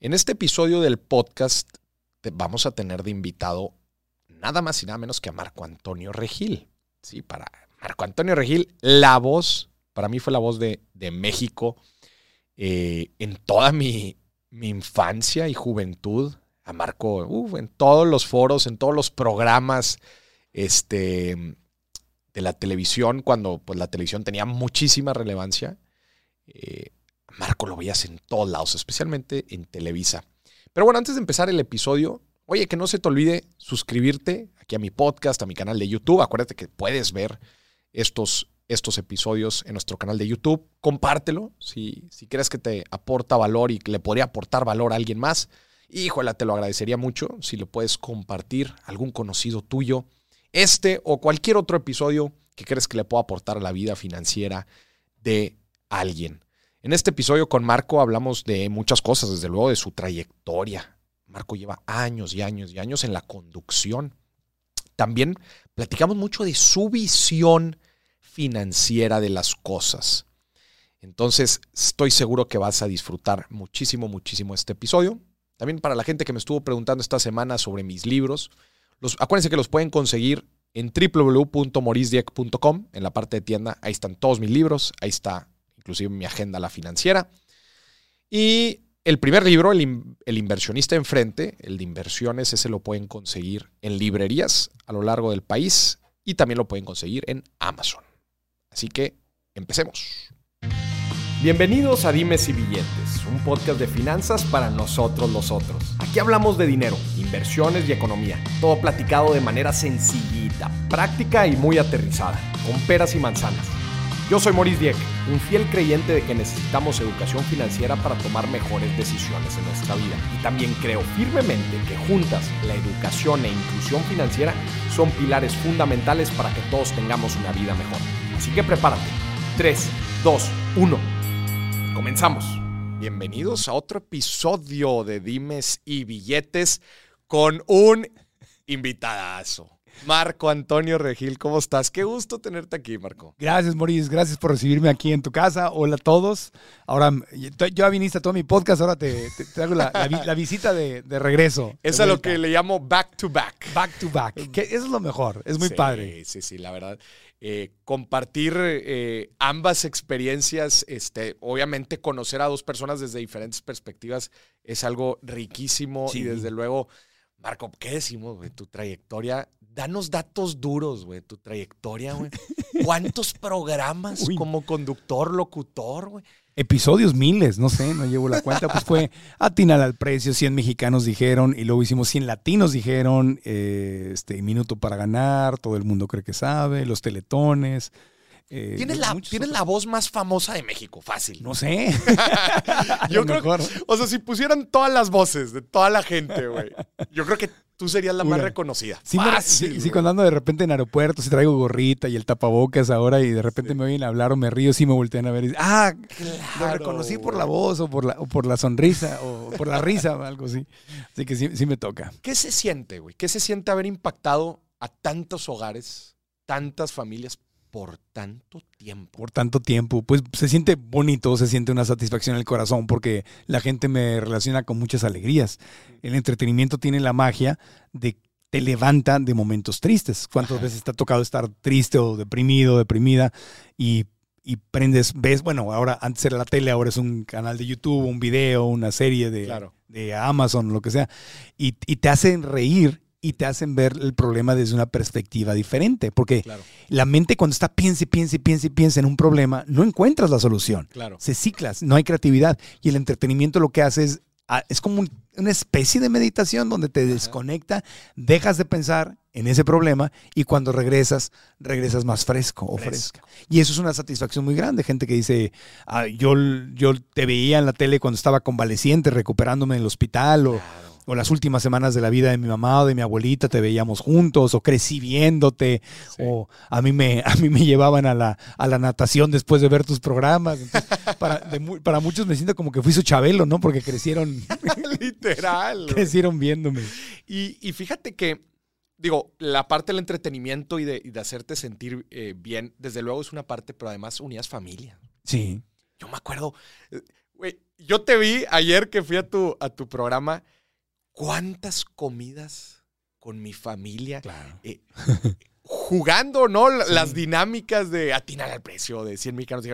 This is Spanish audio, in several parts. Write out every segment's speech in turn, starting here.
En este episodio del podcast vamos a tener de invitado nada más y nada menos que a Marco Antonio Regil. Sí, para Marco Antonio Regil, la voz, para mí fue la voz de, México eh, en toda mi, infancia y juventud. A Marco, en todos los foros, en todos los programas este, de la televisión, cuando pues, la televisión tenía muchísima relevancia. Eh, Marco lo veías en todos lados, especialmente en Televisa. Pero bueno, antes de empezar el episodio, oye, que no se te olvide suscribirte aquí a mi podcast, a mi canal de YouTube. Acuérdate que puedes ver estos, estos episodios en nuestro canal de YouTube. Compártelo si, si crees que te aporta valor y que le podría aportar valor a alguien más. Híjole, te lo agradecería mucho si lo puedes compartir algún conocido tuyo. Este o cualquier otro episodio que crees que le pueda aportar a la vida financiera de alguien. En este episodio con Marco hablamos de muchas cosas, desde luego de su trayectoria. Marco lleva años y años y años en la conducción. También platicamos mucho de su visión financiera de las cosas. Entonces, estoy seguro que vas a disfrutar muchísimo, muchísimo este episodio. También para la gente que me estuvo preguntando esta semana sobre mis libros, los, acuérdense que los pueden conseguir en www.morisdieck.com, en la parte de tienda. Ahí están todos mis libros, ahí está inclusive mi agenda la financiera. Y el primer libro, el, inversionista enfrente, el de inversiones, ese lo pueden conseguir en librerías a lo largo del país y también lo pueden conseguir en Amazon. Así que empecemos. Bienvenidos a Dimes y Billetes, un podcast de finanzas para nosotros los otros. Aquí hablamos de dinero, inversiones y economía, todo platicado de manera sencillita, práctica y muy aterrizada, con peras y manzanas. Yo soy Maurice Dieck, un fiel creyente de que necesitamos educación financiera para tomar mejores decisiones en nuestra vida. Y también creo firmemente que juntas la educación e inclusión financiera son pilares fundamentales para que todos tengamos una vida mejor. Así que prepárate. 3, 2, 1. Comenzamos. Bienvenidos a otro episodio de Dimes y Billetes con un invitadazo. Marco Antonio Regil, ¿cómo estás? Qué gusto tenerte aquí, Marco. Gracias, Maurice. Gracias por recibirme aquí en tu casa. Hola a todos. Ahora, ya viniste a todo mi podcast, ahora te, te, hago la, visita de, regreso. Es a lo que le llamo back to back. Back to back. Que eso es lo mejor. Es muy padre. Sí, sí, la verdad. Eh, compartir eh, ambas experiencias, este, obviamente conocer a dos personas desde diferentes perspectivas es algo riquísimo y desde luego, Marco, ¿qué decimos, güey? Tu trayectoria danos datos duros, güey, tu trayectoria, güey. ¿Cuántos programas como conductor, locutor, güey? Episodios miles, no sé, no llevo la cuenta. Pues fue Atinar al precio, 100 mexicanos dijeron, y luego hicimos 100 latinos dijeron, eh, este, Minuto para ganar, todo el mundo cree que sabe, los teletones. Eh, tienes, la, la, voz más famosa de México, fácil. No sé. yo creo que, o sea, si pusieran todas las voces de toda la gente, güey, yo creo que tú serías la más reconocida. Sí, fácil, sí, cuando ando de repente en aeropuertos y traigo gorrita y el tapabocas ahora y de repente me oyen hablar o me río, sí me voltean a ver y ah, lo reconocí por la voz o por la, o por la sonrisa o por la risa o algo así. Así que sí, sí me toca. ¿Qué se siente, güey? ¿Qué se siente haber impactado a tantos hogares, tantas familias por tanto tiempo. Por tanto tiempo. Pues se siente bonito, se siente una satisfacción en el corazón porque la gente me relaciona con muchas alegrías. El entretenimiento tiene la magia de te levanta de momentos tristes. ¿Cuántas veces te ha tocado estar triste o deprimido, deprimida y, prendes, ves, bueno, ahora antes era la tele, ahora es un canal de YouTube, un video, una serie de, de Amazon, lo que sea, y, y te hacen reír y te hacen ver el problema desde una perspectiva diferente. Porque la mente cuando está piense, piense, piense, piense en un problema, no encuentras la solución. Claro. Se ciclas, no hay creatividad. Y el entretenimiento lo que hace es, ah, es como una especie de meditación donde te desconecta, dejas de pensar en ese problema y cuando regresas, regresas más fresco o fresca. Y eso es una satisfacción muy grande. Gente que dice, ah, yo, yo te veía en la tele cuando estaba convaleciente, recuperándome en el hospital o o las últimas semanas de la vida de mi mamá o de mi abuelita te veíamos juntos, o crecí viéndote, o a mí, me, a mí me llevaban a la, a la natación después de ver tus programas. para, para muchos me siento como que fui su chabelo, ¿no? Porque crecieron. Literal. crecieron viéndome. Y, y, fíjate que, digo, la parte del entretenimiento y de, de hacerte sentir eh, bien, desde luego es una parte, pero además unías familia. Sí. Yo me acuerdo, Güey, yo te vi ayer que fui a tu, a tu programa. ¿Cuántas comidas con mi familia? Claro. eh, jugando, ¿no? Las dinámicas de atinar al precio de 100 mexicanos.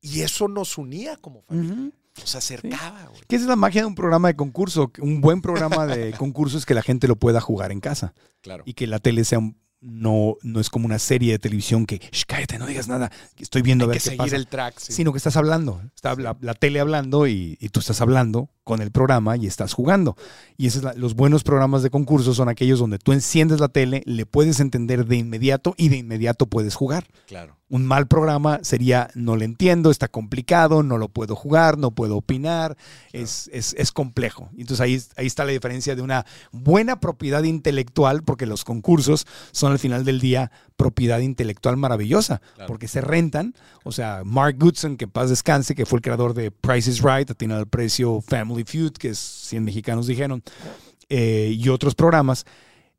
Y eso nos unía como familia. Ujú. Nos acercaba, güey. Que esa es la magia de un programa de concurso. Un buen programa de concurso es que la gente lo pueda jugar en casa. Claro. y que la tele sea un- no, no es como una serie de televisión que "Shh, cállate, no digas nada, estoy viendo a Hay ver que qué seguir pasa. el track. sí. Sino que estás hablando. Está la, la tele hablando y, y tú estás hablando con el programa y estás jugando. Y esos es la- los buenos programas de concurso son aquellos donde tú enciendes la tele, le puedes entender de inmediato y de inmediato puedes jugar. Claro. Un mal programa sería no le entiendo, está complicado, no lo puedo jugar, no puedo opinar, es, es, es complejo. Entonces ahí, ahí está la diferencia de una buena propiedad intelectual, porque los concursos son al final del día propiedad intelectual maravillosa, Claro. porque se rentan. O sea, Mark Goodson, que paz descanse, que fue el creador de Price is Right, Atina al Precio, Family Feud, que es 100 mexicanos dijeron, eh, y otros programas.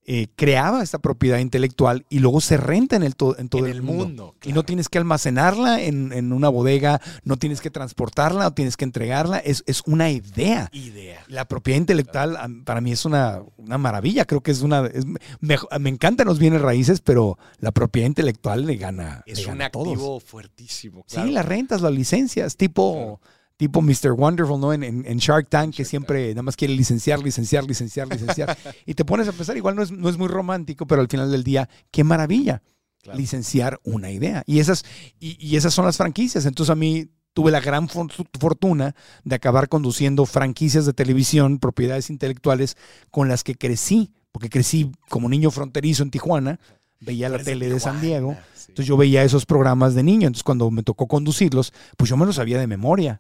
Eh, creaba esta propiedad intelectual y luego se renta en, el to- en todo En el, el mundo. mundo, Y no tienes que almacenarla en, en una bodega, no tienes que transportarla, no tienes que entregarla, es, es una idea. Idea. La propiedad intelectual para mí es una, una maravilla, creo que es una... es mejo- me encantan los bienes raíces, pero la propiedad intelectual le gana. Es le un gana a todos. activo fuertísimo. Claro. Sí, las rentas, las licencias, tipo, tipo Mr. Wonderful, ¿no? En, en- en Shark Tank, que siempre nada más quiere licenciar, licenciar, licenciar, licenciar. y te pones a pensar, igual no es, no es muy romántico, pero al final del día, qué maravilla Claro. licenciar una idea. Y esas, y, y esas son las franquicias. Entonces a mí tuve la gran for- fortuna de acabar conduciendo franquicias de televisión, propiedades intelectuales con las que crecí, porque crecí como niño fronterizo en Tijuana, veía la tele de San Diego. Sí. Entonces yo veía esos programas de niño. Entonces cuando me tocó conducirlos, pues yo me los sabía de memoria.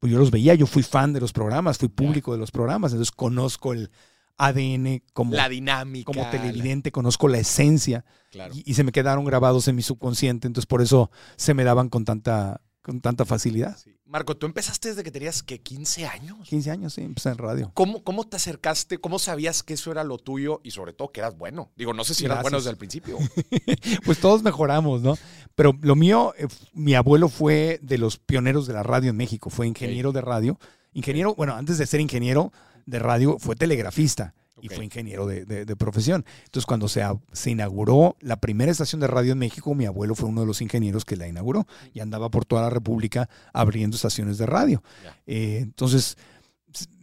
Pues yo los veía, yo fui fan de los programas, fui público de los programas. Entonces conozco el ADN como, la dinámica. como la- televidente, conozco la esencia claro. y, y se me quedaron grabados en mi subconsciente. Entonces por eso se me daban con tanta, con tanta facilidad. Sí. Marco, tú empezaste desde que tenías que 15 años. 15 años, sí, empecé en radio. ¿Cómo, ¿Cómo te acercaste? ¿Cómo sabías que eso era lo tuyo y sobre todo que eras bueno? Digo, no sé si eras Gracias. bueno desde el principio. Pues todos mejoramos, ¿no? Pero lo mío, eh, mi abuelo fue de los pioneros de la radio en México, fue ingeniero de radio. Ingeniero, bueno, antes de ser ingeniero de radio, fue telegrafista y fue ingeniero de, de- de profesión. Entonces, cuando se, se inauguró la primera estación de radio en México, mi abuelo fue uno de los ingenieros que la inauguró y andaba por toda la República abriendo estaciones de radio. Eh, entonces,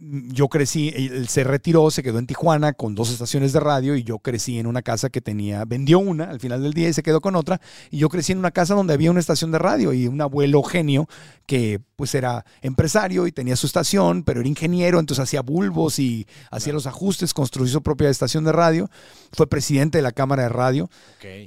yo crecí, él se retiró, se quedó en Tijuana con dos estaciones de radio y yo crecí en una casa que tenía, vendió una al final del día y se quedó con otra. Y yo crecí en una casa donde había una estación de radio y un abuelo genio que pues era empresario y tenía su estación, pero era ingeniero, entonces hacía bulbos y hacía los ajustes, construyó su propia estación de radio. Fue presidente de la Cámara de Radio.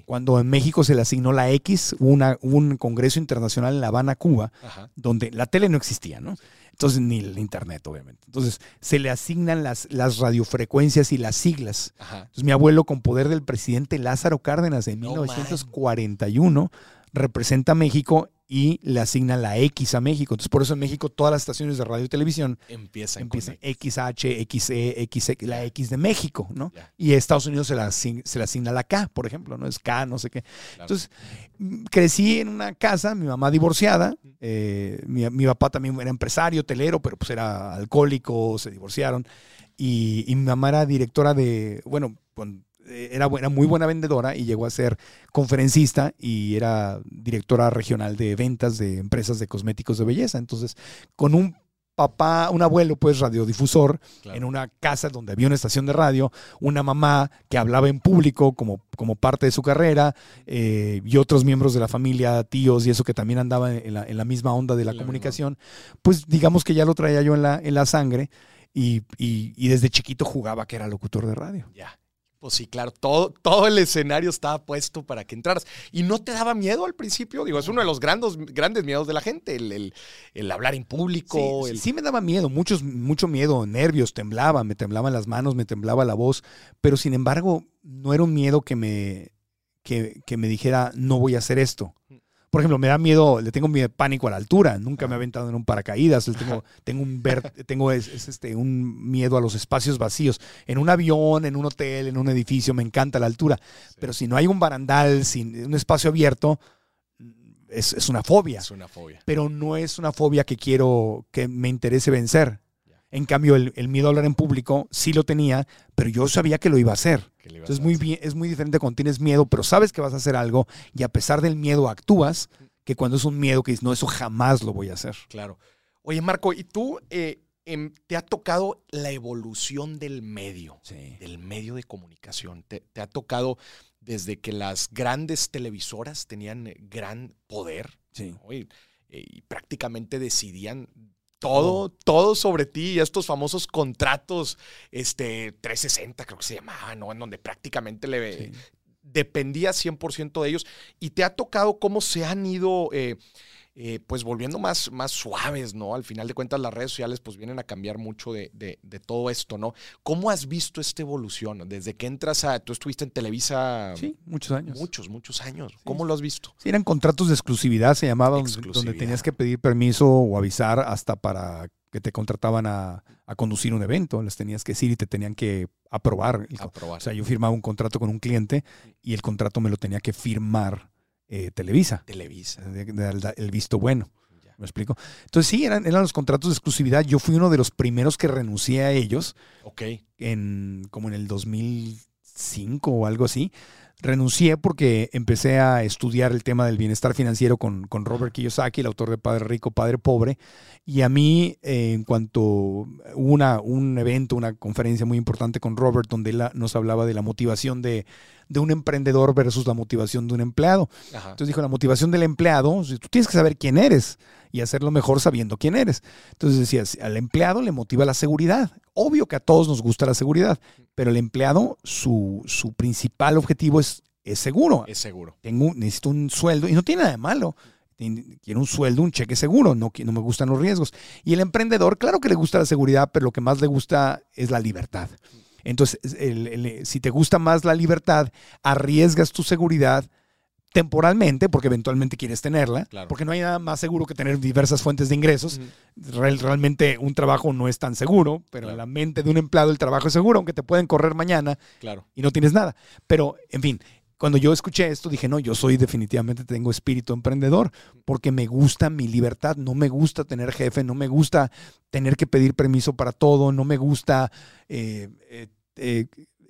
Cuando en México se le asignó la X, hubo una, hubo un congreso internacional en La Habana, Cuba, Ajá. donde la tele no existía, ¿no? Entonces, ni el internet, obviamente. Entonces, se le asignan las, las radiofrecuencias y las siglas. Ajá. Entonces, mi abuelo, con poder del presidente Lázaro Cárdenas en No 1941, representa a México y le asigna la X a México. Entonces, por eso en México todas las estaciones de radio y televisión Empiezan, empiezan con XH, XE, XE, la X de México, ¿no? Ya. Y Estados Unidos se le, asigna, se le asigna la K, por ejemplo, ¿no? Es K, no sé qué. Claro. Entonces, mm, crecí en una casa, mi mamá divorciada, eh, mi, mi papá también era empresario, telero, pero pues era alcohólico, se divorciaron. Y, y mi mamá era directora de, bueno, con- era, bu- era muy buena vendedora y llegó a ser conferencista y era directora regional de ventas de empresas de cosméticos de belleza. Entonces, con un papá, un abuelo, pues radiodifusor, Claro. en una casa donde había una estación de radio, una mamá que hablaba en público como, como parte de su carrera, eh, y otros miembros de la familia, tíos y eso que también andaban en la, en la misma onda de la comunicación, pues digamos que ya lo traía yo en la, en la sangre y, y- y desde chiquito jugaba que era locutor de radio. Ya. Pues sí, claro, todo, todo el escenario estaba puesto para que entraras. ¿Y no te daba miedo al principio? Digo, es uno de los grandes, grandes miedos de la gente, el, el- el hablar en público. Sí, el- sí me daba miedo, muchos, mucho miedo, nervios, temblaba, me temblaban las manos, me temblaba la voz, pero sin embargo no era un miedo que me, que, que me dijera no voy a hacer esto. Por ejemplo, me da miedo, le tengo miedo, pánico a la altura, nunca me he aventado en un paracaídas, le tengo, tengo un ver, tengo es, es este, un miedo a los espacios vacíos. En un avión, en un hotel, en un edificio, me encanta la altura. Pero si no hay un barandal, sin un espacio abierto, es, es una fobia. Es una fobia. Pero no es una fobia que quiero, que me interese vencer. En cambio, el, el miedo a hablar en público sí lo tenía, pero yo sabía que lo iba a hacer. Entonces a muy bien, es muy diferente cuando tienes miedo, pero sabes que vas a hacer algo y a pesar del miedo actúas, que cuando es un miedo que dices, no, eso jamás lo voy a hacer. Claro. Oye, Marco, ¿y tú eh, em, te ha tocado la evolución del medio? Sí. del medio de comunicación. ¿Te, te ha tocado desde que las grandes televisoras tenían eh, gran poder Sí. ¿no? y, eh, y prácticamente decidían todo, todo sobre ti y estos famosos contratos este, 360 creo que se llamaban, ¿no? En donde prácticamente le Sí. dependía 100% de ellos y te ha tocado cómo se han ido eh, eh, pues volviendo más, más suaves, ¿no? Al final de cuentas las redes sociales pues vienen a cambiar mucho de, de- de todo esto, ¿no? ¿Cómo has visto esta evolución? Desde que entras a, tú estuviste en Televisa Sí, muchos años. muchos, muchos años. ¿Cómo lo has visto? Sí, eran contratos de exclusividad, se llamaba, donde- tenías que pedir permiso o avisar hasta para que te contrataban a, a conducir un evento. Les tenías que decir y te tenían que aprobar. Aprobar. O sea, yo firmaba un contrato con un cliente y el contrato me lo tenía que firmar eh, Televisa, Televisa. el visto bueno. Ya. ¿Me explico? Entonces sí, eran, eran los contratos de exclusividad. Yo fui uno de los primeros que renuncié a ellos Ok. en como en el 2005 o algo así. Renuncié porque empecé a estudiar el tema del bienestar financiero con, con Robert Kiyosaki, el autor de Padre Rico, Padre Pobre. Y a mí, eh, en cuanto hubo una, un evento, una conferencia muy importante con Robert, donde él nos hablaba de la motivación de, de un emprendedor versus la motivación de un empleado. Ajá. Entonces dijo, la motivación del empleado, tú tienes que saber quién eres y hacerlo mejor sabiendo quién eres. Entonces decías, al empleado le motiva la seguridad. Obvio que a todos nos gusta la seguridad, pero el empleado, su, su principal objetivo es, es seguro. Es seguro. Tengo, necesito un sueldo y no tiene nada de malo. Quiero un sueldo, un cheque seguro, no, no me gustan los riesgos. Y el emprendedor, claro que le gusta la seguridad, pero lo que más le gusta es la libertad. Entonces, el- el- si te gusta más la libertad, arriesgas tu seguridad temporalmente, porque eventualmente quieres tenerla, Claro. porque no hay nada más seguro que tener diversas fuentes de ingresos. Real- realmente un trabajo no es tan seguro, pero en la mente de un empleado el trabajo es seguro, aunque te pueden correr mañana Claro. y no tienes nada. Pero, en fin, cuando yo escuché esto, dije, no, yo soy definitivamente, tengo espíritu emprendedor, porque me gusta mi libertad, no me gusta tener jefe, no me gusta tener que pedir permiso para todo, no me gusta eh, eh, eh,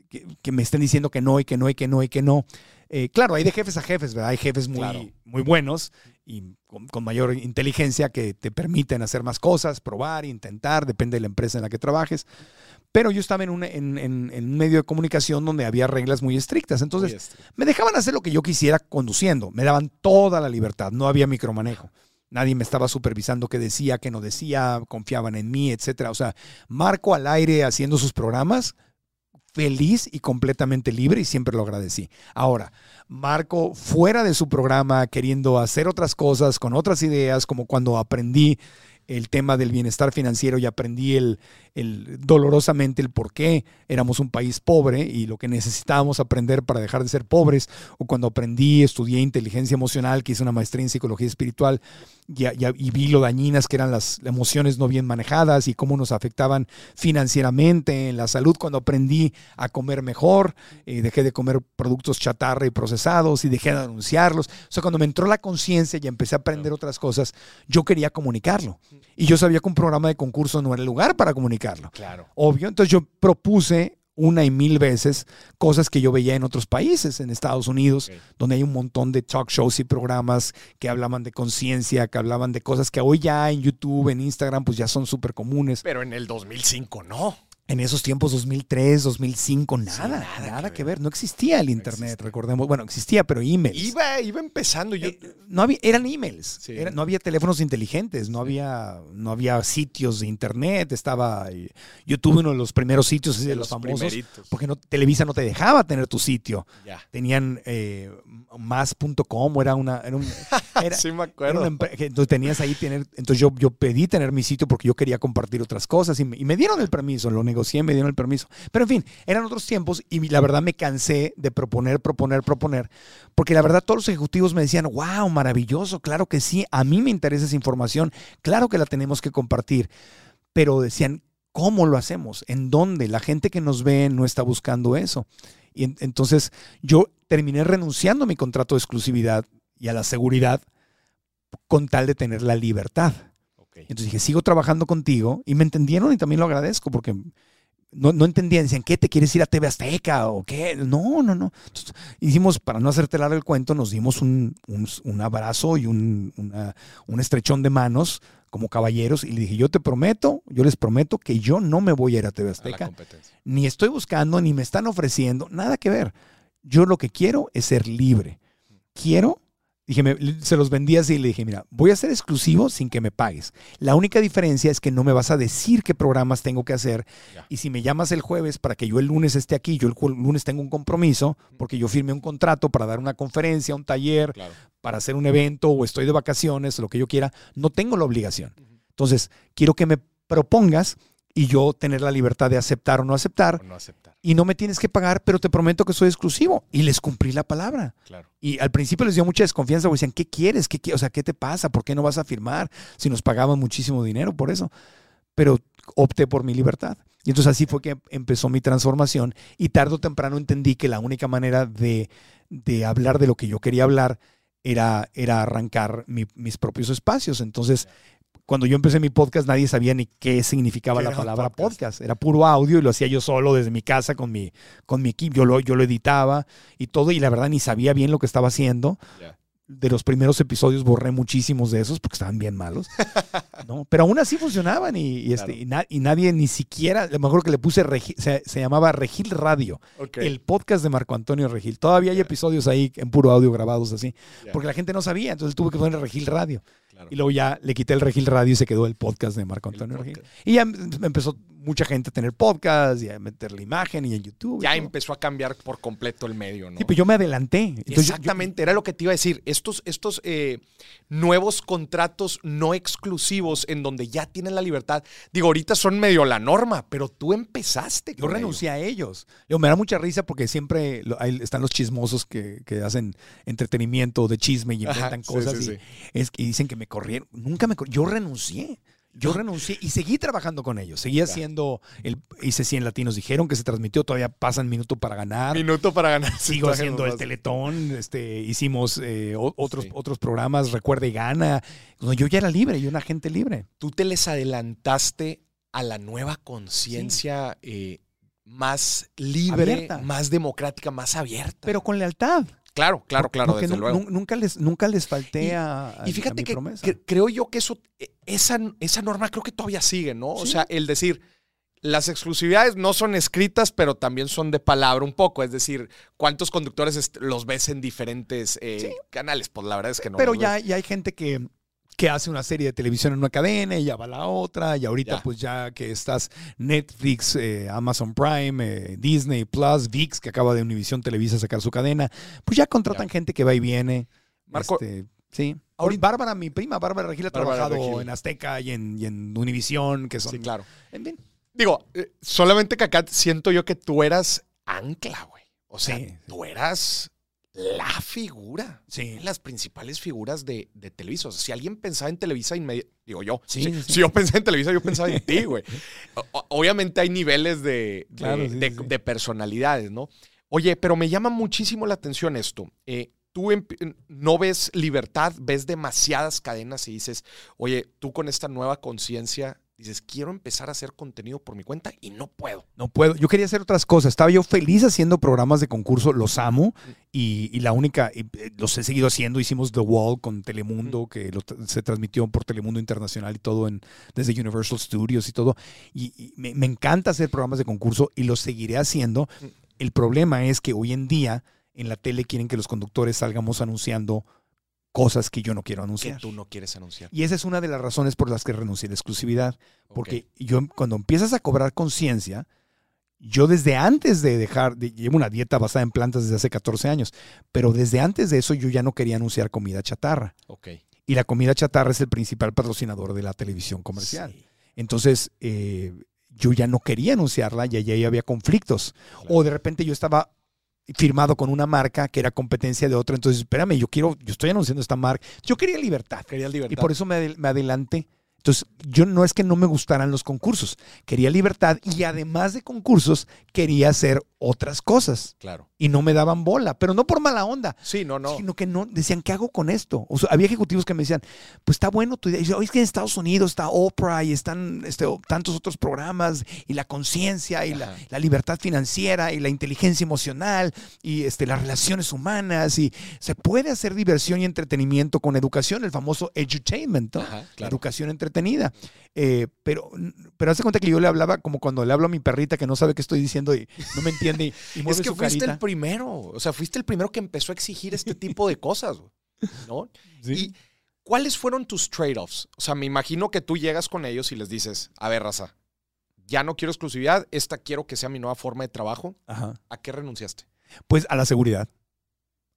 que, que me estén diciendo que no y que no y que no y que no. Eh, claro, hay de jefes a jefes, ¿verdad? Hay jefes muy, Claro. muy buenos y con, con mayor inteligencia que te permiten hacer más cosas, probar, intentar, depende de la empresa en la que trabajes. Pero yo estaba en un, en, en- medio de comunicación donde había reglas muy estrictas. Entonces, Muy me dejaban hacer lo que yo quisiera conduciendo. Me daban toda la libertad. No había micromanejo. Nadie me estaba supervisando qué decía, qué no decía, confiaban en mí, etcétera. O sea, Marco al aire haciendo sus programas, feliz y completamente libre y siempre lo agradecí. Ahora, Marco fuera de su programa, queriendo hacer otras cosas, con otras ideas, como cuando aprendí el tema del bienestar financiero y aprendí el, el dolorosamente el por qué éramos un país pobre y lo que necesitábamos aprender para dejar de ser pobres, o cuando aprendí, estudié inteligencia emocional, que hice una maestría en psicología espiritual y, y- y vi lo dañinas que eran las emociones no bien manejadas y cómo nos afectaban financieramente, en la salud, cuando aprendí a comer mejor, eh, dejé de comer productos chatarra y procesados y dejé de anunciarlos. O sea, cuando me entró la conciencia y empecé a aprender otras cosas, yo quería comunicarlo. Y yo sabía que un programa de concurso no era el lugar para comunicarlo. Claro. Obvio. Entonces yo propuse una y mil veces cosas que yo veía en otros países, en Estados Unidos, donde hay un montón de talk shows y programas que hablaban de conciencia, que hablaban de cosas que hoy ya en YouTube, en Instagram, pues ya son súper comunes. Pero en el 2005 no. En esos tiempos, 2003, 2005, nada, Sí, nada, nada que, que ver. No existía el No Internet, existía. recordemos. Bueno, existía, pero emails. Iba, iba empezando. Yo, Eh, no había, eran emails, Sí. era- no había teléfonos inteligentes, no había, no había sitios de internet, estaba, eh, yo tuve uno de los primeros sitios de, de los, los famosos, primeritos. porque no, Televisa no te dejaba tener tu sitio, Ya. tenían eh, más.com, era una, era un- era- sí me acuerdo. una entonces tenías ahí tener, entonces yo, yo pedí tener mi sitio porque yo quería compartir otras cosas y me, y me dieron el permiso, lo negocié, me dieron el permiso. Pero en fin, eran otros tiempos y la verdad me cansé de proponer, proponer, proponer, porque la verdad todos los ejecutivos me decían, wow, maravilloso, claro que sí, a mí me interesa esa información, claro que la tenemos que compartir, pero decían, ¿cómo lo hacemos? ¿En dónde? La gente que nos ve no está buscando eso. Y en- entonces yo terminé renunciando a mi contrato de exclusividad y a la seguridad con tal de tener la libertad. Entonces dije, sigo trabajando contigo y me entendieron y también lo agradezco porque no, no entendían, decían, ¿qué te quieres ir a TV Azteca o qué? No, no, no. Entonces, hicimos, para no hacerte largo el cuento, nos dimos un, un- un abrazo y un, una- un estrechón de manos como caballeros y le dije, yo te prometo, yo les prometo que yo no me voy a ir a TV Azteca, ni estoy buscando, ni me están ofreciendo, nada que ver. Yo lo que quiero es ser libre. Quiero, dije, me- se los vendí así y le dije, mira, voy a ser exclusivo sin que me pagues. La única diferencia es que no me vas a decir qué programas tengo que hacer. Y si me llamas el jueves para que yo el lunes esté aquí, yo el lunes tengo un compromiso, porque yo firmé un contrato para dar una conferencia, un taller, Claro. para hacer un evento o estoy de vacaciones, lo que yo quiera, no tengo la obligación. Entonces, quiero que me propongas y yo tener la libertad de aceptar o no aceptar O no aceptar. y no me tienes que pagar, pero te prometo que soy exclusivo. Y les cumplí la palabra. Claro. Y al principio les dio mucha desconfianza, porque decían, ¿qué quieres? ¿Qué, qui- o sea, ¿qué te pasa? ¿Por qué no vas a firmar si nos pagaban muchísimo dinero por eso? Pero opté por mi libertad. Y entonces así fue que empezó mi transformación y tarde o temprano entendí que la única manera de, de hablar de lo que yo quería hablar era, era arrancar mi- mis propios espacios. Entonces, cuando yo empecé mi podcast, nadie sabía ni qué significaba ¿Qué la palabra podcast? podcast. Era puro audio y lo hacía yo solo desde mi casa con mi, con mi equipo. Yo lo, yo lo editaba y todo, y la verdad ni sabía bien lo que estaba haciendo. De los primeros episodios borré muchísimos de esos porque estaban bien malos. ¿no? Pero aún así funcionaban y, y este, Claro. y, na- y nadie ni siquiera, lo mejor que le puse, Regi- se, se llamaba Regil Radio, el podcast de Marco Antonio Regil. Todavía hay episodios ahí en puro audio grabados así, porque la gente no sabía, entonces tuve que poner Regil Radio. Claro. Y luego ya le quité el Regil Radio y se quedó el podcast de Marco Antonio Regil. Y ya em- empezó mucha gente a tener podcast y a meter la imagen y en YouTube. y Ya empezó a cambiar por completo el medio, ¿no? Sí, pues yo me adelanté. Entonces, yo- yo- Exactamente, era lo que te iba a decir. Estos, estos eh, nuevos contratos no exclusivos en donde ya tienen la libertad, digo, ahorita son medio la norma, pero tú empezaste. Yo renuncié a ellos. Digo, me da mucha risa porque siempre lo- ahí están los chismosos que, que hacen entretenimiento de chisme y inventan cosas. sí, y, sí. Es que dicen que me corrieron. Nunca me cor- Yo renuncié. Yo renuncié y seguí trabajando con ellos. Seguía Ya. haciendo el hice 100 latinos dijeron que se transmitió, todavía pasan minuto para ganar. Minuto para ganar. Sigo haciendo el. Teletón, este, hicimos eh, o- otros, Sí. otros programas, Recuerda y Gana. No, yo ya era libre, yo era una gente libre. Tú te les adelantaste a la nueva conciencia eh, más libre, Abierta. más democrática, más abierta. Pero con lealtad. Claro, claro, claro, desde luego. nu- Nunca les, nunca les falté Y- a, Y a fíjate mi que, promesa. que creo yo que eso, eh, esa, esa norma creo que todavía sigue, ¿no? O sea, el decir, las exclusividades no son escritas, pero también son de palabra un poco. Es decir, ¿cuántos conductores los ves en diferentes eh, Sí. canales? Pues la verdad es que no. Pero ya, ya hay gente que, que hace una serie de televisión en una cadena y ya va a la otra. Y ahorita, Ya. pues ya que estás Netflix, eh, Amazon Prime, eh, Disney Plus, VIX, que acaba de Univision Televisa sacar su cadena, pues ya contratan Ya. gente que va y viene. Marco, Este, sí. ahorita- Bárbara, mi prima, Bárbara Regil ha Bárbara trabajado Regil. en Azteca y en, y en Univision, que son. Sí, claro. En fin. Digo, eh, solamente que acá siento yo que tú eras ancla, güey. O sea, sí. tú eras la figura. Sí. Las principales figuras de, de Televisa. O sea, si alguien pensaba en Televisa, digo yo. Sí, si, sí, si yo pensé en Televisa, yo pensaba en ti, güey. O- Obviamente hay niveles de, de, Claro, personalidades, ¿no? Oye, pero me llama muchísimo la atención esto. Eh, tú no ves libertad, ves demasiadas cadenas y dices, oye, tú con esta nueva conciencia dices, quiero empezar a hacer contenido por mi cuenta y no puedo. No puedo. Yo quería hacer otras cosas. Estaba yo feliz haciendo programas de concurso. Los amo. Y, y la única, y, eh, los he seguido haciendo. Hicimos The Wall con Telemundo, que lo se transmitió por Telemundo Internacional y todo en, desde Universal Studios y todo. Y, y me, me encanta hacer programas de concurso y los seguiré haciendo. El problema es que hoy en día en la tele quieren que los conductores salgamos anunciando cosas que yo no quiero Que anunciar. tú no quieres anunciar. Y esa es una de las razones por las que renuncié a la exclusividad. Porque yo cuando empiezas a cobrar conciencia, yo desde antes de dejar, de- llevo una dieta basada en plantas desde hace 14 años, pero desde antes de eso yo ya no quería anunciar comida chatarra. Ok. Y la comida chatarra es el principal patrocinador de la televisión comercial. Sí, Entonces, eh, yo ya no quería anunciarla y allí había conflictos. claro. O de repente yo estaba firmado con una marca que era competencia de otra. Entonces, espérame, yo quiero, yo estoy anunciando esta marca. Yo quería libertad. Querías libertad. Y por eso me, adel- me adelanté. Entonces, yo no es que no me gustaran los concursos, quería libertad y además de concursos, quería hacer otras cosas. Claro. Y no me daban bola, pero no por mala onda. Sí, no, no. Sino que no, decían, ¿qué hago con esto? O sea, había ejecutivos que me decían, pues está bueno tu idea. Y yo, "Oye, es que en Estados Unidos está Oprah y están este, tantos otros programas y la conciencia y la, libertad financiera y la inteligencia emocional y este, las relaciones humanas y se puede hacer diversión y entretenimiento con educación, el famoso edutainment, ¿no? Ajá, La claro. educación entretenida. Eh, pero, pero hace cuenta que yo le hablaba como cuando le hablo a mi perrita que no sabe qué estoy diciendo y no me entiende y, y mueve Es que su fuiste carita. el primero. O sea, fuiste el primero que empezó a exigir este tipo de cosas, ¿no? Sí. ¿Y cuáles fueron tus trade-offs? O sea, me imagino que tú llegas con ellos y les dices, a ver, raza, ya no quiero exclusividad, esta quiero que sea mi nueva forma de trabajo. Ajá. ¿A qué renunciaste? Pues a la seguridad.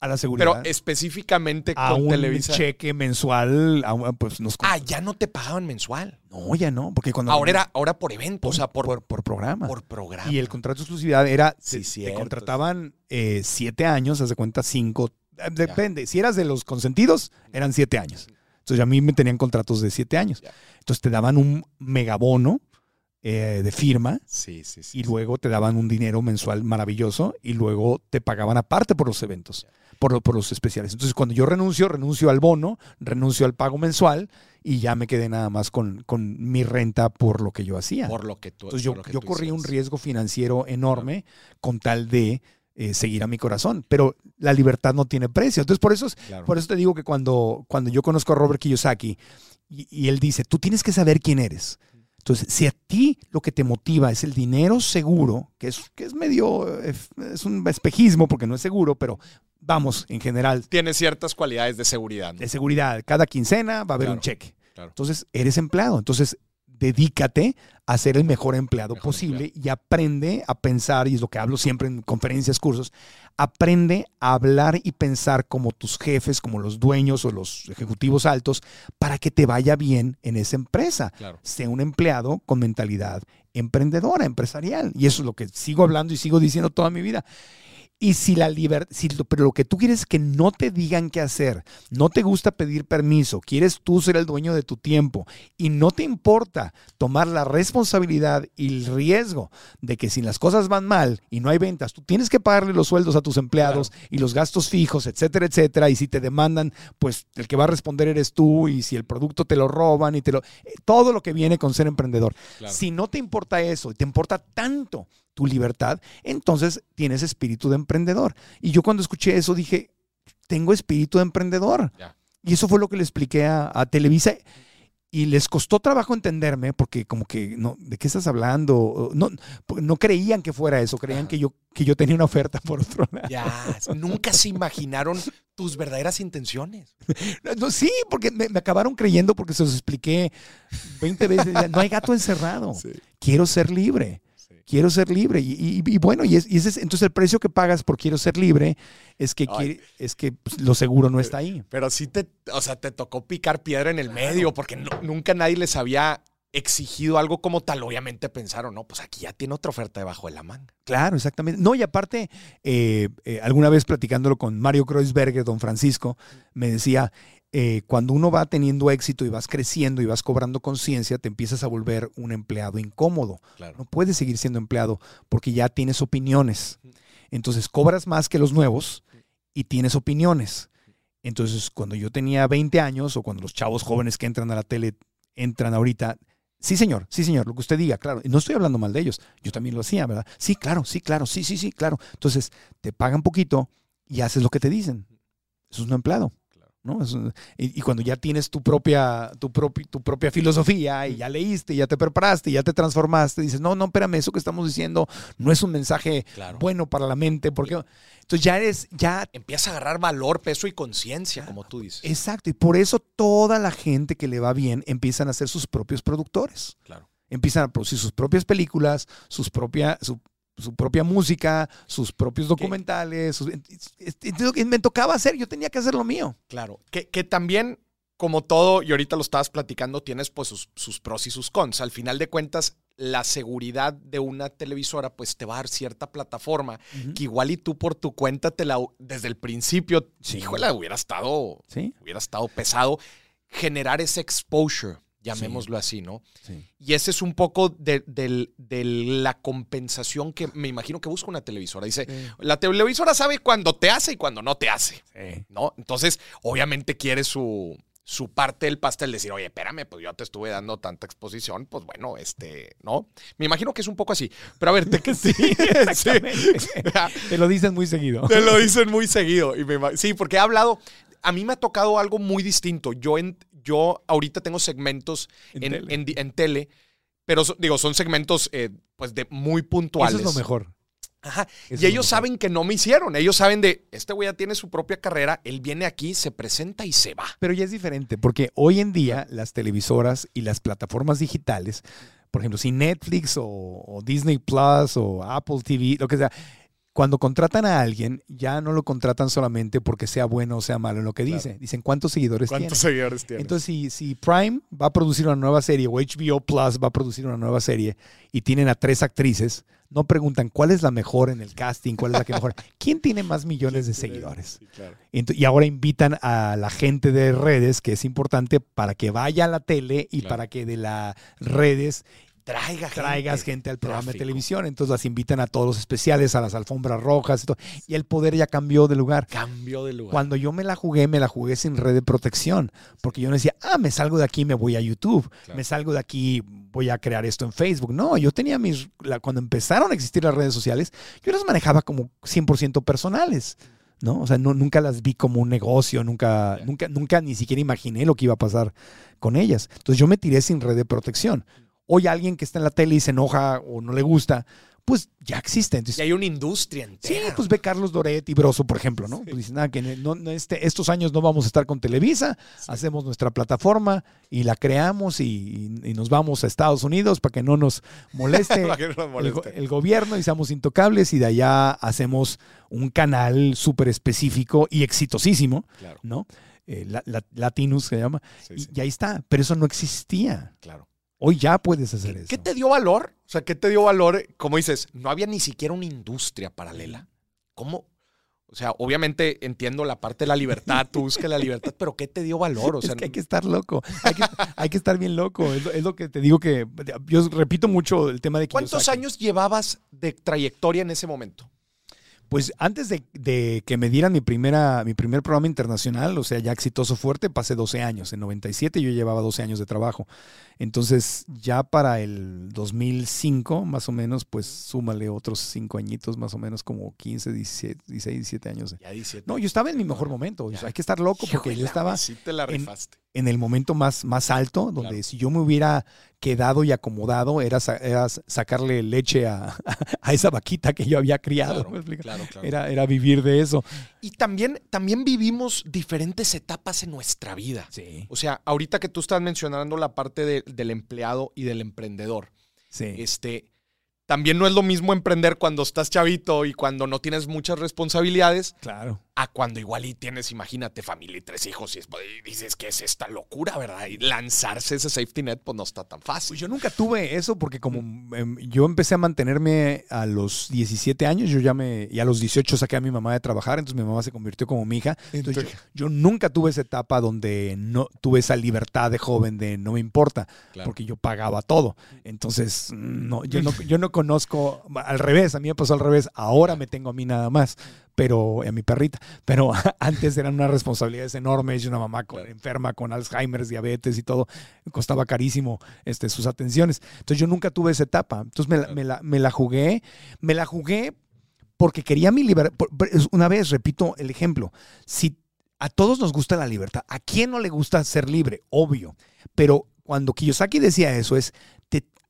A la seguridad. Pero específicamente a con un Televisa. cheque mensual, a un- pues nos Ah, ya no te pagaban mensual. No, ya no, porque cuando Ahora era ahora por evento, o sea, por, por, por programa. por programa. y el contrato de exclusividad era, Sí, te- te, cierto. contrataban eh, siete años, haz de cuenta cinco, eh, depende, si eras de los consentidos, eran siete años. Entonces a mí me tenían contratos de siete años. Ya. Entonces te daban un megabono eh, de firma Sí, sí, sí. y luego te daban un dinero mensual maravilloso y luego te pagaban aparte por los eventos, por, por los especiales. Entonces cuando yo renuncio, renuncio al bono, renuncio al pago mensual y ya me quedé nada más con, con mi renta por lo que yo hacía. Por lo que tú Entonces yo, yo corría un riesgo financiero enorme con tal de eh, seguir a mi corazón, pero la libertad no tiene precio. Entonces por eso, Claro. por eso te digo que cuando, cuando yo conozco a Robert Kiyosaki y, y él dice, tú tienes que saber quién eres. Entonces, si a ti lo que te motiva es el dinero seguro, que es, que es medio, eh, es un espejismo porque no es seguro, pero vamos, en general, Tiene ciertas cualidades de seguridad. ¿no? de seguridad, cada quincena va a haber Claro, un cheque. claro. Entonces, eres empleado. Entonces, dedícate a ser el mejor empleado Mejor posible y aprende a pensar, y es lo que hablo siempre en conferencias, cursos, aprende a hablar y pensar como tus jefes, como los dueños o los ejecutivos altos, para que te vaya bien en esa empresa. Claro. Sea un empleado con mentalidad emprendedora, empresarial. Y eso es lo que sigo hablando y sigo diciendo toda mi vida. Y si la libertad, si lo, pero lo que tú quieres es que no te digan qué hacer, no te gusta pedir permiso, quieres tú ser el dueño de tu tiempo y no te importa tomar la responsabilidad y el riesgo de que si las cosas van mal y no hay ventas, tú tienes que pagarle los sueldos a tus empleados y los gastos fijos, etcétera, etcétera. Y si te demandan, pues el que va a responder eres tú y si el producto te lo roban y te lo... eh, Todo lo que viene con ser emprendedor. Claro. Si no te importa eso y te importa tanto tu libertad, entonces tienes espíritu de emprendedor. Y yo cuando escuché eso dije, tengo espíritu de emprendedor. Y eso fue lo que le expliqué a, a Televisa. Y les costó trabajo entenderme porque como que, no, ¿de qué estás hablando? No, no creían que fuera eso, creían Ajá. que yo, que yo tenía una oferta por otro lado. Ya, nunca se imaginaron tus verdaderas intenciones. No, sí, porque me, me acabaron creyendo porque se los expliqué 20 veces. No hay gato encerrado. Quiero ser libre. Quiero ser libre. Y, y- y bueno, y, es- y ese es- entonces el precio que pagas por quiero ser libre es que, quiere- es que pues, lo seguro no está ahí. Pero sí te, o sea, te tocó picar piedra en el medio porque no- nunca nadie les había exigido algo como tal. Obviamente pensaron, no, pues aquí ya tiene otra oferta debajo de la manga. Claro, exactamente. No, y aparte, eh, eh, alguna vez platicándolo con Mario Kreuzberger, don Francisco, me decía, eh, cuando uno va teniendo éxito y vas creciendo y vas cobrando conciencia, te empiezas a volver un empleado incómodo. Claro. No puedes seguir siendo empleado porque ya tienes opiniones. Entonces cobras más que los nuevos y tienes opiniones. Entonces, cuando yo tenía 20 años o cuando los chavos jóvenes que entran a la tele entran ahorita, sí señor, sí señor, lo que usted diga, claro. Y no estoy hablando mal de ellos, yo también lo hacía, ¿verdad? Sí, claro, sí, claro, sí, sí, sí, claro. Entonces, te pagan poquito y haces lo que te dicen. Eso es un empleado. ¿No? Es un- y, y cuando ya tienes tu propia, tu, propi- tu propia filosofía y ya leíste, ya te preparaste, ya te transformaste, dices, no, no, espérame, eso que estamos diciendo no es un mensaje Claro. bueno para la mente, porque entonces ya eres, ya, Empieza a agarrar valor, peso y conciencia, como tú dices. exacto, y por eso toda la gente que le va bien empiezan a ser sus propios productores, Claro. empiezan a producir sus propias películas, sus propia, su, su propia música, sus propios documentales, sus- me tocaba hacer, yo tenía que hacer lo mío. Claro. Que, que también, como todo, y ahorita lo estabas platicando, tienes pues sus, sus pros y sus cons. Al final de cuentas, la seguridad de una televisora pues te va a dar cierta plataforma que igual y tú por tu cuenta te la desde el principio, Sí. híjole, hubiera estado ¿Sí? hubiera estado pesado generar ese exposure llamémoslo así, ¿no? Sí. Y ese es un poco de, del- de la compensación que me imagino que busca una televisora. Dice, la televisora sabe cuando te hace y cuando no te hace, Sí. ¿no? Entonces, obviamente quiere su, su parte del pastel, decir, oye, espérame, pues yo te estuve dando tanta exposición, pues bueno, este, ¿no? Me imagino que es un poco así. Pero a ver, te, sí, Exactamente. Te lo dicen muy seguido. te lo dicen muy seguido. Y me sí, porque he hablado. A mí me ha tocado algo muy distinto. Yo, en, yo ahorita tengo segmentos En en, tele. en di- en tele, pero digo, son segmentos eh, pues de muy puntuales. Eso es lo mejor. Ajá. Eso Y ellos saben que no me hicieron. Ellos saben de, este güey ya tiene su propia carrera, él viene aquí, se presenta y se va. Pero ya es diferente, porque hoy en día las televisoras y las plataformas digitales, por ejemplo, si Netflix o, o Disney Plus o Apple TV, lo que sea, cuando contratan a alguien, ya no lo contratan solamente porque sea bueno o sea malo en lo que Claro. dice. Dicen cuántos seguidores tiene. seguidores tiene? Entonces, si, si Prime va a producir una nueva serie o HBO Plus va a producir una nueva serie y tienen a tres actrices, no preguntan cuál es la mejor en el casting, cuál es la que mejor. ¿Quién tiene más millones de seguidores? Sí, claro. Y ahora invitan a la gente de redes, que es importante para que vaya a la tele y Claro. para que de las redes Traiga gente. traigas gente al programa de televisión. Entonces las invitan a todos los especiales, a las alfombras rojas y todo. Y el poder ya cambió de lugar. Cambio de lugar. Cuando yo me la jugué, me la jugué sin red de protección. Porque yo no decía, ah, me salgo de aquí, me voy a YouTube. Claro. Me salgo de aquí, voy a crear esto en Facebook. No, yo tenía mis. la- cuando empezaron a existir las redes sociales, yo las manejaba como 100% personales. ¿no? O sea, no, nunca las vi como un negocio, nunca, nunca, nunca ni siquiera imaginé lo que iba a pasar con ellas. Entonces yo me tiré sin red de protección. Hoy alguien que está en la tele y se enoja o no le gusta, pues ya existe. Entonces, Y hay una industria Sí, entera. pues ve Carlos Doret y Broso, por ejemplo, ¿no? Pues dicen, nada, que no, no, este, estos años no vamos a estar con Televisa, hacemos nuestra plataforma y la creamos y, y nos vamos a Estados Unidos para que no nos moleste Para que no nos el, moleste. go- el gobierno y seamos intocables y de allá hacemos un canal súper específico y exitosísimo, Claro, ¿no? Eh, la- la- Latinus se llama. sí, y, sí, y ahí está, pero eso no existía. claro. Hoy ya puedes hacer ¿Qué, eso. qué te dio valor? O sea, ¿qué te dio valor? Como dices, no había ni siquiera una industria paralela. ¿Cómo? O sea, obviamente entiendo la parte de la libertad, tú buscas la libertad, pero ¿qué te dio valor? O sea, es que hay que estar loco. Hay que, hay que estar bien loco. Es lo, es lo que te digo que yo repito mucho el tema de ¿cuántos Kiyosaki. años llevabas de trayectoria en ese momento? Pues antes de, de que me dieran mi, primera, mi primer programa internacional, o sea, ya exitoso fuerte, pasé 12 años. En 97 yo llevaba 12 años de trabajo. Entonces, ya para el 2005, más o menos, pues súmale otros 5 añitos, más o menos como 15, 17, 16, 17 años. Ya 17. No, yo estaba en mi mejor momento. O sea, hay que estar loco porque yo estaba Sí te la rifaste. en el momento más, más alto, donde Claro. si yo me hubiera quedado y acomodado, era, era sacarle leche a, a esa vaquita que yo había criado. Claro, claro, claro. Era, era vivir de eso. Y también, también vivimos diferentes etapas en nuestra vida. Sí. O sea, ahorita que tú estás mencionando la parte de- del empleado y del emprendedor, Sí. este, también no es lo mismo emprender cuando estás chavito y cuando no tienes muchas responsabilidades claro. a cuando igual y tienes, imagínate, familia y tres hijos y, es- y dices que es esta locura, ¿verdad? Y lanzarse ese safety net pues no está tan fácil. Pues yo nunca tuve eso porque como em, yo empecé a mantenerme a los 17 años, yo ya me, y a los 18 saqué a mi mamá de trabajar, entonces mi mamá se convirtió como mi hija. Entonces yo, yo nunca tuve esa etapa donde no tuve esa libertad de joven de no me importa, Claro. porque yo pagaba todo. Entonces, no, yo no, yo no conozco, al revés, a mí me pasó al revés, ahora me tengo a mí nada más. Pero a mi perrita, pero antes eran unas responsabilidades enormes una mamá con- enferma con Alzheimer, diabetes y todo, costaba carísimo este, sus atenciones. Entonces yo nunca tuve esa etapa. Entonces me la, me la- me la jugué, me la jugué porque quería mi libertad. Una vez, repito el ejemplo, si a todos nos gusta la libertad, ¿a quién no le gusta ser libre? Obvio. Pero cuando Kiyosaki decía eso es,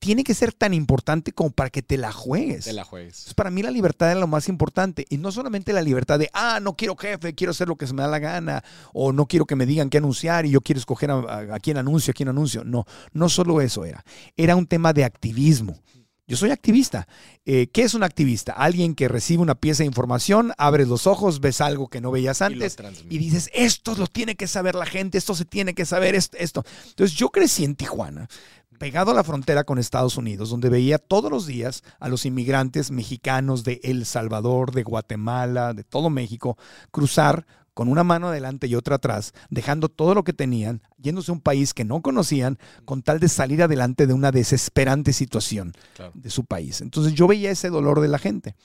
tiene que ser tan importante como para que te la juegues. Te la juegues. Entonces, para mí la libertad es lo más importante. Y no solamente la libertad de, ah, no quiero jefe, quiero hacer lo que se me da la gana, o no quiero que me digan qué anunciar y yo quiero escoger a, a- a quién anuncio, a quién anuncio. No, no solo eso era. Era un tema de activismo. Yo soy activista. Eh, ¿Qué es un activista? Alguien que recibe una pieza de información, abres los ojos, ves algo que no veías antes y dices, esto lo tiene que saber la gente, esto se tiene que saber, esto, esto. Entonces yo crecí en Tijuana, pegado a la frontera con Estados Unidos, donde veía todos los días a los inmigrantes mexicanos de El Salvador, de Guatemala, de todo México, cruzar con una mano adelante y otra atrás, dejando todo lo que tenían, yéndose a un país que no conocían, con tal de salir adelante de una desesperante situación Claro. de su país. Entonces yo veía ese dolor de la gente.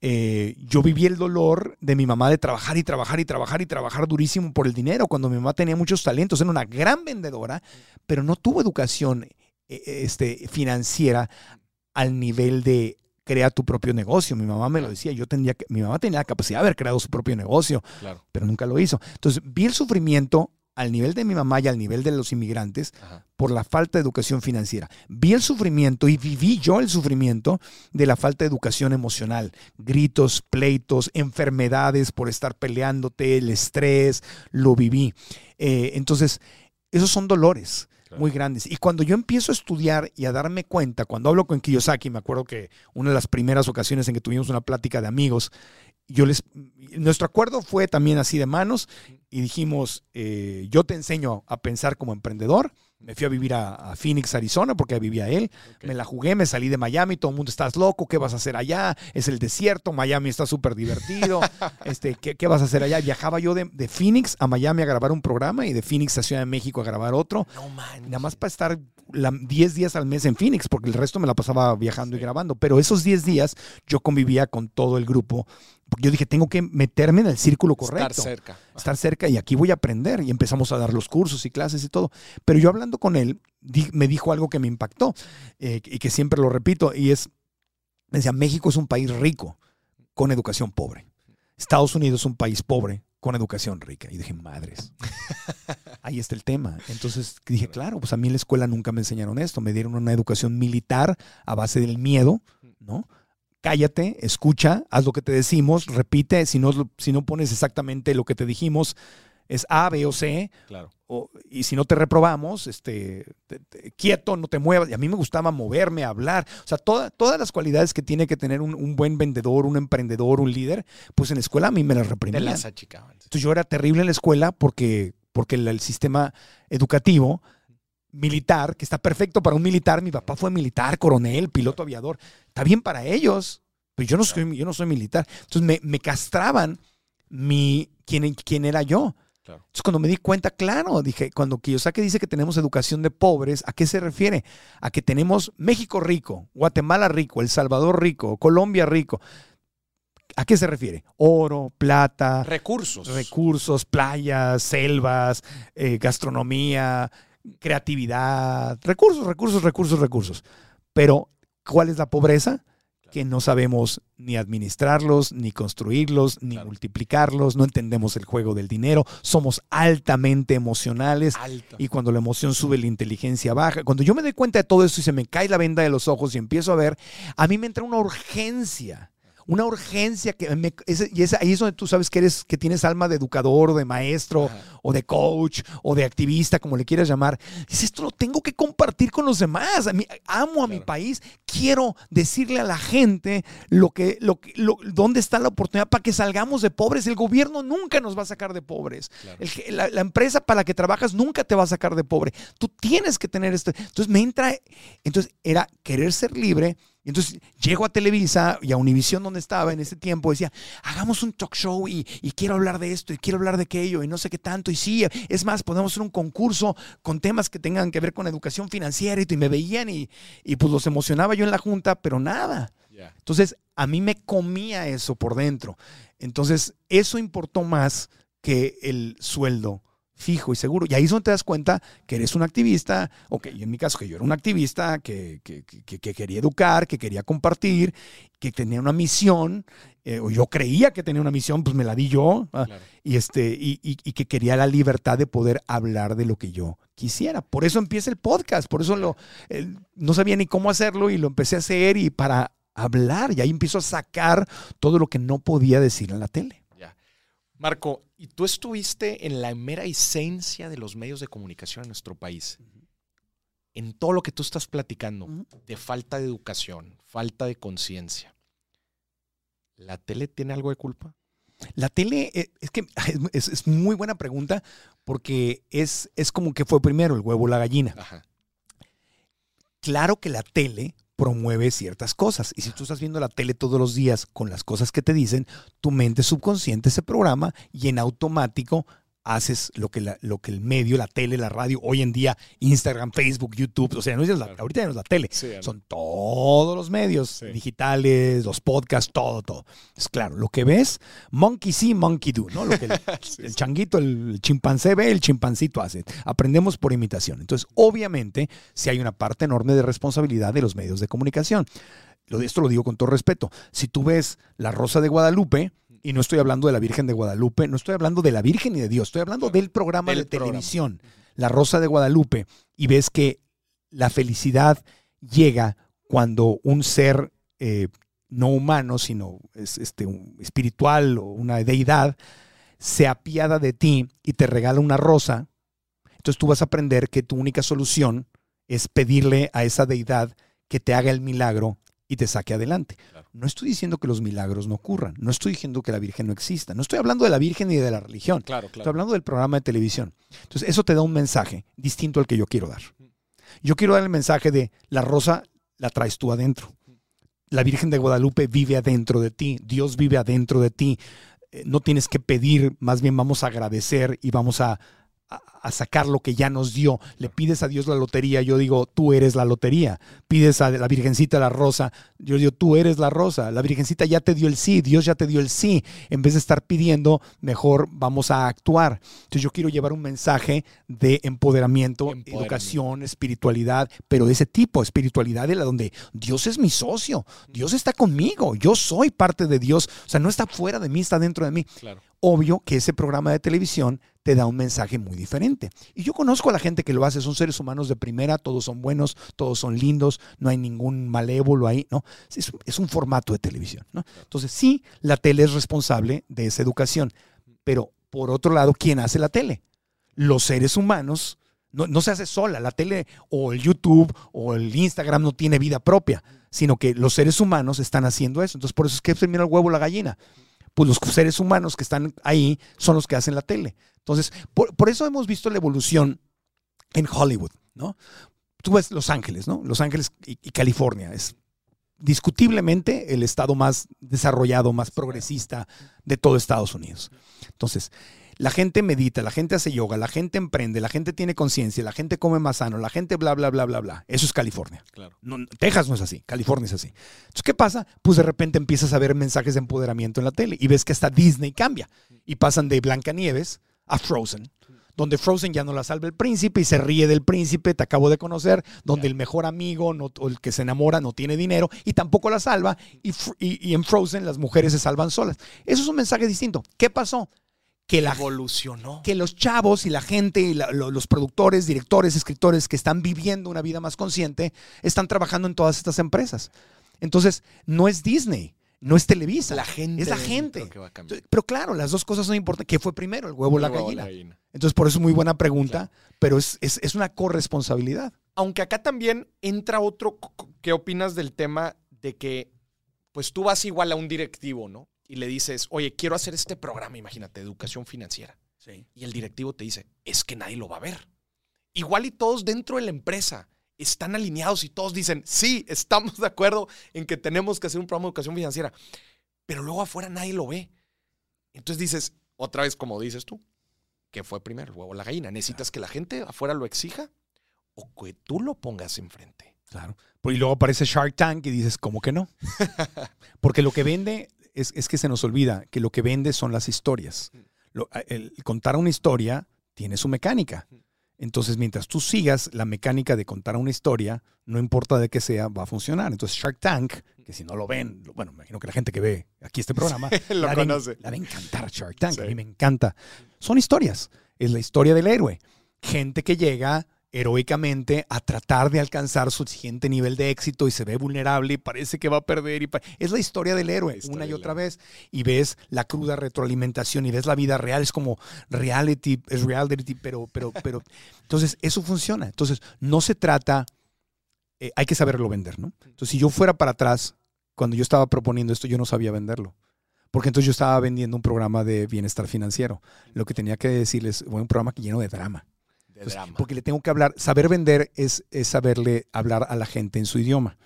Eh, yo viví el dolor de mi mamá de trabajar y trabajar y trabajar y trabajar durísimo por el dinero, cuando mi mamá tenía muchos talentos, era una gran vendedora, pero no tuvo educación este, financiera al nivel de crea tu propio negocio. Mi mamá me lo decía, yo tendría que, mi mamá tenía la capacidad de haber creado su propio negocio, Claro. pero nunca lo hizo. Entonces vi el sufrimiento al nivel de mi mamá y al nivel de los inmigrantes Ajá. por la falta de educación financiera. Vi el sufrimiento y viví yo el sufrimiento de la falta de educación emocional. Gritos, pleitos, enfermedades por estar peleándote, el estrés, lo viví. Eh, entonces, esos son dolores. Muy grandes. Y cuando yo empiezo a estudiar y a darme cuenta, cuando hablo con Kiyosaki, me acuerdo que una de las primeras ocasiones en que tuvimos una plática de amigos, yo les, nuestro acuerdo fue también así de manos y dijimos, eh, yo te enseño a pensar como emprendedor. Me fui a vivir a, a Phoenix, Arizona, porque vivía él. Me la jugué, me salí de Miami, todo el mundo estás loco, ¿qué vas a hacer allá? Es el desierto, Miami está súper divertido. este, ¿qué, qué vas a hacer allá? Viajaba yo de, de Phoenix a Miami a grabar un programa y de Phoenix a Ciudad de México a grabar otro. No man. Nada más para estar la- 10 días al mes en Phoenix, porque el resto me la pasaba viajando y grabando. Pero esos 10 días yo convivía con todo el grupo, porque yo dije, tengo que meterme en el círculo correcto Estar cerca. estar cerca y aquí voy a aprender y empezamos a dar los cursos y clases y todo. Pero yo hablando con él, di- me dijo algo que me impactó eh, y que siempre lo repito y es, me decía, México es un país rico con educación pobre. Estados Unidos es un país pobre con educación rica. Y dije, madres, ahí está el tema. Entonces dije, claro, pues a mí en la escuela nunca me enseñaron esto. Me dieron una educación militar a base del miedo, ¿no? Cállate, escucha, haz lo que te decimos, repite, si no, si no pones exactamente lo que te dijimos, es A, B o C, Claro. o- y si no te reprobamos, este, te- te- quieto, no te muevas. Y a mí me gustaba moverme, hablar. O sea, toda- todas las cualidades que tiene que tener un, un buen vendedor, un emprendedor, un líder, pues en la escuela a mí me las Te reprimían. las achicaban. Entonces yo era terrible en la escuela porque, porque el, el sistema educativo militar, que está perfecto para un militar, mi papá fue militar, coronel, piloto aviador, está bien para ellos, pero yo no soy, yo no soy militar. Entonces me, me castraban mi, quién, quién era yo. Claro. Entonces cuando me di cuenta, claro, dije, cuando Kiyosaki dice que tenemos educación de pobres, ¿a qué se refiere? A que tenemos México rico, Guatemala rico, El Salvador rico, Colombia rico. ¿A qué se refiere? Oro, plata, Recursos. recursos, playas, selvas, eh, gastronomía, creatividad, recursos, recursos, recursos, recursos. Pero, ¿cuál es la pobreza? Que no sabemos ni administrarlos, ni construirlos, ni Claro. multiplicarlos, no entendemos el juego del dinero, somos altamente emocionales Alta. y cuando la emoción sube, la inteligencia baja. Cuando yo me doy cuenta de todo eso y se me cae la venda de los ojos y empiezo a ver, a mí me entra una urgencia. Una urgencia que me, ese- y ahí es donde tú sabes que eres, que tienes alma de educador, o de maestro, Ajá. o de coach, o de activista, como le quieras llamar. Dices, esto lo tengo que compartir con los demás. A mí, amo a mi país. Quiero decirle a la gente lo que, lo, dónde está la oportunidad para que salgamos de pobres. El gobierno nunca nos va a sacar de pobres. Claro. El que- la, la empresa para la que trabajas nunca te va a sacar de pobre. Tú tienes que tener esto. Entonces me entra, entonces era querer ser libre. Y entonces llego a Televisa y a Univisión donde estaba en ese tiempo, decía, hagamos un talk show y, y quiero hablar de esto y quiero hablar de aquello y no sé qué tanto. Y sí, es más, podemos hacer un concurso con temas que tengan que ver con educación financiera y, y me veían y, y pues los emocionaba yo en la junta, pero nada. Entonces, a mí me comía eso por dentro. Entonces, eso importó más que el sueldo fijo y seguro. Y ahí es donde te das cuenta que eres un activista, o que en mi caso, que yo era un activista, que, que- que- que quería educar, que quería compartir, que tenía una misión, eh, o yo creía que tenía una misión, pues me la di yo, ah, Claro. y, este, y, y- y que quería la libertad de poder hablar de lo que yo quisiera. Por eso empieza el podcast, por eso lo, el- no sabía ni cómo hacerlo y lo empecé a hacer y para hablar, y ahí empiezo a sacar todo lo que no podía decir en la tele. Marco, y tú estuviste en la mera esencia de los medios de comunicación en nuestro país. En todo lo que tú estás platicando, de falta de educación, falta de conciencia. ¿La tele tiene algo de culpa? La tele, eh, es que es, es muy buena pregunta porque es, es como que fue primero el huevo o la gallina. Ajá. Claro que la tele promueve ciertas cosas. Y si tú estás viendo la tele todos los días con las cosas que te dicen, tu mente subconsciente se programa y en automático haces lo que, la- lo que el medio, la tele, la radio, hoy en día, Instagram, Facebook, YouTube, o sea, no es la- Claro. ahorita ya no es la tele, son todos los medios Sí. digitales, los podcasts, todo, todo. Es claro, lo que ves, monkey see, monkey do, ¿no? Lo que el, Sí, el changuito, el chimpancé ve, el chimpancito hace. Aprendemos por imitación. Entonces, obviamente, si hay una parte enorme de responsabilidad de los medios de comunicación. Lo de esto lo digo con todo respeto. Si tú ves La Rosa de Guadalupe, y no estoy hablando de la Virgen de Guadalupe, no estoy hablando de la Virgen ni de Dios, estoy hablando del programa del de programa. televisión, La Rosa de Guadalupe, y ves que la felicidad llega cuando un ser eh, no humano, sino es, este, un espiritual o una deidad, se apiada de ti y te regala una rosa, entonces tú vas a aprender que tu única solución es pedirle a esa deidad que te haga el milagro y te saque adelante. Claro. No estoy diciendo que los milagros no ocurran, no estoy diciendo que la Virgen no exista, no estoy hablando de la Virgen ni de la religión, Claro, estoy claro. hablando del programa de televisión. Entonces eso te da un mensaje distinto al que yo quiero dar. Yo quiero dar el mensaje de la rosa la traes tú adentro. La Virgen de Guadalupe vive adentro de ti, Dios vive adentro de ti. Eh, No tienes que pedir, más bien vamos a agradecer y vamos a, a- a sacar lo que ya nos dio. Le pides a Dios la lotería, yo digo, tú eres la lotería. Pides a la Virgencita la rosa, yo digo, tú eres la rosa. La Virgencita ya te dio el sí, Dios ya te dio el sí. En vez de estar pidiendo, mejor vamos a actuar. Entonces yo quiero llevar un mensaje de empoderamiento, Empoderamiento. educación, espiritualidad, pero de ese tipo, espiritualidad de la donde Dios es mi socio, Dios está conmigo, yo soy parte de Dios, o sea, no está fuera de mí, está dentro de mí Claro. obvio que ese programa de televisión te da un mensaje muy diferente. Y yo conozco a la gente que lo hace, son seres humanos de primera, todos son buenos, todos son lindos, no hay ningún malévolo ahí, ¿no? Es, un formato de televisión. Entonces, sí, la tele es responsable de esa educación, pero por otro lado, ¿quién hace la tele? Los seres humanos. No, no se hace sola, la tele o el YouTube o el Instagram no tiene vida propia, sino que los seres humanos están haciendo eso. Entonces, por eso es que primero el huevo la gallina pues los seres humanos que están ahí son los que hacen la tele. Entonces, por, por eso hemos visto la evolución en Hollywood, ¿no? Tú ves Los Ángeles, ¿no? Los Ángeles y, y California es discutiblemente el estado más desarrollado, más progresista de todo Estados Unidos. Entonces, la gente medita, la gente hace yoga, la gente emprende, la gente tiene conciencia, la gente come más sano, la gente bla, bla, bla, bla, bla. Eso es California. Claro. No, Texas no es así, California es así. Entonces, ¿qué pasa? Pues de repente empiezas a ver mensajes de empoderamiento en la tele y ves que hasta Disney cambia y pasan de Blancanieves a Frozen, donde Frozen ya no la salva el príncipe y se ríe del príncipe, te acabo de conocer, donde el mejor amigo no- o el que se enamora no tiene dinero y tampoco la salva y, Fr- y- y en Frozen las mujeres se salvan solas. Eso es un mensaje distinto. ¿Qué pasó? Que la Evolucionó. que los chavos y la gente, y la- los productores, directores, escritores que están viviendo una vida más consciente, están trabajando en todas estas empresas. Entonces, no es Disney, no es Televisa. La gente. Es la gente. que va a. Pero claro, las dos cosas son importantes. ¿Qué fue primero, el huevo o la o gallina? Entonces, por eso es muy buena pregunta, pero es, es- es una corresponsabilidad. Aunque acá también entra otro, ¿qué opinas del tema de que, pues tú vas igual a un directivo, ¿no? Y le dices, oye, quiero hacer este programa, imagínate, educación financiera. Y el directivo te dice, es que nadie lo va a ver. Igual y todos dentro de la empresa están alineados y todos dicen, sí, estamos de acuerdo en que tenemos que hacer un programa de educación financiera. Pero luego afuera nadie lo ve. Entonces dices, otra vez como dices tú, ¿qué fue primero, el huevo la gallina? ¿Necesitas que la gente afuera lo exija o que tú lo pongas enfrente? Claro. Y luego aparece Shark Tank y dices, ¿cómo que no? Porque lo que vende es, es que se nos olvida que lo que vende son las historias. Lo- el contar una historia tiene su mecánica. Entonces, mientras tú sigas la mecánica de contar una historia, no importa de qué sea, va a funcionar. Entonces, Shark Tank, que si no lo ven, bueno, me imagino que la gente que ve aquí este programa lo la, conoce. la de encantar Shark Tank. A mí me encanta. Son historias. Es la historia del héroe. Gente que llega heroicamente a tratar de alcanzar su siguiente nivel de éxito y se ve vulnerable y parece que va a perder. Y es la historia del héroe historia una y otra vez. Y ves la cruda retroalimentación y ves la vida real. Es como reality, es reality, pero, pero, pero. Entonces, eso funciona. Entonces, no se trata. eh, hay que saberlo vender, ¿no? Entonces, si yo fuera para atrás, cuando yo estaba proponiendo esto, yo no sabía venderlo. Porque entonces yo estaba vendiendo un programa de bienestar financiero. Lo que tenía que decirles fue un programa lleno de drama. De Entonces, drama. Porque le tengo que hablar, saber vender es, es saberle hablar a la gente en su idioma.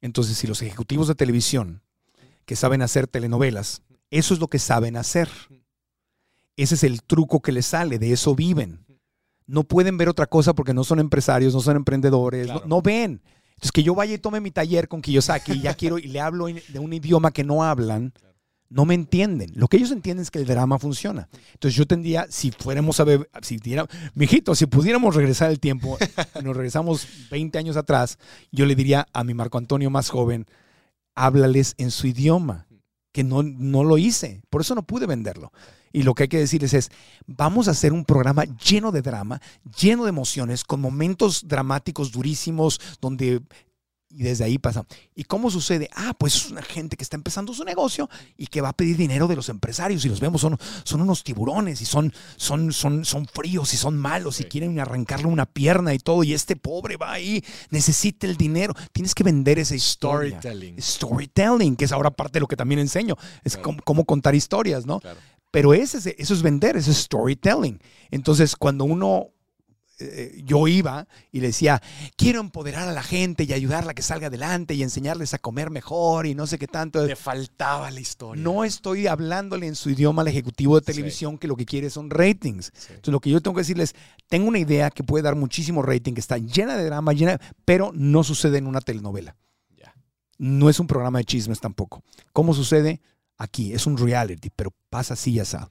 Entonces, si los ejecutivos de televisión que saben hacer telenovelas, eso es lo que saben hacer. Ese es el truco que les sale, de eso viven. No pueden ver otra cosa porque no son empresarios, no son emprendedores, Claro. no, no ven. Entonces, que yo vaya y tome mi taller con Kiyosaki y ya quiero y le hablo de un idioma que no hablan, no me entienden. Lo que ellos entienden es que el drama funciona. Entonces, yo tendría, si fuéramos a ver, si diera, mijito, si pudiéramos regresar el tiempo, nos regresamos 20 años atrás, yo le diría a mi Marco Antonio más joven, háblales en su idioma, que no, no lo hice. Por eso no pude venderlo. Y lo que hay que decirles es, vamos a hacer un programa lleno de drama, lleno de emociones, con momentos dramáticos durísimos, donde... Y desde ahí pasa. ¿Y cómo sucede? Ah, pues es una gente que está empezando su negocio y que va a pedir dinero de los empresarios. Y los vemos, son, son unos tiburones y son, son, son, son fríos y son malos y quieren arrancarle una pierna y todo. Y este pobre va ahí, necesita el dinero. Tienes que vender esa historia Storytelling. storytelling, que es ahora parte de lo que también enseño, es Claro. cómo, cómo contar historias, ¿no? Claro. Pero ese, es- eso es vender, eso es storytelling. Entonces, cuando uno, eh, yo iba y le decía, quiero empoderar a la gente y ayudarla a que salga adelante y enseñarles a comer mejor y no sé qué tanto. Te faltaba la historia. No estoy hablándole en su idioma al ejecutivo de Sí. televisión que lo que quiere son ratings. Sí. Entonces, lo que yo tengo que decirles, tengo una idea que puede dar muchísimo rating, que está llena de drama, llena, pero no sucede en una telenovela. No es un programa de chismes tampoco. ¿Cómo sucede? Aquí, es un reality, pero pasa así y asado.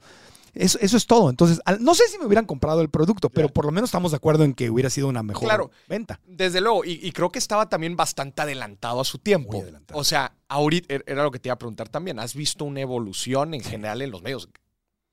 Eso, eso es todo. Entonces, al- no sé si me hubieran comprado el producto, pero por lo menos estamos de acuerdo en que hubiera sido una mejor Claro. venta. Desde luego, y, y creo que estaba también bastante adelantado a su tiempo. O sea, ahorita er- era lo que te iba a preguntar también. ¿Has visto una evolución en general en los medios?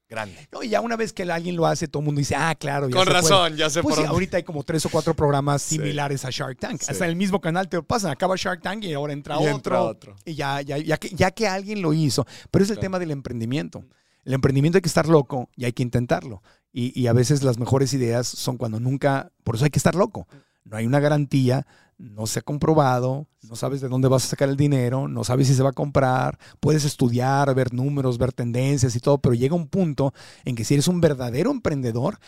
Grande. No, y ya una vez que alguien lo hace, todo el mundo dice, ah, claro. ya Con se puede". razón, ya sé Pues por sí, dónde. ahorita hay como tres o cuatro programas similares a Shark Tank. Sí. Hasta en el mismo canal te pasan. Acaba Shark Tank y ahora entra Y otro. entra otro. Y ya, ya, ya, que, ya que alguien lo hizo. Pero es el Claro. tema del emprendimiento. El emprendimiento hay que estar loco y hay que intentarlo. Y, y a veces las mejores ideas son cuando nunca. Por eso hay que estar loco. No hay una garantía, no se ha comprobado, no sabes de dónde vas a sacar el dinero, no sabes si se va a comprar. Puedes estudiar, ver números, ver tendencias y todo, pero llega un punto en que si eres un verdadero emprendedor,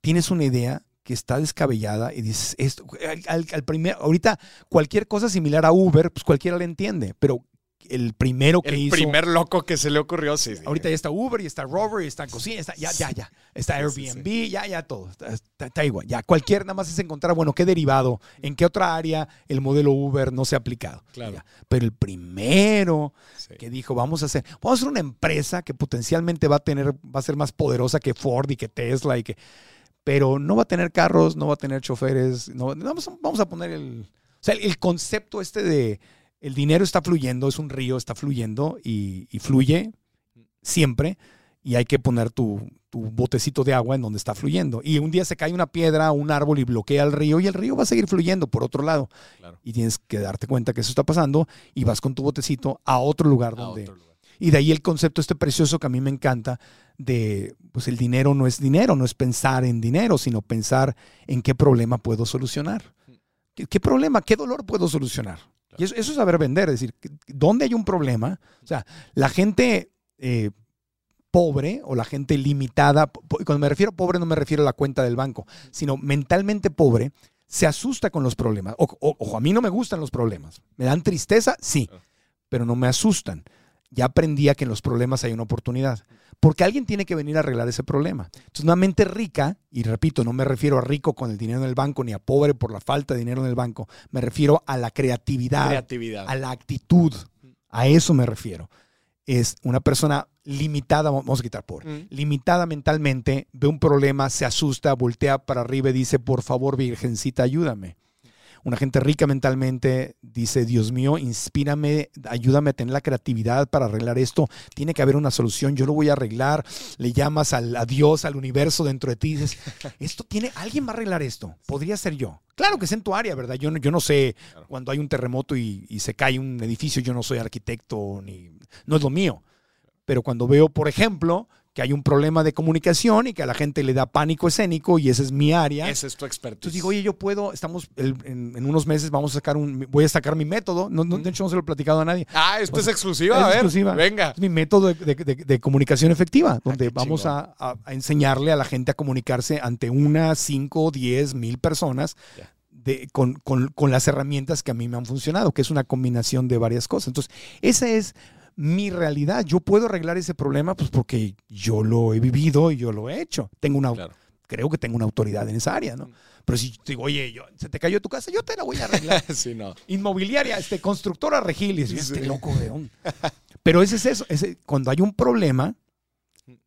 tienes una idea que está descabellada y dices, esto, al, primer, ahorita cualquier cosa similar a Uber, pues cualquiera le entiende, pero el primero que El hizo... primer loco que se le ocurrió, sí. Ahorita ya está Uber y está Rover y está Cocina, está, ya, ya, ya. Está Sí, sí, Airbnb, ya, ya todo. Está, está- está igual. Ya cualquier, nada más es encontrar, bueno, qué derivado, en qué otra área el modelo Uber no se ha aplicado. Claro. Ya. Pero el primero que dijo, vamos a hacer, vamos a hacer una empresa que potencialmente va a tener, va a ser más poderosa que Ford y que Tesla y que, pero no va a tener carros, no va a tener choferes, no, vamos, a- vamos a poner el, o sea, el, el concepto este de el dinero está fluyendo, es un río, está fluyendo y, y fluye siempre y hay que poner tu, tu botecito de agua en donde está fluyendo. Y un día se cae una piedra, un árbol y bloquea el río y el río va a seguir fluyendo por otro lado. Claro. Y tienes que darte cuenta que eso está pasando y vas con tu botecito a otro lugar A donde... otro lugar. Y de ahí el concepto este precioso que a mí me encanta de, pues el dinero no es dinero, no es pensar en dinero, sino pensar en qué problema puedo solucionar. ¿Qué, qué problema, qué dolor puedo solucionar? Y eso, eso es saber vender, es decir, ¿dónde hay un problema? O sea, la gente eh, pobre o la gente limitada, po- cuando me refiero a pobre no me refiero a la cuenta del banco, sino mentalmente pobre, se asusta con los problemas. O- o- ojo, a mí no me gustan los problemas. ¿Me dan tristeza? Sí, Ah. pero no me asustan. Ya aprendí a que en los problemas hay una oportunidad. Porque alguien tiene que venir a arreglar ese problema. Entonces, una mente rica, y repito, no me refiero a rico con el dinero en el banco ni a pobre por la falta de dinero en el banco, me refiero a la creatividad, Creatividad. a la actitud. A eso me refiero. Es una persona limitada, vamos a quitar pobre, Mm. limitada mentalmente, ve un problema, se asusta, voltea para arriba y dice, por favor, Virgencita, ayúdame. Una gente rica mentalmente dice, Dios mío, inspírame, ayúdame a tener la creatividad para arreglar esto. Tiene que haber una solución, yo lo voy a arreglar. Le llamas al, a Dios, al universo dentro de ti y dices, esto tiene, alguien va a arreglar esto. Podría ser yo. Claro que es en tu área, ¿verdad? Yo no, yo no sé Claro. cuando hay un terremoto y, y se cae un edificio, yo no soy arquitecto ni, no es lo mío. Pero cuando veo, por ejemplo, que hay un problema de comunicación y que a la gente le da pánico escénico y esa es mi área. Ese es tu expertise. Entonces digo, oye, yo puedo, estamos, el- en, en unos meses vamos a sacar un, voy a sacar mi método. No, no, de hecho, no se lo he platicado a nadie. ah, esto es exclusiva. es a ver, exclusiva. venga. Es mi método de, de- de- de comunicación efectiva, donde qué vamos a, a- a enseñarle a la gente a comunicarse ante una, cinco, diez, mil personas de, con, con, con las herramientas que a mí me han funcionado, que es una combinación de varias cosas. Entonces, esa es mi realidad. Yo puedo arreglar ese problema pues porque yo lo he vivido y yo lo he hecho. Tengo una, Claro. creo que tengo una autoridad en esa área, ¿no? Pero si digo, oye, yo- se te cayó tu casa, yo te la voy a arreglar. sí, no. Inmobiliaria, este, constructora Regil, y dices, este loco? Pero ese es eso, ese- cuando hay un problema,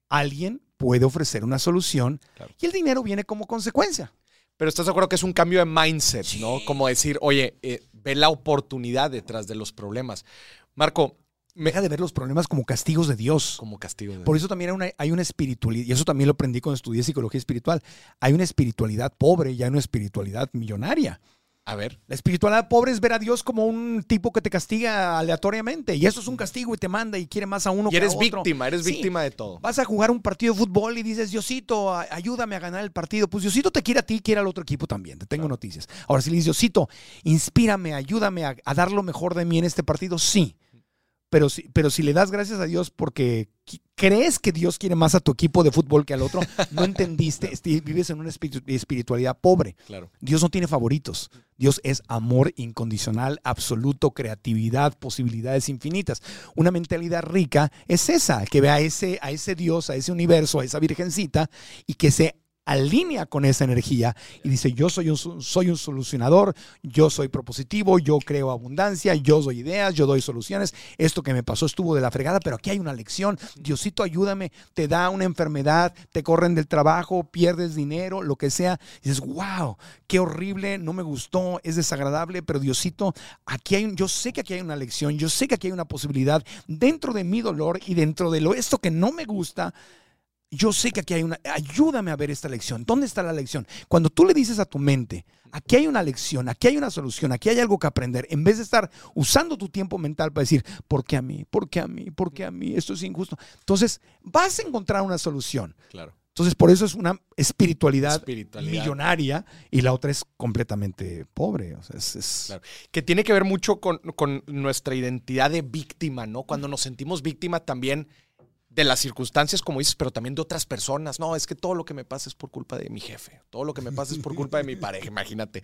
alguien puede ofrecer una solución Claro. y el dinero viene como consecuencia. Pero estás de acuerdo que es un cambio de mindset, ¿no? Como decir, oye, eh, ve la oportunidad detrás de los problemas. Marco, Deja de ver los problemas como castigos de Dios. como castigo. de- Por eso también hay una, hay una espiritualidad, y eso también lo aprendí cuando estudié psicología espiritual. Hay una espiritualidad pobre y hay una espiritualidad millonaria. A ver, La espiritualidad pobre es ver a Dios como un tipo que te castiga aleatoriamente. Y eso es un castigo y te manda y quiere más a uno y que eres a otro. víctima, eres Sí. víctima de todo. Vas a jugar un partido de fútbol y dices, Diosito, ayúdame a ganar el partido. Pues Diosito te quiere a ti, quiere al otro equipo también. Te tengo noticias. Ahora, si le dices, Diosito, inspírame, ayúdame a, a dar lo mejor de mí en este partido, sí. Pero si, pero si le das gracias a Dios porque crees que Dios quiere más a tu equipo de fútbol que al otro, no entendiste, vives en una espiritu- espiritualidad pobre. Claro. Dios no tiene favoritos. Dios es amor incondicional, absoluto, creatividad, posibilidades infinitas. Una mentalidad rica es esa, que ve a ese, a ese Dios, a ese universo, a esa virgencita y que se alinea con esa energía y dice, yo soy un, soy un solucionador, yo soy propositivo, yo creo abundancia, yo doy ideas, yo doy soluciones, esto que me pasó estuvo de la fregada, pero aquí hay una lección, Diosito ayúdame, te da una enfermedad, te corren del trabajo, pierdes dinero, lo que sea, y dices, wow, qué horrible, no me gustó, es desagradable, pero Diosito, aquí hay yo sé que aquí hay una lección, yo sé que aquí hay una posibilidad. Dentro de mi dolor y dentro de lo esto que no me gusta, yo sé que aquí hay una, ayúdame a ver esta lección. ¿Dónde está la lección? Cuando tú le dices a tu mente, aquí hay una lección, aquí hay una solución, aquí hay algo que aprender, en vez de estar usando tu tiempo mental para decir, ¿por qué a mí? ¿Por qué a mí? ¿Por qué a mí? Esto es injusto. Entonces, vas a encontrar una solución. Claro. Entonces, por eso es una espiritualidad, Espiritualidad. millonaria y la otra es completamente pobre. O sea, es, es- Claro. Que tiene que ver mucho con, con nuestra identidad de víctima, ¿no? Cuando nos sentimos víctima también de las circunstancias, como dices, pero también de otras personas. No, es que todo lo que me pasa es por culpa de mi jefe, todo lo que me pasa es por culpa de mi pareja, imagínate,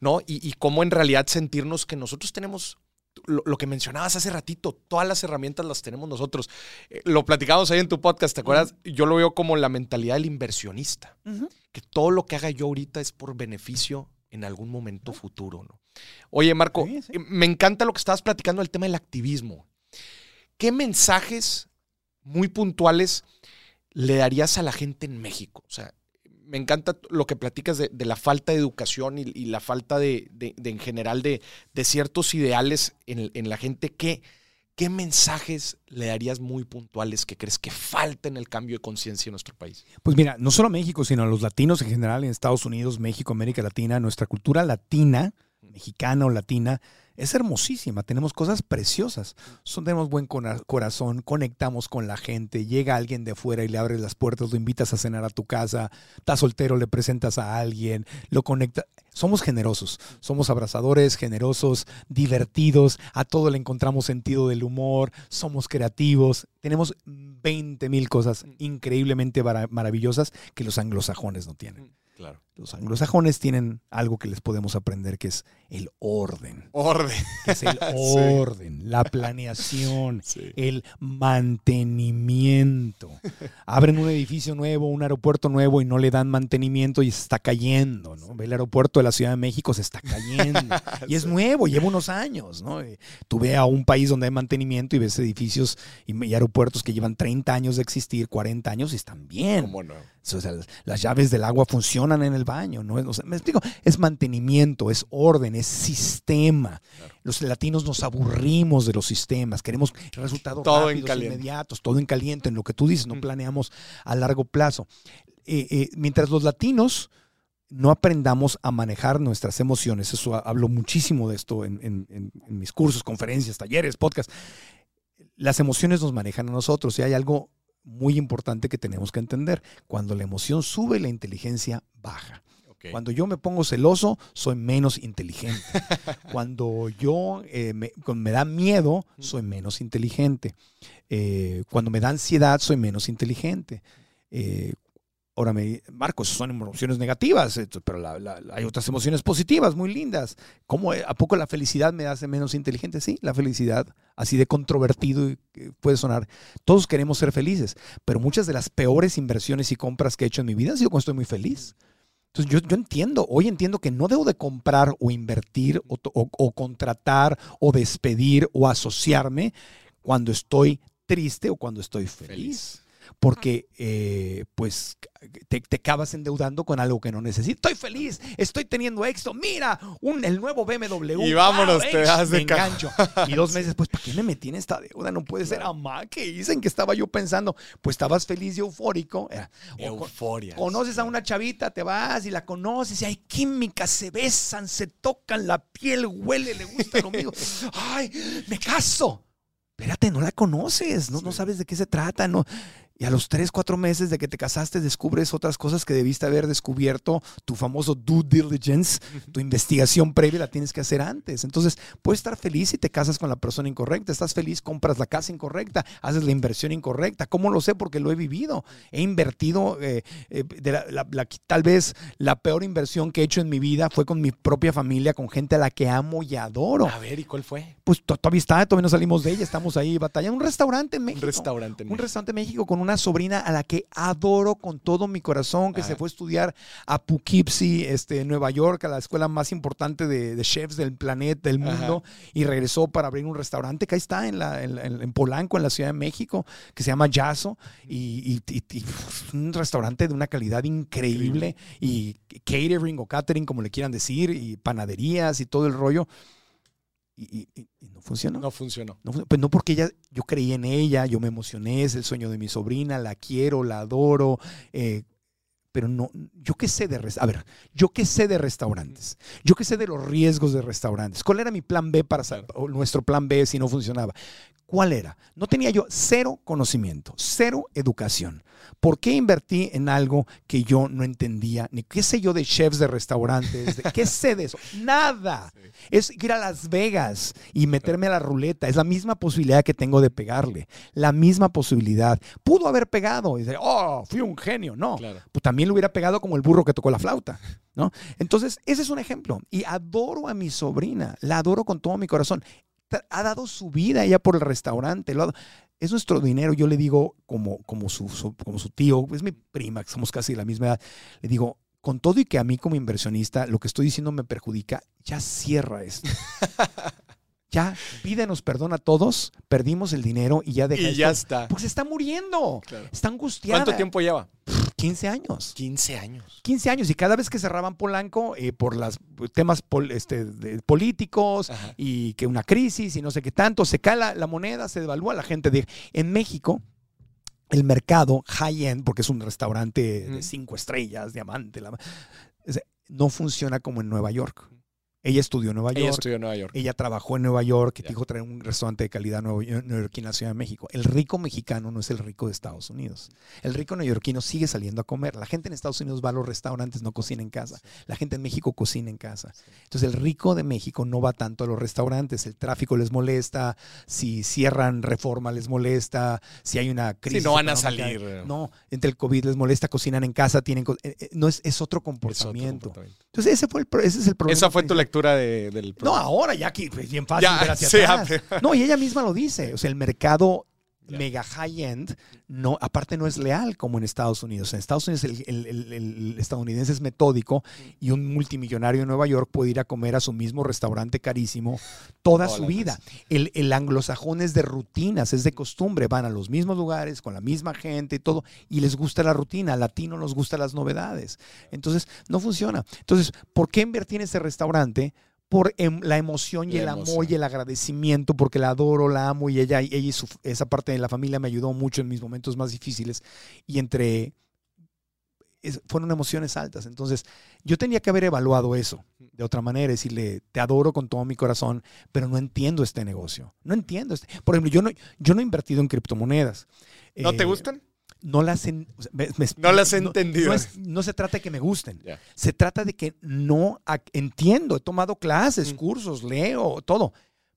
¿no? Y, y cómo en realidad sentirnos que nosotros tenemos lo, lo que mencionabas hace ratito, todas las herramientas las tenemos nosotros. Eh, lo platicamos ahí en tu podcast, ¿te acuerdas? Yo lo veo como la mentalidad del inversionista, que todo lo que haga yo ahorita es por beneficio en algún momento futuro, ¿no? Oye, Marco, Sí, sí. eh, me encanta lo que estabas platicando del tema del activismo. ¿Qué mensajes muy puntuales le darías a la gente en México? O sea, me encanta lo que platicas de, la falta de educación y, la falta de, en general de, ciertos ideales en, en la gente. ¿Qué, ¿Qué mensajes le darías muy puntuales que crees que falta en el cambio de conciencia en nuestro país? Pues mira, no solo a México, sino a los latinos en general, en Estados Unidos, México, América Latina, nuestra cultura latina, mexicana o latina, es hermosísima. Tenemos cosas preciosas. Son, tenemos buen cora- corazón, conectamos con la gente. Llega alguien de fuera y le abres las puertas, lo invitas a cenar a tu casa. Estás soltero, le presentas a alguien, lo conecta. Somos generosos, somos abrazadores, generosos, divertidos. A todo le encontramos sentido del humor, somos creativos. Tenemos 20 mil cosas increíblemente mara- maravillosas que los anglosajones no tienen. Claro. Los anglosajones tienen algo que les podemos aprender, que es el orden. Orden. Que es el orden, la planeación, Sí. el mantenimiento. Abren un edificio nuevo, un aeropuerto nuevo y no le dan mantenimiento y se está cayendo, ¿no? Ve el aeropuerto de la Ciudad de México, se está cayendo. Y es nuevo, lleva unos años, ¿no? Eh, Tú ve a un país donde hay mantenimiento y ves edificios y, y aeropuertos que llevan 30 años de existir, 40 años y están bien. ¿Cómo no? O sea, las- llaves del agua funcionan en el baño, ¿no? O sea, me explico, es mantenimiento, es orden, es sistema. Claro. Los latinos nos aburrimos de los sistemas, queremos resultados Todo en rápidos, caliente. inmediatos, todo en caliente, en lo que tú dices, no planeamos a largo plazo. Eh, eh, mientras los latinos no aprendamos a manejar nuestras emociones, eso ha- hablo muchísimo de esto en, en- en- en mis cursos, conferencias, talleres, podcasts, las emociones nos manejan a nosotros y hay algo muy importante que tenemos que entender. Cuando la emoción sube, la inteligencia baja. Cuando yo me pongo celoso, soy menos inteligente. Cuando yo eh, me, cuando me da miedo, soy menos inteligente. Eh, cuando me da ansiedad, soy menos inteligente. Eh, Ahora me Marcos, son emociones negativas, pero la- hay otras emociones positivas, muy lindas. ¿Cómo, eh, ¿A poco la felicidad me hace menos inteligente? Sí, la felicidad, así de controvertido puede sonar. Todos queremos ser felices, pero muchas de las peores inversiones y compras que he hecho en mi vida han sido cuando estoy muy feliz. Entonces yo, yo entiendo, hoy entiendo que no debo de comprar o invertir o, to- o- o contratar o despedir o asociarme cuando estoy triste o cuando estoy feliz. Feliz. Porque eh, pues te, te acabas endeudando con algo que no necesitas. Estoy feliz, estoy teniendo éxito. Mira, un, el nuevo BMW. Y vámonos, te das de engancho. Y dos meses, pues, ¿para qué me metí en esta deuda? No puede ser, amá, ¿qué dicen que estaba yo pensando? Pues estabas feliz y eufórico. Euforia. Conoces a una chavita, te vas y la conoces y hay química, se besan, se tocan la piel, huele, le gusta mismo. ¡Ay, me caso! Espérate, no la conoces, no, sabes de qué se trata, no. Y a los tres, cuatro meses de que te casaste descubres otras cosas que debiste haber descubierto, tu famoso due diligence, tu investigación previa la tienes que hacer antes. Entonces, puedes estar feliz si te casas con la persona incorrecta, estás feliz, compras la casa incorrecta, haces la inversión incorrecta. ¿Cómo lo sé? Porque lo he vivido. He invertido, eh, eh, de la- la- la- tal vez la peor inversión que he hecho en mi vida fue con mi propia familia, con gente a la que amo y adoro. A ver, ¿y cuál fue? Pues to- todavía está, todavía no salimos de ella, estamos ahí batallando. Un restaurante en Un México. restaurante. en Un México. restaurante en México con una sobrina a la que adoro con todo mi corazón, que Ajá. se fue a estudiar a Poughkeepsie, este, Nueva York, a la escuela más importante de, de chefs del planeta, del Ajá. mundo, y regresó para abrir un restaurante que ahí está en, la, en, Polanco, en la Ciudad de México, que se llama Yazo, y, y- y- y, uf, un restaurante de una calidad increíble, y catering o catering, como le quieran decir, y panaderías y todo el rollo. Y, y- no funcionó. No funcionó. No, pues no porque ella, yo creí en ella, yo me emocioné, es el sueño de mi sobrina, la quiero, la adoro, eh, pero no, yo qué sé de a ver, yo qué sé de restaurantes, yo qué sé de los riesgos de restaurantes. ¿Cuál era mi plan B para o nuestro plan B si no funcionaba? ¿Cuál era? No tenía yo cero conocimiento, cero educación. ¿Por qué invertí en algo que yo no entendía? Ni qué sé yo de chefs de restaurantes, de- qué sé de eso, nada. Es ir a Las Vegas y meterme a la ruleta. Es la misma posibilidad que tengo de pegarle. La misma posibilidad. Pudo haber pegado y decir, oh, fui un genio. No. Claro. Pues también lo hubiera pegado como el burro que tocó la flauta. ¿no? Entonces, ese es un ejemplo. Y adoro a mi sobrina. La adoro con todo mi corazón. Ha dado su vida ella por el restaurante. lo ha dado- Es nuestro dinero. Yo le digo, como, como, su, su- como su tío, es mi prima, que somos casi de la misma edad. Le digo, con todo y que a mí como inversionista lo que estoy diciendo me perjudica, ya cierra esto. ya pídenos perdón a todos, perdimos el dinero y ya deja Y esto. ya está. Pues se está muriendo, Claro. está angustiada. ¿Cuánto tiempo lleva? 15 años. 15 años. 15 años y cada vez que cerraban Polanco eh, por los temas pol- este, de- políticos Ajá. y que una crisis y no sé qué tanto, se cae la, la moneda, se devalúa la gente. De, en México, el mercado high-end, porque es un restaurante de cinco estrellas, diamante, la- no funciona como en Nueva York. Ella estudió en Nueva Ella York. estudió en Nueva York. Ella trabajó en Nueva York Ya. dijo traer un restaurante de calidad neoyorquino a la Ciudad de México. El rico mexicano no es el rico de Estados Unidos. El rico neoyorquino sigue saliendo a comer. La gente en Estados Unidos va a los restaurantes, no cocina en casa. La gente en México cocina en casa. Entonces el rico de México no va tanto a los restaurantes. El tráfico les molesta, si cierran reforma les molesta, si hay una crisis. Sí, no van a salir. eh. No, entre el COVID les molesta, cocinan en casa, tienen... eh, eh, No, es, es otro Es otro comportamiento. comportamiento. Entonces ese, fue el, ese es el problema. Esa fue tu principal. Lectura de- del No, programa. ahora ya que es bien fácil Ya, ver hacia sí, atrás. No, y ella misma lo dice. O sea, el mercado Mega high-end, no, aparte no es leal como en Estados Unidos. En Estados Unidos el, el- el- el estadounidense es metódico y un multimillonario en Nueva York puede ir a comer a su mismo restaurante carísimo toda su vida. El, el anglosajón es de rutinas, es de costumbre. Van a los mismos lugares, con la misma gente y todo, y les gusta la rutina. Al latino nos gustan las novedades. Entonces, no funciona. Entonces, ¿por qué invertir en ese restaurante? Por em- la emoción y La el emoción. amor y el agradecimiento, porque la adoro, la amo y ella, ella y su- esa parte de la familia me ayudó mucho en mis momentos más difíciles. Y entre. es- fueron emociones altas. Entonces, yo tenía que haber evaluado eso de otra manera, decirle, te adoro con todo mi corazón, pero no entiendo este negocio. No entiendo este. Por ejemplo, yo no, yo no he invertido en criptomonedas. ¿No te Eh, gustan? No las, en- o sea, me- me- No las he entendido. No, es- no se trata de que me gusten. Se trata de que no entiendo. He tomado clases, Mm. cursos, leo, todo.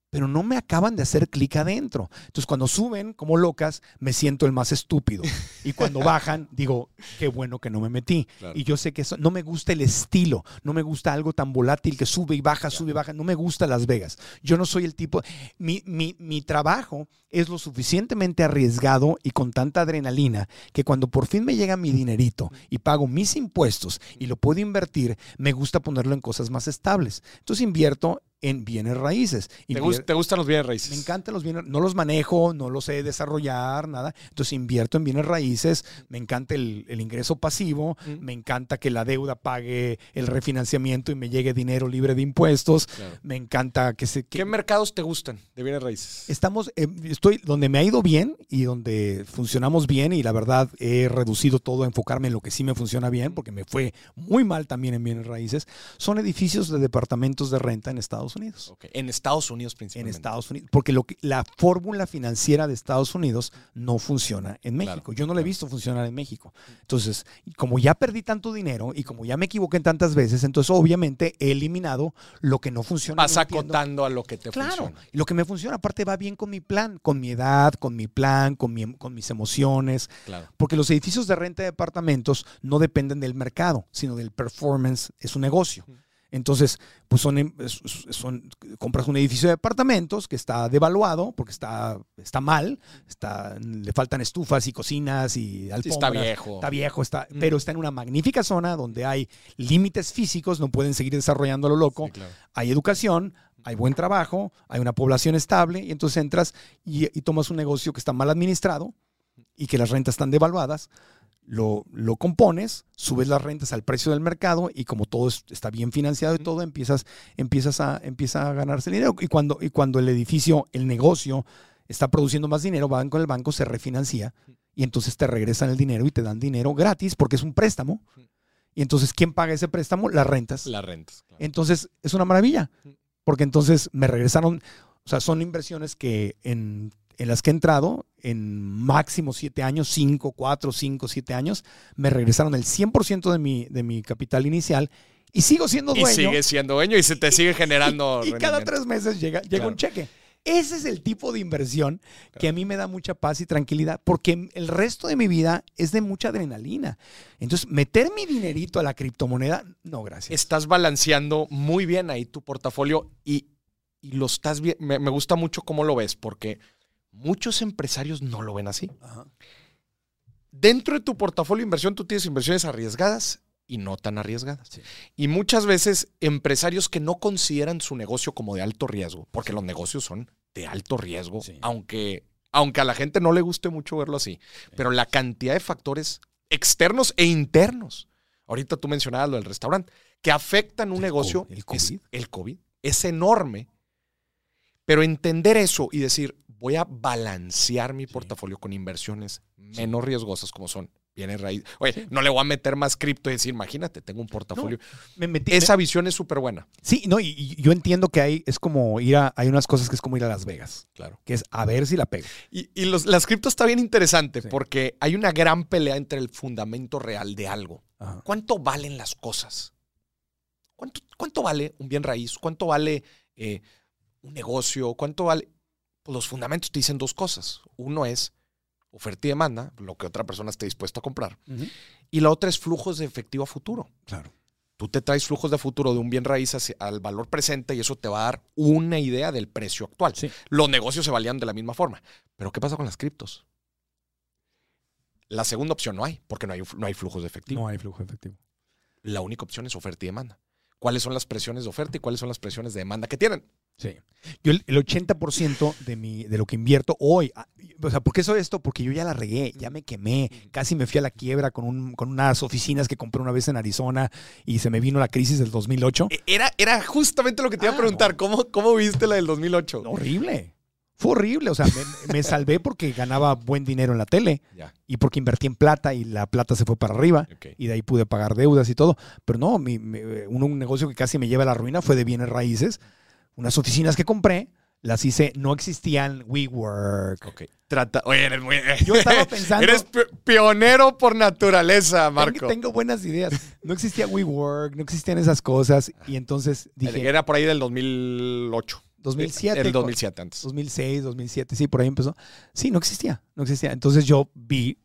Pero no me acaban de hacer clic adentro. Entonces, cuando suben como locas, me siento el más estúpido. Y cuando bajan, digo, qué bueno que no me metí. Claro. Y yo sé que eso, no me gusta el estilo, no me gusta algo tan volátil que sube y baja, sube y baja. No me gusta Las Vegas. Yo no soy el tipo. Mi, mi, mi trabajo es lo suficientemente arriesgado y con tanta adrenalina que cuando por fin me llega mi dinerito y pago mis impuestos y lo puedo invertir, me gusta ponerlo en cosas más estables. Entonces invierto en bienes raíces. ¿Te, te gustan los bienes raíces? me encantan los bienes, no los manejo, no los sé desarrollar, nada. Entonces invierto en bienes raíces, me encanta el, el ingreso pasivo, Mm. me encanta que la deuda pague el refinanciamiento y me llegue dinero libre de impuestos, Claro. me encanta que se... que- ¿Qué mercados te gustan de bienes raíces? Estamos, eh, estoy donde me ha ido bien y donde funcionamos bien y la verdad he reducido todo a enfocarme en lo que sí me funciona bien porque me fue muy mal también en bienes raíces. Son edificios de departamentos de renta en Estados Unidos. Ok, En Estados Unidos En principalmente. Estados Unidos, porque lo que, la fórmula financiera de Estados Unidos no funciona en Claro, México. Yo no la he claro. visto funcionar en México. Entonces, como ya perdí tanto dinero y como ya me equivoqué tantas veces, entonces obviamente he eliminado lo que no funciona. Vas no acotando a lo que te Claro, funciona. y lo que me funciona aparte va bien con mi plan, con mi edad, con mi plan, con, mi- con mis emociones, Claro. porque los edificios de renta de departamentos no dependen del mercado, sino del performance, es un negocio. Entonces, pues son, em- son- compras un edificio de departamentos que está devaluado porque está, está mal, está, le faltan estufas y cocinas y Sí, alfombras. está viejo. Está viejo, está, Mm. pero está en una magnífica zona donde hay límites físicos, no pueden seguir desarrollando a lo loco Sí, claro. hay educación, hay buen trabajo, hay una población estable, y entonces entras y, y tomas un negocio que está mal administrado y que las rentas están devaluadas, lo, lo compones, subes las rentas al precio del mercado y como todo es- está bien financiado y todo, empiezas, empiezas a, empieza a ganarse el dinero. Y cuando, y cuando el edificio, el negocio está produciendo más dinero, van con el banco, se refinancia y entonces te regresan el dinero y te dan dinero gratis porque es un préstamo. Y entonces, ¿quién paga ese préstamo? Las rentas. Las rentas. claro. Entonces, es una maravilla, porque entonces me regresaron, o sea, son inversiones que en, en las que he entrado, en máximo siete años, cinco, cuatro, cinco, siete años, me regresaron el 100% de mi, de mi capital inicial y sigo siendo Y dueño. sigue siendo dueño y se te sigue generando. y, y cada tres meses llega, llega Claro. un cheque. Ese es el tipo de inversión que a mí me da mucha paz y tranquilidad, porque el resto de mi vida es de mucha adrenalina. Entonces, meter mi dinerito a la criptomoneda, no, gracias. Estás balanceando muy bien ahí tu portafolio y, y lo estás bien. Me, me gusta mucho cómo lo ves, porque muchos empresarios no lo ven así. Ajá. Dentro de tu portafolio de inversión, tú tienes inversiones arriesgadas y no tan arriesgadas. Sí. Y muchas veces empresarios que no consideran su negocio como de alto riesgo, porque los negocios son de alto riesgo, Sí. aunque, aunque a la gente no le guste mucho verlo así, pero la cantidad de factores externos e internos, ahorita tú mencionabas lo del restaurante, que afectan un El negocio, el es COVID. el COVID, es enorme, pero entender eso y decir, voy a balancear mi portafolio con inversiones menos riesgosas como son bienes raíz. Oye, no le voy a meter más cripto y decir, imagínate, tengo un portafolio. Me metí, Esa visión es súper buena. Sí, no, y, y yo entiendo que hay, es como ir a, hay unas cosas que es como ir a Las Vegas, Claro. que es a ver si la pego. Y, y los, las criptos está bien interesante Sí. porque hay una gran pelea entre el fundamento real de algo. Ajá. ¿Cuánto valen las cosas? ¿Cuánto, cuánto vale un bien raíz? ¿Cuánto vale eh, un negocio? ¿Cuánto vale? Pues los fundamentos te dicen dos cosas. Uno es oferta y demanda, lo que otra persona esté dispuesta a comprar. Y la otra es flujos de efectivo a futuro. Claro. Tú te traes flujos de futuro de un bien raíz hacia- al valor presente y eso te va a dar una idea del precio actual. Sí. Los negocios se valían de la misma forma. Pero ¿qué pasa con las criptos? La segunda opción no hay, porque no hay, no hay flujos de efectivo. No hay flujo efectivo. La única opción es oferta y demanda. ¿Cuáles son las presiones de oferta y cuáles son las presiones de demanda que tienen? Sí. Yo el, el 80% de, mi, de lo que invierto hoy, ah, o sea, ¿por qué soy esto? Porque yo ya la regué, ya me quemé, casi me fui a la quiebra con, un, con unas oficinas que compré una vez en Arizona y se me vino la crisis del 2008. E- Era, era justamente lo que te iba a Ah, preguntar. no. ¿Cómo, ¿Cómo viste la del 2008? Horrible. Fue horrible, o sea, me, me salvé porque ganaba buen dinero en la tele Ya, y porque invertí en plata y la plata se fue para arriba. y de ahí pude pagar deudas y todo. Pero no, mi- mi- un, un negocio que casi me lleva a la ruina fue de bienes raíces. Unas oficinas que compré, las hice, no existían WeWork. Ok. Trata. Oye, eres muy. Yo estaba pensando- Eres pi- pionero por naturaleza, Tengo, Marco. tengo buenas ideas. No existía WeWork, no existían esas cosas. Y entonces dije, Era por ahí del 2008. 2007. El 2007 antes. 2006, 2007, sí, por ahí empezó. Sí, no existía, no existía. Entonces yo vi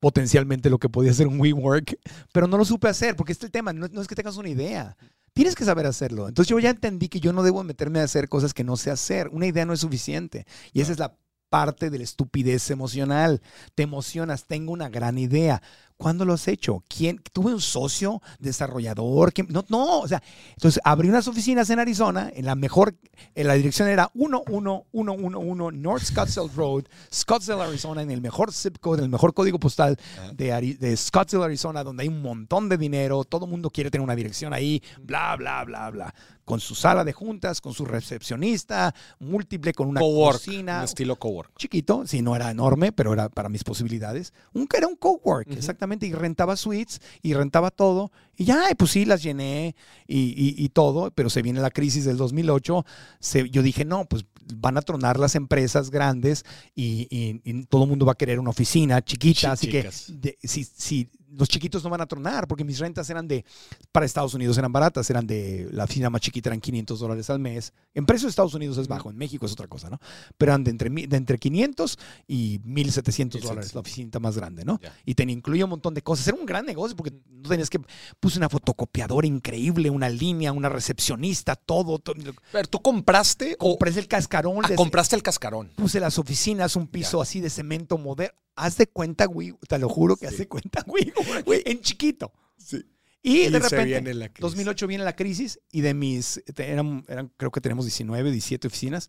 potencialmente lo que podía ser un WeWork, pero no lo supe hacer, porque este es el tema, no, no es que tengas una idea. Tienes que saber hacerlo. Entonces yo ya entendí que yo no debo meterme a hacer cosas que no sé hacer. Una idea no es suficiente. Y esa es la parte de la estupidez emocional. Te emocionas, tengo una gran idea. ¿Cuándo lo has hecho? ¿Quién? ¿Tuve un socio desarrollador? ¿Quién? No, no, o sea, entonces abrí unas oficinas en Arizona, en la mejor, en la dirección era 11111 North Scottsdale Road, Scottsdale, Arizona, en el mejor zip code, en el mejor código postal de, Ari- de Scottsdale, Arizona, donde hay un montón de dinero, todo el mundo quiere tener una dirección ahí, bla, bla, bla, bla. Con su sala de juntas, con su recepcionista, múltiple, con una cocina, Un estilo cowork. chiquito, sí, no era enorme, pero era para mis posibilidades. Un, era un cowork, Ujú. exactamente, y rentaba suites y rentaba todo. Y ya, pues sí, las llené y, y- y todo, pero se viene la crisis del 2008. se- yo dije, no, pues van a tronar las empresas grandes y, todo el mundo va a querer una oficina chiquita, Chi- así chicas. que de- si, si los chiquitos no van a tronar, porque mis rentas eran de, para Estados Unidos eran baratas, eran de, la oficina más chiquita eran 500 dólares al mes. En precio de Estados Unidos es bajo, en México es otra cosa, ¿no? Pero eran de entre, de entre 500 y 1700 dólares, la oficina más grande, ¿no? Y te incluía un montón de cosas. Era un gran negocio porque no tenías que, puse una fotocopiadora increíble, una línea, una recepcionista, todo. todo. Pero tú compraste o Compré el cascarón, ah, de- compraste el cascarón. puse las oficinas, un piso así de cemento moderno. Haz de cuenta, güey, te lo juro que Sí. haz de cuenta, güey, güey, en chiquito. Sí. Y, de repente, viene la crisis. 2008 viene la crisis y de mis, eran, eran- creo que tenemos 19, 17 oficinas,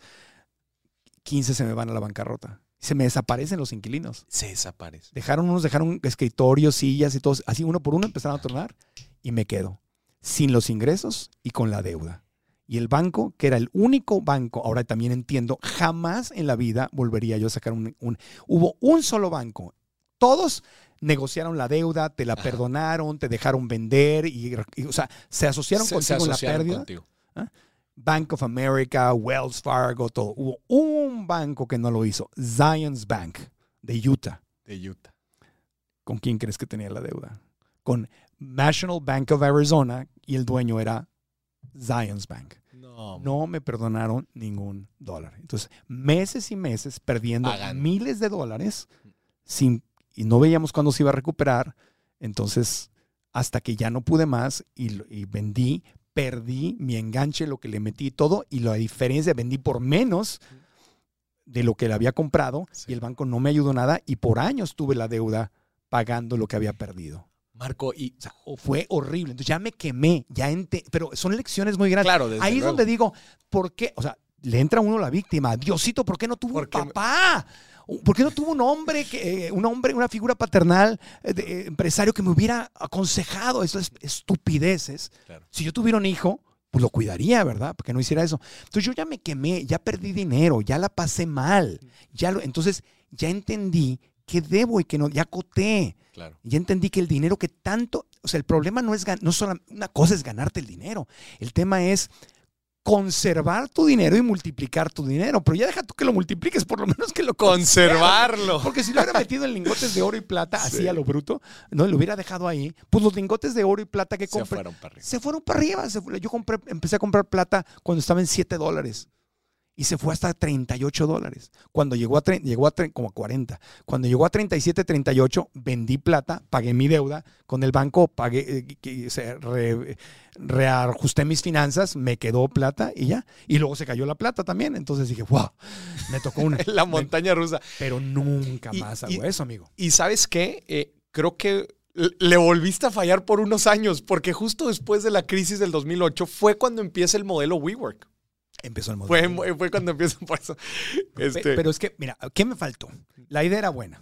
15 se me van a la bancarrota. Se me desaparecen los inquilinos. Se desaparece. Dejaron unos, dejaron escritorios, sillas y todo, así uno por uno empezaron a tornar y me quedo sin los ingresos y con la deuda. Y el banco, que era el único banco, ahora también entiendo, jamás en la vida volvería yo a sacar un... un- hubo un solo banco. Todos negociaron la deuda, te la Ajá. perdonaron, te dejaron vender y, y, o sea, se asociaron Se- se contigo en la asociaron pérdida. contigo. Bank of America, Wells Fargo, todo. Hubo un banco que no lo hizo, Zions Bank de Utah. De Utah. ¿Con quién crees que tenía la deuda? Con National Bank of Arizona y el dueño era Zions Bank. No. No me perdonaron ningún dólar. Entonces, meses y meses perdiendo miles de dólares sin, y no veíamos cuándo se iba a recuperar. Entonces, hasta que ya no pude más y, y vendí, perdí mi enganche, lo que le metí y todo, y la diferencia vendí por menos de lo que le había comprado Sí. y el banco no me ayudó nada y por años tuve la deuda pagando lo que había perdido. Marco, y O sea, fue horrible. Entonces ya me quemé, ya ente pero son lecciones muy grandes. claro, Ahí es luego. donde digo, ¿por qué? O sea, le entra a uno la víctima. Diosito, ¿por qué no tuvo un papá? ¿Por qué no tuvo un hombre, que, eh, un hombre, una figura paternal, eh, de, eh, empresario que me hubiera aconsejado? Eso es estupideces. Claro. Si yo tuviera un hijo, pues lo cuidaría, ¿verdad? Porque no hiciera eso. Entonces yo ya me quemé, ya perdí dinero, ya la pasé mal. Ya lo, entonces ya entendí que debo y que no, ya coté. Claro. Ya entendí que el dinero que tanto, o sea, el problema no es, no solo, una cosa es ganarte el dinero, el tema es conservar tu dinero y multiplicar tu dinero, pero ya deja tú que lo multipliques, por lo menos que lo. Conservarlo. Porque si lo hubiera metido en lingotes de oro y plata, así Sí. a lo bruto, no lo hubiera dejado ahí, pues los lingotes de oro y plata que Se compré fueron para arriba. se fueron para arriba. se yo compré, empecé a comprar plata cuando estaba en 7 dólares. Y se fue hasta 38 dólares. Cuando llegó a, llegó a como a 40. Cuando llegó a 37, 38, vendí plata, pagué mi deuda con el banco, pagué, eh, que se re- reajusté mis finanzas, me quedó plata y ya. Y luego se cayó la plata también. Entonces dije, wow, me tocó una. La montaña rusa. Pero nunca Y- más y- hago eso, amigo. Y sabes qué? Eh, creo que le volviste a fallar por unos años, porque justo después de la crisis del 2008 fue cuando empieza el modelo WeWork. Empezó el modelo. Fue, fue cuando empieza por eso. Este, Pero es que, mira, ¿qué me faltó? La idea era buena,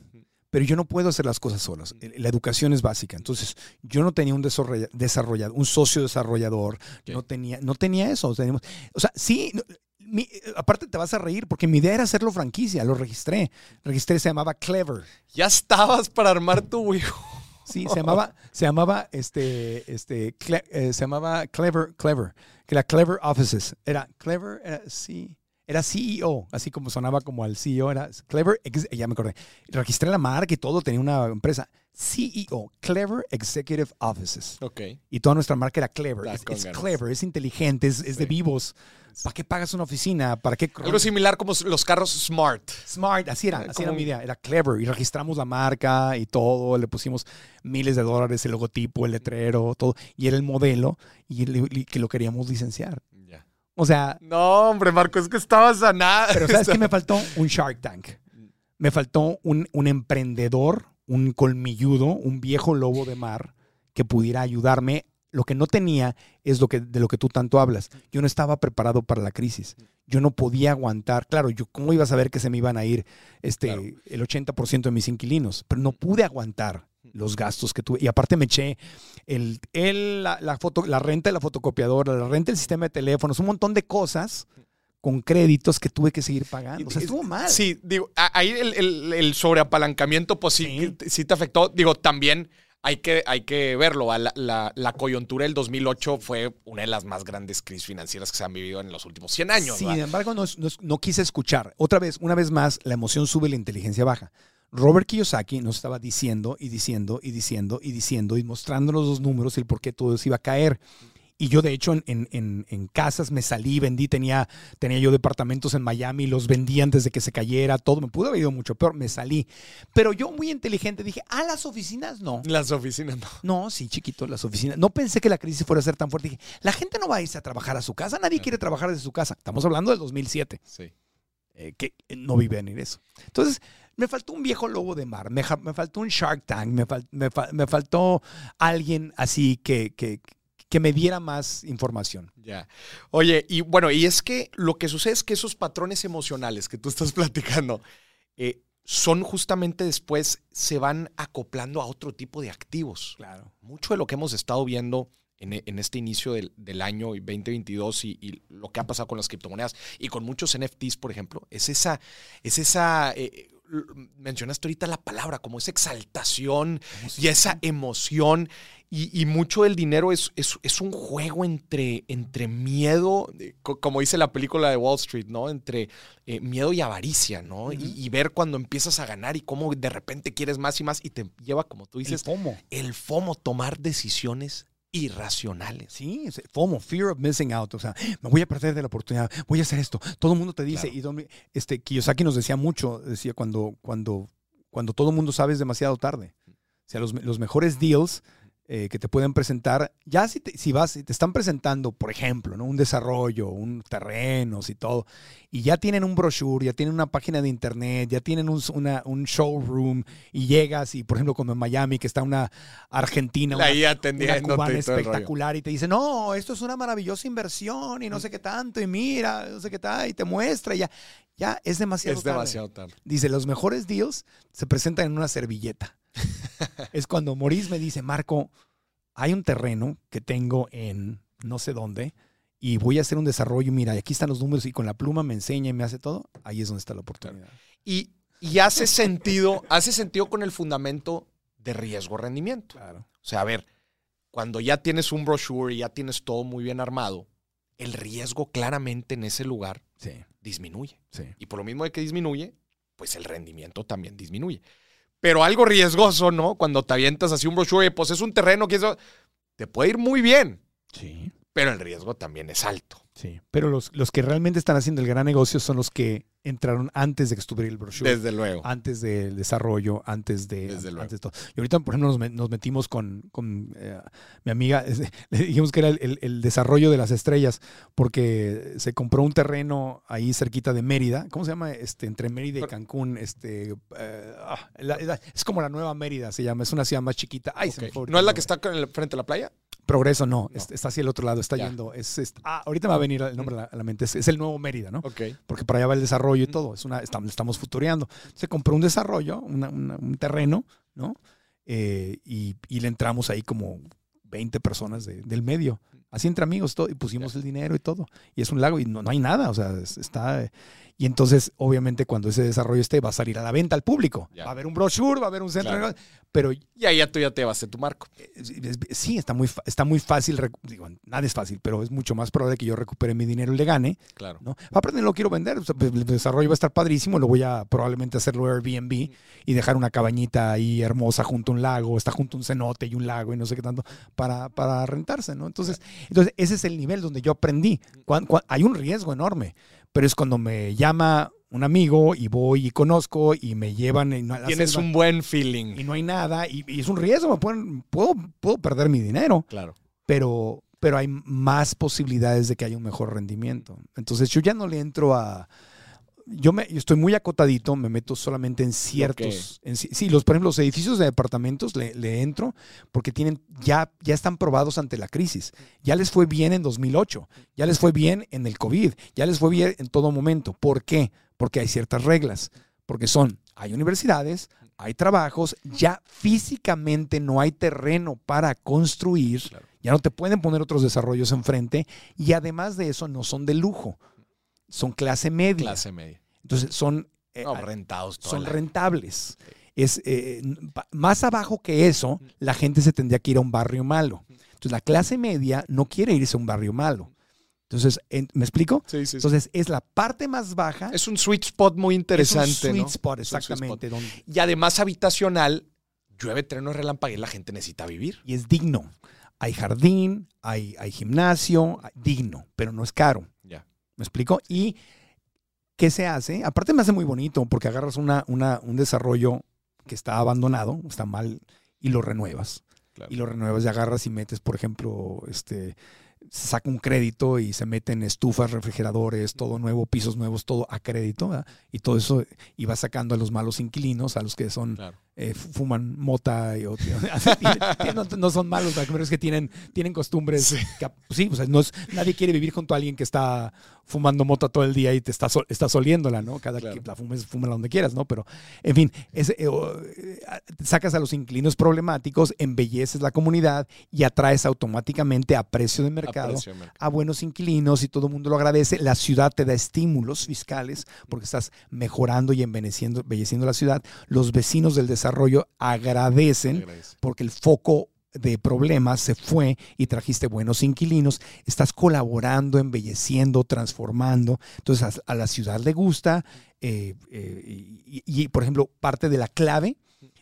pero yo no puedo hacer las cosas solas. La educación es básica. Entonces, yo no tenía un desarrolla- desarrollador, un socio desarrollador, no tenía, no tenía eso. Teníamos- o sea, sí, no, mi- aparte te vas a reír porque mi idea era hacerlo franquicia, lo registré. Registré, se llamaba Clever. ya estabas para armar tu WeWork. Sí, se llamaba, se llamaba, este, este, Cle- eh, se llamaba Clever, Clever, que era Clever Offices. Era Clever, era, sí. Era CEO, así como sonaba como al CEO, era Clever, ya me acordé. Registré la marca y todo, tenía una empresa. CEO, Clever Executive Offices. Ok. Y toda nuestra marca era Clever. Da Es, clever, es inteligente, es, es de vivos. ¿Para qué pagas una oficina? ¿Para qué? Algo similar como los carros Smart. Smart, así era, Eh, así era mi idea, era clever y registramos la marca y todo, le pusimos miles de dólares, el logotipo, el letrero, todo, y era el modelo y el- y que lo queríamos licenciar. Ya. O sea, No, hombre, Marco, es que estabas a nada. pero ¿sabes qué me faltó? Un Shark Tank. Me faltó un, un emprendedor, un colmilludo, un viejo lobo de mar que pudiera ayudarme. Lo que no tenía es lo que, de lo que tú tanto hablas. Yo no estaba preparado para la crisis. Yo no podía aguantar. Claro, yo cómo iba a saber que se me iban a ir este, Claro. el 80% de mis inquilinos, pero no pude aguantar los gastos que tuve. Y aparte me eché el, el- la, la foto, la renta de la fotocopiadora, la renta del sistema de teléfonos, un montón de cosas con créditos que tuve que seguir pagando. O sea, estuvo mal. Sí, digo, ahí el, el- el sobreapalancamiento, pues sí, sí te afectó. Digo, también hay que, hay que verlo. La, la- la coyuntura del 2008 fue una de las más grandes crisis financieras que se han vivido en los últimos 100 años. Sin embargo, no, no- no quise escuchar. Otra vez, una vez más, la emoción sube, la inteligencia baja. Robert Kiyosaki nos estaba diciendo y diciendo y diciendo y diciendo y mostrándonos los números y el por qué todo eso iba a caer. Y yo, de hecho, en, en- en- en casas me salí, vendí, tenía, tenía yo departamentos en Miami, los vendí antes de que se cayera, todo. Me pudo haber ido mucho peor, me salí. Pero yo, muy inteligente, dije, a las oficinas no. Las oficinas no. No, sí, chiquito, las oficinas. No pensé que la crisis fuera a ser tan fuerte. Dije, la gente no va a irse a trabajar a su casa, nadie quiere trabajar desde su casa. Estamos hablando del 2007 Sí. eh, que no vive en eso. Entonces, me faltó un viejo lobo de mar, me, faltó un Shark Tank, me, fal- me me faltó alguien así que, que, que me diera más información. Ya. Oye, y bueno, y es que lo que sucede es que esos patrones emocionales que tú estás platicando eh, son justamente después se van acoplando a otro tipo de activos. Claro. Mucho de lo que hemos estado viendo en, en este inicio del, del año 2022 y, y lo que ha pasado con las criptomonedas y con muchos NFTs, por ejemplo, es esa, es esa, eh, mencionaste ahorita la palabra, como esa exaltación y esa emoción. Y, y mucho del dinero es, es, es un juego entre, entre miedo, eh, co- como dice la película de Wall Street, ¿no? Entre eh, miedo y avaricia, ¿no? Y, y ver cuando empiezas a ganar y cómo de repente quieres más y más y te lleva, como tú El dices, FOMO. el FOMO, tomar decisiones irracionales. Sí, FOMO, fear of missing out. O sea, me voy a perder de la oportunidad, voy a hacer esto. Todo el mundo te dice, Claro. y don- este, Kiyosaki nos decía mucho, decía, cuando, cuando, cuando todo el mundo sabe es demasiado tarde. O sea, los, los mejores deals eh, que te pueden presentar, ya si, te, si vas, si te están presentando, por ejemplo, ¿no? un desarrollo, un terrenos y todo, y ya tienen un brochure, ya tienen una página de internet, ya tienen un, una- un showroom, y llegas, y por ejemplo, como en Miami, que está una argentina, una una cubana espectacular y te dice, no, esto es una maravillosa inversión y no sé qué tanto, y mira, no sé qué tal, y te muestra, y ya, ya es demasiado. Es tarde. demasiado tarde. Dice, los mejores deals se presentan en una servilleta. es cuando Maurice me dice, Marco, hay un terreno que tengo en no sé dónde y voy a hacer un desarrollo, mira, aquí están los números y con la pluma me enseña y me hace todo, ahí es donde está la oportunidad. Y, y hace sentido, hace sentido con el fundamento de riesgo-rendimiento. Claro. O sea, a ver, cuando ya tienes un brochure y ya tienes todo muy bien armado, el riesgo claramente en ese lugar Sí, disminuye. sí. Y por lo mismo de que disminuye, pues el rendimiento también disminuye. Pero algo riesgoso, ¿no? Cuando te avientas así un brochure, pues es un terreno que eso te puede ir muy bien, Sí. pero el riesgo también es alto. Sí, pero los, los que realmente están haciendo el gran negocio son los que entraron antes de que estuviera el brochure, Desde luego. antes del desarrollo, antes de, Desde luego. antes de todo. Y ahorita, por ejemplo, nos, nos metimos con, con, eh, mi amiga, le dijimos que era el, el- el desarrollo de las estrellas, porque se compró un terreno ahí cerquita de Mérida, ¿cómo se llama? Este, entre Mérida y Cancún, este, eh, ah, la- la- es como la nueva Mérida, se llama, es una ciudad más chiquita. Ay, se me ¿No es la que está con el- frente a la playa? Progreso no, No. es- está hacia el otro lado, está Ya. yendo. Es, es- ah, ahorita me va a venir el nombre a la, a la mente. Es, es el nuevo Mérida, ¿no? Ok. Porque para allá va el desarrollo y todo. Es una, estamos, estamos futureando. Se compró un desarrollo, una- una- un terreno, ¿no? Eh, y, y le entramos ahí como 20 personas de- del medio Así entre amigos, todo, y pusimos el dinero y todo. Y es un lago y no, no hay nada, o sea, es- está... Y entonces, obviamente, cuando ese desarrollo esté, va a salir a la venta al público. Ya. Va a haber un brochure, va a haber un centro Claro. pero Y ahí ya tú ya te vas a tu marco. es- sí, está muy, está muy fácil, digo, nada es fácil, pero es mucho más probable que yo recupere mi dinero y le gane, Claro. ¿no? Aparte no lo quiero vender, pues, el desarrollo va a estar padrísimo, lo voy a probablemente hacerlo Airbnb y dejar una cabañita ahí hermosa junto a un lago, está junto a un cenote y un lago y no sé qué tanto, para, para rentarse, ¿no? Entonces, entonces, ese es el nivel donde yo aprendí. Cuan- cuan- hay un riesgo enorme, pero es cuando me llama un amigo y voy y conozco y me llevan en la Tienes selva un buen feeling. y no hay nada y, y es un riesgo, me pueden- puedo, puedo perder mi dinero Claro. pero, pero hay más posibilidades de que haya un mejor rendimiento. Entonces yo ya no le entro a... Yo, me, yo estoy muy acotadito, me meto solamente en ciertos... en sí, los, por ejemplo, los edificios de departamentos le, le entro porque tienen, ya, ya están probados ante la crisis. Ya les fue bien en 2008, ya les fue bien en el COVID, ya les fue bien en todo momento. ¿Por qué? Porque hay ciertas reglas. Porque son, hay universidades, hay trabajos, ya físicamente no hay terreno para construir, Claro. ya no te pueden poner otros desarrollos enfrente y además de eso no son de lujo, son clase media. Clase media. Entonces son, eh, No, rentados todo son rentables. Es, eh, más abajo que eso, la gente se tendría que ir a un barrio malo. Entonces la clase media no quiere irse a un barrio malo. Entonces, en- ¿me explico? Sí, sí, sí. Entonces es la parte más baja. Es un sweet spot muy interesante, es un sweet ¿no? spot, sweet exactamente. donde- Y además habitacional, llueve, treno, relámpago y la gente necesita vivir. y es digno. Hay jardín, hay, hay gimnasio, hay- digno, pero no es caro. Ya. ¿Me explico? ¿Y qué se hace? Aparte me hace muy bonito porque agarras una, una- un desarrollo que está abandonado, está mal, y lo renuevas. Claro. Y lo renuevas y agarras y metes, por ejemplo, este, se saca un crédito y se meten estufas, refrigeradores, todo nuevo, pisos nuevos, todo a crédito. ¿verdad? Y todo eso, y vas sacando a los malos inquilinos, a los que son Claro. Eh, fuman mota y o- no, no son malos, pero es que tienen, tienen costumbres. que- sí, o sea, no es- nadie quiere vivir junto a alguien que está fumando mota todo el día y te está, sol- estás oliéndola, ¿no? Cada Claro. que la fumes, fúmala donde quieras, ¿no? Pero, en fin, es, eh, o, eh, sacas a los inquilinos problemáticos, embelleces la comunidad y atraes automáticamente a precio de mercado Aprecio de mercado. a buenos inquilinos y todo el mundo lo agradece. La ciudad te da estímulos fiscales porque estás mejorando y embelleciendo, embelleciendo la ciudad. Los vecinos del desarrollo agradecen Agradece. porque el foco de problemas se fue y trajiste buenos inquilinos. Estás colaborando, embelleciendo, transformando. Entonces a, a la ciudad le gusta. eh, eh, y, y, por ejemplo, parte de la clave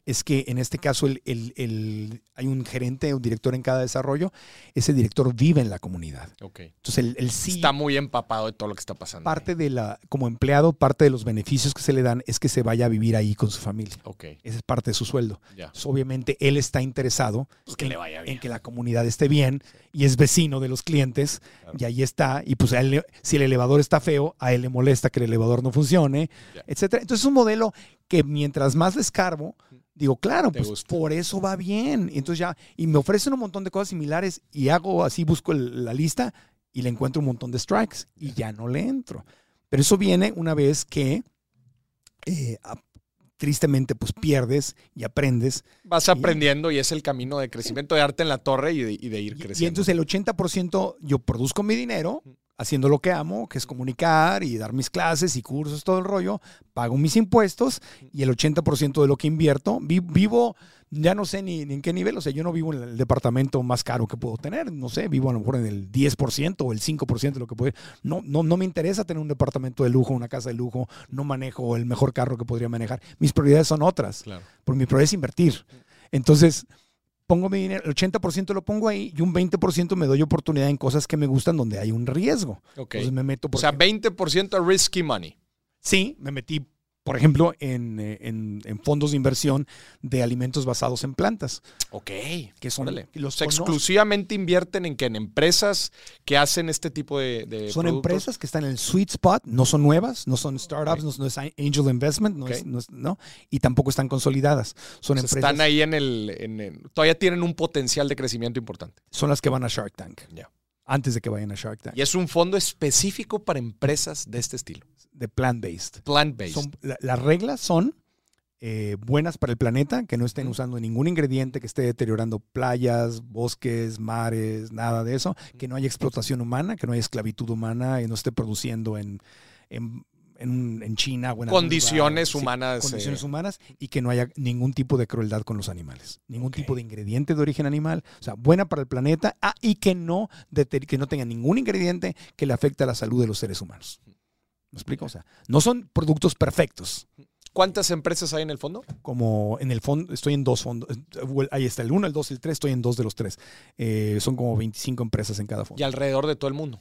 es que en este caso el- el- el- hay un gerente, un director en cada desarrollo. Ese director vive en la comunidad. Ok. Entonces el, el sí, Está muy empapado de todo lo que está pasando. parte de la, como empleado, parte de los beneficios que se le dan es que se vaya a vivir ahí con su familia. Ok, Esa es parte de su sueldo. Entonces, obviamente él está interesado Pues que en, le vaya bien. en que la comunidad esté bien y es vecino de los clientes Claro. y ahí está. Y pues a él si el elevador está feo, a él le molesta que el elevador no funcione, Ya. etcétera. Entonces es un modelo que mientras más le escarbo, digo, claro, pues gusta. por eso va bien. Y entonces ya, y me ofrecen un montón de cosas similares y hago así, busco el- la lista y le encuentro un montón de strikes y ya no le entro. Pero eso viene una vez que eh, a- tristemente pues pierdes y aprendes Vas aprendiendo y es el camino de crecimiento, de darte en la torre y de, y de ir creciendo. Y entonces el 80% yo produzco mi dinero haciendo lo que amo, que es comunicar y dar mis clases y cursos, todo el rollo, pago mis impuestos y el 80% de lo que invierto, vi- vivo, ya no sé ni, ni en qué nivel, o sea, yo no vivo en el departamento más caro que puedo tener, no sé, vivo a lo mejor en el 10% o el 5% de lo que puedo. No, no, no me interesa tener un departamento de lujo, una casa de lujo, no manejo el mejor carro que podría manejar. Mis prioridades son otras Claro. porque mi prioridad es invertir. Entonces, pongo mi dinero, el 80% lo pongo ahí y un 20% me doy oportunidad en cosas que me gustan donde hay un riesgo. Ok. Entonces me meto O por sea, ejemplo- 20% risky money. Sí, me metí, por ejemplo, en, eh, en- en fondos de inversión de alimentos basados en plantas, Ok. que son Órale. los exclusivamente invierten en que en empresas que hacen este tipo de, de Son productos. empresas que están en el sweet spot, no son nuevas, no son startups, no, no es angel investment, no, es- no es- no, y tampoco están consolidadas. Son empresas, están ahí en el, en el- Todavía tienen un potencial de crecimiento importante. son las que van a Shark Tank, Ya. Antes de que vayan a Shark Tank, Y es un fondo específico para empresas de este estilo. de plant-based. Plant-based. La- las reglas son eh, buenas para el planeta, que no estén Ujú. usando ningún ingrediente que esté deteriorando playas, bosques, mares, nada de eso, que no haya explotación humana, que no haya esclavitud humana y no esté produciendo en, en, en- en China o en Condiciones lugar, sí, humanas. condiciones eh, humanas y que no haya ningún tipo de crueldad con los animales, ningún tipo de ingrediente de origen animal, o sea, buena para el planeta ah, y que no, que no tenga ningún ingrediente que le afecte a la salud de los seres humanos. ¿Me explico? O sea, no son productos perfectos. ¿Cuántas empresas hay en el fondo? Como en el fondo, estoy en dos fondos. eh, Ahí está, el 1, el 2, el 3, estoy en dos de los tres. Eh, son como 25 empresas en cada fondo. Y alrededor de todo el mundo.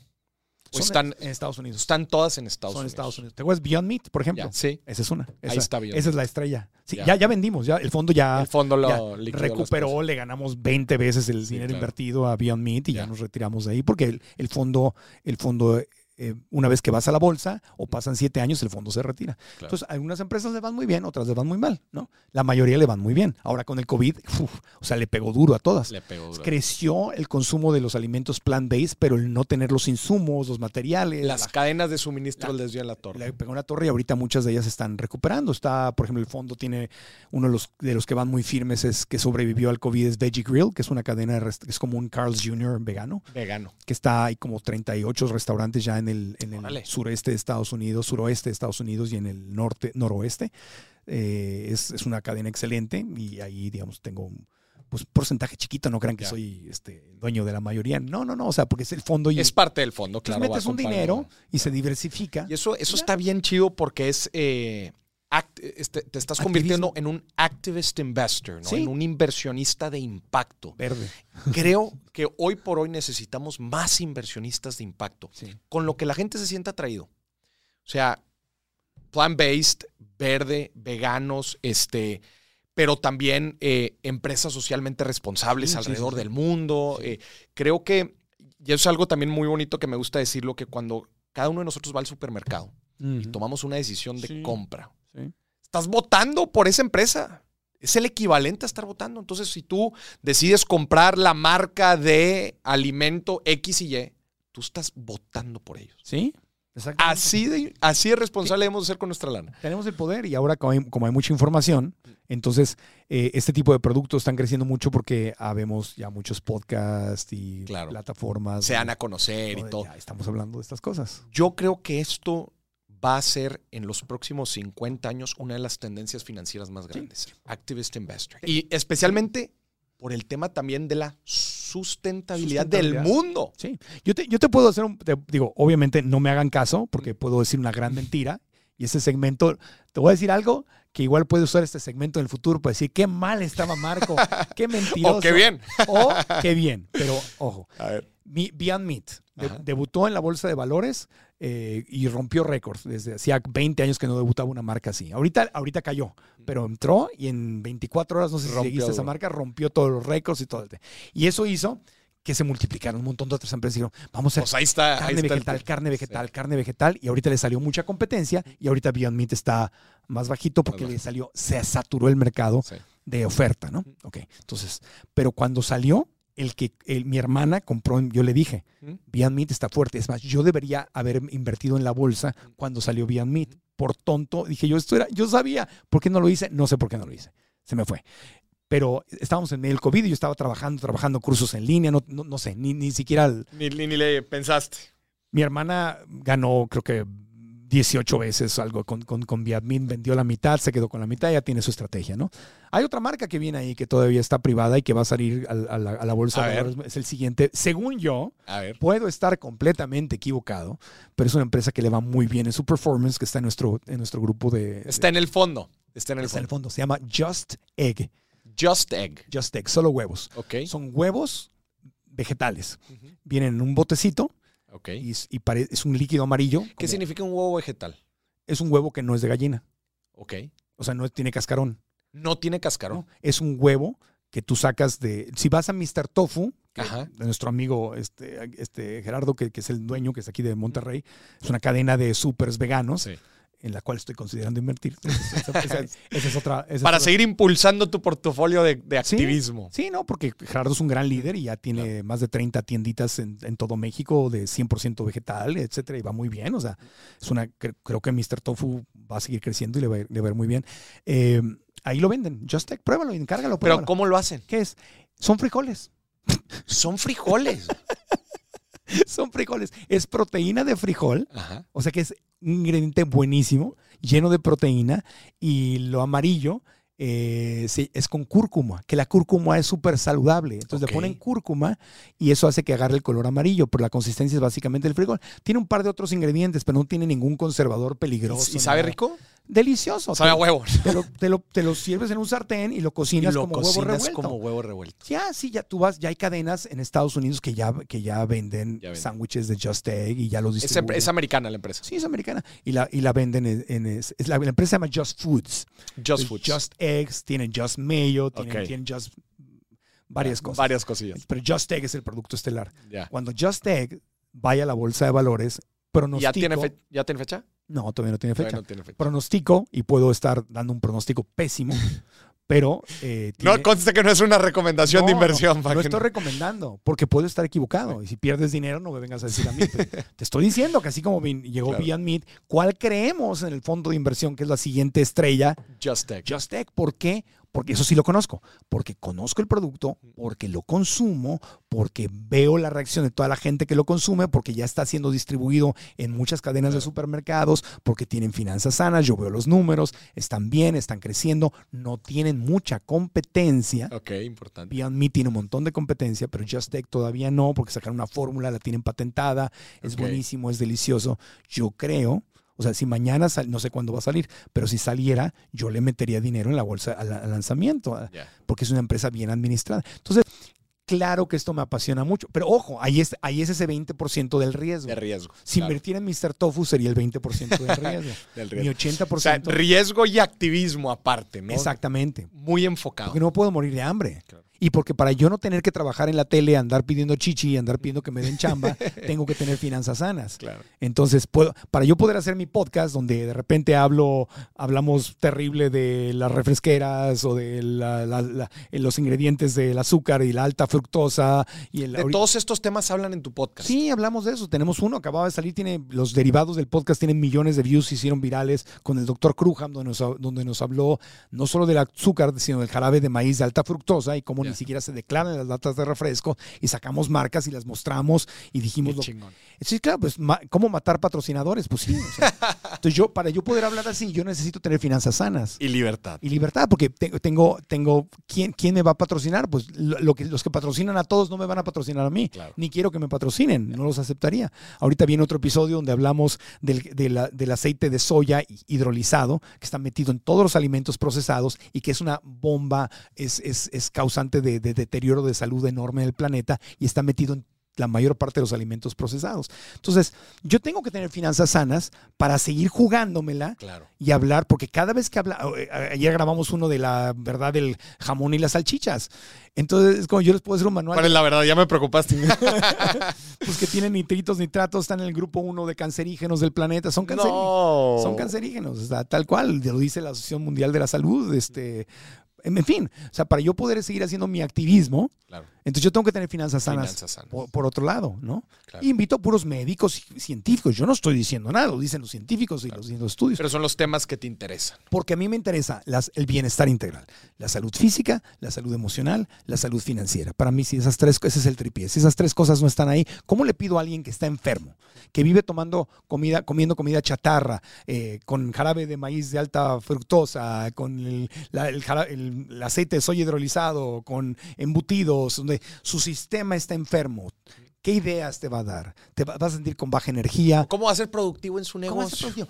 ¿O Son están, en, Estados Unidos. están todas en Estados son Unidos? Estados Unidos. ¿Te acuerdas Beyond Meat, por ejemplo? Ya, sí. Esa es una. Esa, Ahí está Beyond Esa es la estrella. Sí, Ya. ya. ya, vendimos, ya el fondo ya, el fondo lo ya recuperó, le ganamos 20 veces el Sí, dinero claro. invertido a Beyond Meat y ya, Ya. nos retiramos de ahí porque el, el fondo, el fondo eh, una vez que vas a la bolsa o pasan siete años, el fondo se retira. Claro. Entonces, algunas empresas le van muy bien, otras le van muy mal, ¿no? La mayoría le van muy bien. Ahora con el COVID, uf, o sea, le pegó duro a todas. Le pegó duro. Creció el consumo de los alimentos plant-based, pero el no tener los insumos, los materiales, Las la cadenas de suministro la- les dio en la torre. le pegó una torre y ahorita muchas de ellas están recuperando. Está, por ejemplo, el fondo tiene uno de los, de los que van muy firmes es que sobrevivió al COVID es Veggie Grill, que es una cadena de es como un Carl's Jr. vegano, Vegano. que está hay como 38 restaurantes ya en el, en el sureste de Estados Unidos, suroeste de Estados Unidos y en el norte, noroeste. Eh, es, es una cadena excelente y ahí, digamos, tengo un pues, porcentaje chiquito. No crean que Ya. soy este, dueño de la mayoría. No, no, no. O sea, porque es el fondo y Es parte del fondo, claro. metes un dinero y se diversifica. Y eso, eso Ya. está bien chido porque es. eh, act- este, te estás convirtiendo en un activist investor, ¿no? Sí. En un inversionista de impacto. Verde. Creo que hoy por hoy necesitamos más inversionistas de impacto, Sí. con lo que la gente se sienta atraído. O sea, plant-based, verde, veganos, este, pero también eh, empresas socialmente responsables Sí, alrededor del mundo. Eh, creo que, y eso es algo también muy bonito que me gusta decirlo, que cuando cada uno de nosotros va al supermercado y tomamos una decisión de compra, Sí. estás votando por esa empresa. Es el equivalente a estar votando. Entonces, si tú decides comprar la marca de alimento X y Y, tú estás votando por ellos. Sí, exactamente. Así de, así de responsable debemos de ser con nuestra lana. Tenemos el poder y ahora como hay, como hay mucha información, entonces eh, este tipo de productos están creciendo mucho porque habemos ya muchos podcasts y Claro. plataformas. Se dan a conocer y todo. ya estamos hablando de estas cosas. Yo creo que esto va a ser en los próximos 50 años una de las tendencias financieras más grandes. Activist Investor. Y especialmente por el tema también de la sustentabilidad, del Sustentabilidad. mundo. Sí, yo te, yo te puedo hacer un, te digo, obviamente no me hagan caso porque puedo decir una gran mentira y ese segmento, te voy a decir algo que igual puede usar este segmento en el futuro para decir qué mal estaba Marco, qué mentiroso. Oh, qué bien. O qué bien, pero ojo, A ver. Mi- Beyond Meat de- debutó en la bolsa de valores eh, y rompió récords. Desde hacía 20 años que no debutaba una marca así. Ahorita, ahorita cayó, pero entró y en 24 horas, no sé si Rompió seguiste esa marca, rompió todos los récords y todo. Y eso hizo que se multiplicaron un montón de otras empresas. Dijeron, vamos a Pues ahí está. ahí carne el vegetal, carne vegetal, carne vegetal. Y ahorita le salió mucha competencia y ahorita Beyond Meat está más bajito porque le salió, se saturó el mercado Sí. de oferta, ¿no? Ok, entonces, pero cuando salió, el que el- mi hermana compró, yo le dije. Beyond Meat está fuerte. Es más, yo debería haber invertido en la bolsa cuando salió Beyond Meat. Por tonto, dije yo, esto era, yo sabía. ¿Por qué no lo hice? No sé por qué no lo hice. Se me fue. Pero estábamos en medio del COVID y yo estaba trabajando, trabajando cursos en línea, no, no, no sé, ni, ni siquiera el- Ni, ni- ni le pensaste. mi hermana ganó, creo que 18 veces algo con, con, con Viadmin, vendió la mitad, se quedó con la mitad, ya tiene su estrategia, ¿no? Hay otra marca que viene ahí que todavía está privada y que va a salir al- a, la, a la bolsa A de valores. Es el siguiente. Según yo, A ver. puedo estar completamente equivocado, pero es una empresa que le va muy bien en su performance, que está en nuestro, en nuestro grupo de... Está en el fondo. Está en el está en el fondo. fondo. Se llama Just Egg. Just Egg. Just Egg, solo huevos. Ok. Son huevos vegetales. Vienen en un botecito Ok. y, es- y pare- es un líquido amarillo. ¿Qué como- significa un huevo vegetal? Es un huevo que no es de gallina. Ok. O sea, no tiene cascarón. No tiene cascarón. ¿no? Es un huevo que tú sacas de. Si vas a Mr. Tofu, que- de nuestro amigo este, este Gerardo, que, que es el dueño, que es aquí de Monterrey, es una cadena de supers veganos. Sí. En la cual estoy considerando invertir. Esa, esa- esa- esa es otra. esa es Para otra- seguir impulsando tu portafolio de, activismo. Sí, no, porque Gerardo es un gran líder y ya tiene más de 30 tienditas en, en todo México de 100% vegetal, etcétera, y va muy bien. O sea, es una, cre- creo que Mr. Tofu va a seguir creciendo y le va a ir, le va a ir muy bien. Eh, ahí lo venden. Just Tech, pruébalo, encárgalo, Pero. ¿cómo lo hacen? ¿Qué es? Son frijoles. Son frijoles. Son frijoles. Es proteína de frijol. Ajá. O sea que es ingrediente buenísimo, lleno de proteína y lo amarillo eh, sí, es con cúrcuma, que la cúrcuma es súper saludable. Entonces le ponen cúrcuma y eso hace que agarre el color amarillo, pero la consistencia es básicamente el frijol. Tiene un par de otros ingredientes, pero no tiene ningún conservador peligroso. ¿Y sabe nada. rico? Delicioso. Sabe a te, huevo. te lo, te, lo, te lo sirves en un sartén y lo Y cocinas lo como huevo cocinas revuelto. como huevo revuelto. Ya, sí, ya tú vas, ya hay cadenas en Estados Unidos que ya, que ya venden sándwiches de Just Egg y ya los distribuyen. es americana la empresa. Sí, es americana. Y la, y la venden en, en- es, la, la empresa se llama Just Foods. Just Foods. Just Eggs, tienen Just Mayo, tienen, tienen Just varias cosas. Varias cosillas. Pero Just Egg es el producto estelar. Cuando Just Egg vaya a la bolsa de valores, ¿Y pronostico. ¿Ya tiene, fe- ¿Ya tiene fecha? No, todavía no tiene fecha. No tiene fecha. Pronostico, y puedo estar dando un pronóstico pésimo, pero. eh, No, conste que no es una recomendación de No, inversión. No, para lo que estoy no- recomendando, porque puedo estar equivocado. Y si pierdes dinero, no me vengas a decir a mí. Te estoy diciendo que así como llegó Claro. Beyond Meat, ¿cuál creemos en el fondo de inversión que es la siguiente estrella? Just Tech. Just Tech. ¿Por qué? Porque eso sí lo conozco. Porque conozco el producto, porque lo consumo, porque veo la reacción de toda la gente que lo consume, porque ya está siendo distribuido en muchas cadenas de supermercados, porque tienen finanzas sanas, yo veo los números, están bien, están creciendo, no tienen mucha competencia. Ok, importante. Beyond Meat tiene un montón de competencia, pero Just Tech todavía no, porque sacaron una fórmula, la tienen patentada, es buenísimo, es delicioso. Yo creo, o sea, si mañana, sal- no sé cuándo va a salir, pero si saliera, yo le metería dinero en la bolsa al, al lanzamiento, porque es una empresa bien administrada. Entonces, claro que esto me apasiona mucho, pero ojo, ahí es, ahí es ese 20% del riesgo. De riesgo. Si claro, invertir en Mr. Tofu sería el 20% del riesgo. del Mi riesgo. 80%. O sea, riesgo y activismo aparte, ¿no? exactamente. Muy enfocado. Porque no puedo morir de hambre. Claro. Y porque para yo no tener que trabajar en la tele, andar pidiendo chichi, andar pidiendo que me den chamba, tengo que tener finanzas sanas. Claro. Entonces, puedo, para yo poder hacer mi podcast donde de repente hablo, hablamos terrible de las refresqueras o de la- la- la- los ingredientes del azúcar y la alta fructosa y el De todos estos temas hablan en tu podcast. Sí, hablamos de eso. Tenemos uno, acababa de salir, tiene los derivados del podcast, tienen millones de views, se hicieron virales con el doctor Crujam, donde nos, donde nos habló no solo del azúcar, sino del jarabe de maíz de alta fructosa y cómo. Ni siquiera se declaran las latas de refresco y sacamos marcas y las mostramos y dijimos Qué lo, chingón. Sí, claro, pues ma- ¿cómo matar patrocinadores? Pues sí. o sea, entonces yo, para yo poder hablar así, yo necesito tener finanzas sanas. Y libertad. Y libertad, porque te- tengo, tengo, ¿quién, ¿quién me va a patrocinar? Pues lo, que, los que patrocinan a todos no me van a patrocinar a mí, Claro. ni quiero que me patrocinen, no los aceptaría. Ahorita viene otro episodio donde hablamos del, de la- del aceite de soya hidrolizado, que está metido en todos los alimentos procesados y que es una bomba, es, es, es causante de, de deterioro de salud enorme en el planeta y está metido en la mayor parte de los alimentos procesados. Entonces, yo tengo que tener finanzas sanas para seguir jugándomela Claro. y hablar, porque cada vez que habla, eh, ayer grabamos uno de la verdad del jamón y las salchichas. Entonces, es como yo les puedo hacer un manual ¿Cuál es la verdad? Ya me preocupaste. pues, que tienen nitritos, nitratos, están en el grupo 1 de cancerígenos del planeta. Son cancerígenos. no. Son cancerígenos, o sea, tal cual, lo dice la Asociación Mundial de la Salud. Este, en fin, o sea, para yo poder seguir haciendo mi activismo, Claro. entonces yo tengo que tener finanzas sanas. Finanzas sanas. Por, por otro lado, ¿no? Claro. Invito a puros médicos y científicos. Yo no estoy diciendo nada, lo dicen los científicos y los, y los estudios. Pero son los temas que te interesan. Porque a mí me interesa las- el bienestar integral. La salud física, la salud emocional, la salud financiera. Para mí, si esas tres, ese es el tripié. Si esas tres cosas no están ahí, ¿cómo le pido a alguien que está enfermo, que vive tomando comida, comiendo comida chatarra, eh, con jarabe de maíz de alta fructosa, con el, el- el aceite de soya hidrolizado, con embutidos, donde su sistema está enfermo? ¿Qué ideas te va a dar? ¿Te va- vas a sentir con baja energía? ¿Cómo va a ser productivo en su ¿Cómo vas, a negocio?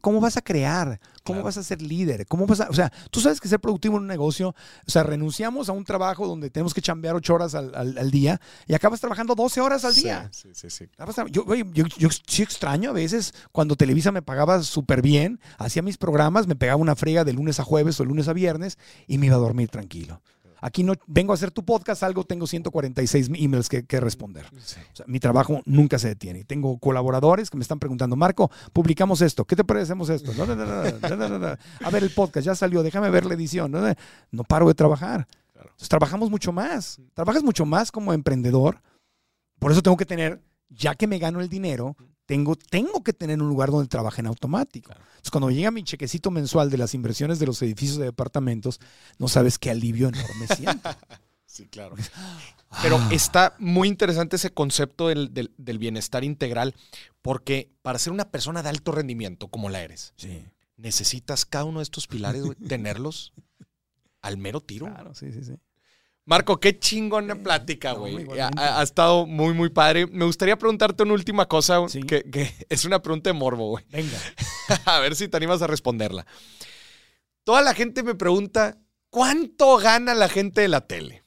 ¿Cómo, vas a crear? ¿Cómo Claro. vas a ser líder? ¿Cómo vas a, o sea, tú sabes que ser productivo en un negocio, o sea, renunciamos a un trabajo donde tenemos que chambear ocho horas al, al- al día y acabas trabajando 12 horas al día. Sí, sí, sí. Yo, oye, yo, yo sí extraño a veces cuando Televisa me pagaba súper bien, hacía mis programas, me pegaba una frega de lunes a jueves o lunes a viernes y me iba a dormir tranquilo. Aquí no vengo a hacer tu podcast, algo tengo 146 emails que, que responder. Sí. O sea, mi trabajo nunca se detiene. Tengo colaboradores que me están preguntando, Marco, publicamos esto, ¿qué te parece? Hacemos esto. A ver, el podcast ya salió, déjame ver la edición. No, paro de trabajar. Entonces, trabajamos mucho más. Trabajas mucho más como emprendedor. Por eso tengo que tener, ya que me gano el dinero, tengo, tengo que tener un lugar donde trabaje en automático. Claro. Entonces, cuando llega mi chequecito mensual de las inversiones de los edificios de departamentos, no sabes qué alivio enorme siento. Sí, claro. Pero está muy interesante ese concepto del, del- del bienestar integral, porque para ser una persona de alto rendimiento como la eres, Sí, necesitas cada uno de estos pilares, tenerlos al mero tiro. claro, sí, sí, sí. Marco, qué chingona plática, no, güey. ha, igualmente. ha- ha estado muy, muy padre. Me gustaría preguntarte una última cosa, Sí. que, que es una pregunta de morbo, güey. Venga. A ver si te animas a responderla. Toda la gente me pregunta, ¿cuánto gana la gente de la tele?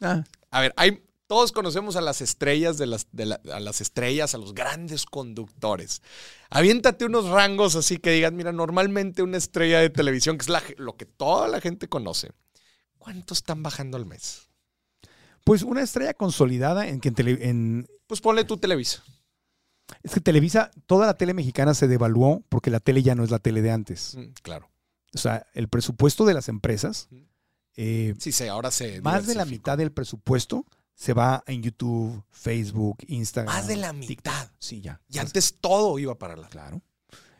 Ah, A ver, hay, todos conocemos a las estrellas de las, de la- a las estrellas, a los grandes conductores. Aviéntate unos rangos así que digan, mira, normalmente una estrella de televisión, que es la lo que toda la gente conoce, ¿cuánto están bajando al mes? Pues una estrella consolidada en que en, tele- en- Pues ponle tu Televisa. es que Televisa, toda la tele mexicana se devaluó porque la tele ya no es la tele de antes. Mm, Claro. O sea, el presupuesto de las empresas, eh, Sí, sí, ahora se. más de la mitad del presupuesto se va en YouTube, Facebook, Instagram. Más de la TikTok. mitad. Sí, ya. Y antes todo iba para la. Claro.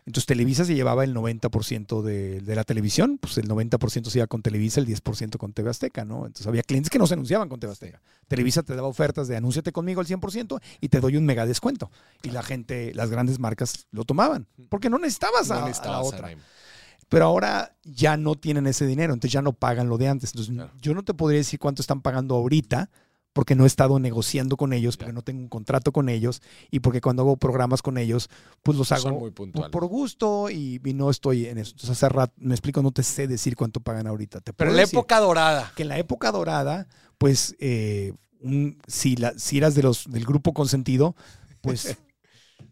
Entonces Televisa se llevaba el 90% de, de la televisión, pues el 90% se iba con Televisa, el 10% con TV Azteca, ¿no? Entonces había clientes que no se anunciaban con TV Azteca. Televisa te daba ofertas de anúnciate conmigo al 100% y te doy un mega descuento. Y la gente, las grandes marcas lo tomaban, porque no necesitabas a, No a la otra. Pero ahora ya no tienen ese dinero, entonces ya no pagan lo de antes. Entonces Claro. yo no te podría decir cuánto están pagando ahorita, porque no he estado negociando con ellos, porque no tengo un contrato con ellos y porque cuando hago programas con ellos, pues los hago muy por, gusto y, y no estoy en eso. Entonces hace rato, me explico, no te sé decir cuánto pagan ahorita. Te Pero en la época dorada. que en la época dorada, pues eh, un- si, la, si eras de los, del grupo consentido, pues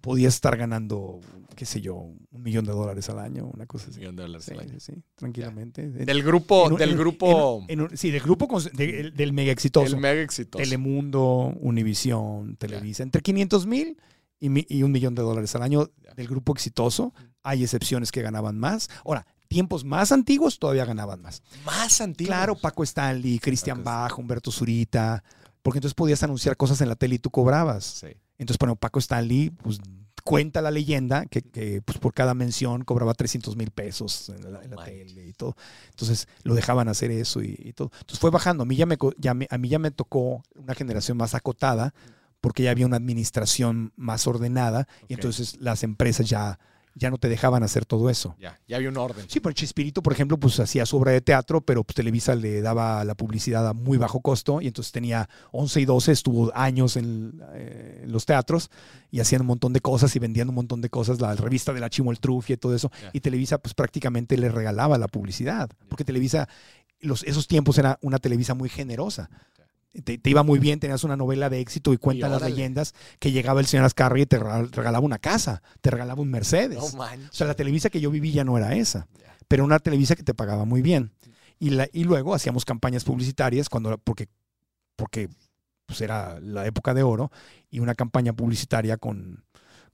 podías estar ganando, qué sé yo, un millón de dólares al año, una cosa así. millón de dólares Sí, al año. sí, sí, tranquilamente. Del grupo, En un- del en- grupo, en un- sí, del grupo de- del mega exitoso. el mega exitoso. Telemundo, Univisión, Televisa, entre 500 mil y, un millón de dólares al año del grupo exitoso. Hay excepciones que ganaban más. Ahora, tiempos más antiguos todavía ganaban más. Más antiguo. Claro, Paco Stanley, Cristian Bach, Humberto Zurita, porque entonces podías anunciar cosas en la tele y tú cobrabas. Sí. Entonces, bueno, Paco Stanley, pues cuenta la leyenda que, que, pues, por cada mención cobraba 300 mil pesos en la, en tele y todo. Entonces lo dejaban hacer eso y, y todo. Entonces fue bajando. A mí ya me, co- ya me- a mí ya me tocó una generación más acotada porque ya había una administración más ordenada y entonces las empresas ya, ya no te dejaban hacer todo eso. Ya, ya había un orden. Sí, pero Chespirito, por ejemplo, pues hacía su obra de teatro, pero pues Televisa le daba la publicidad a muy bajo costo y entonces tenía 11 y 12, estuvo años en, eh, en los teatros y hacían un montón de cosas y vendían un montón de cosas, la revista de la Chimoltrufia y todo eso. Ya. Y Televisa pues prácticamente le regalaba la publicidad, porque Televisa, los, esos tiempos era una Televisa muy generosa. Te, te iba muy bien, tenías una novela de éxito y cuentan las leyendas que llegaba el señor Azcarri y te regal- regalaba una casa, te regalaba un Mercedes. No. O sea, la Televisa que yo viví ya no era esa, pero una Televisa que te pagaba muy bien. Y, la, y luego hacíamos campañas publicitarias cuando, porque, porque pues era la época de oro y una campaña publicitaria con,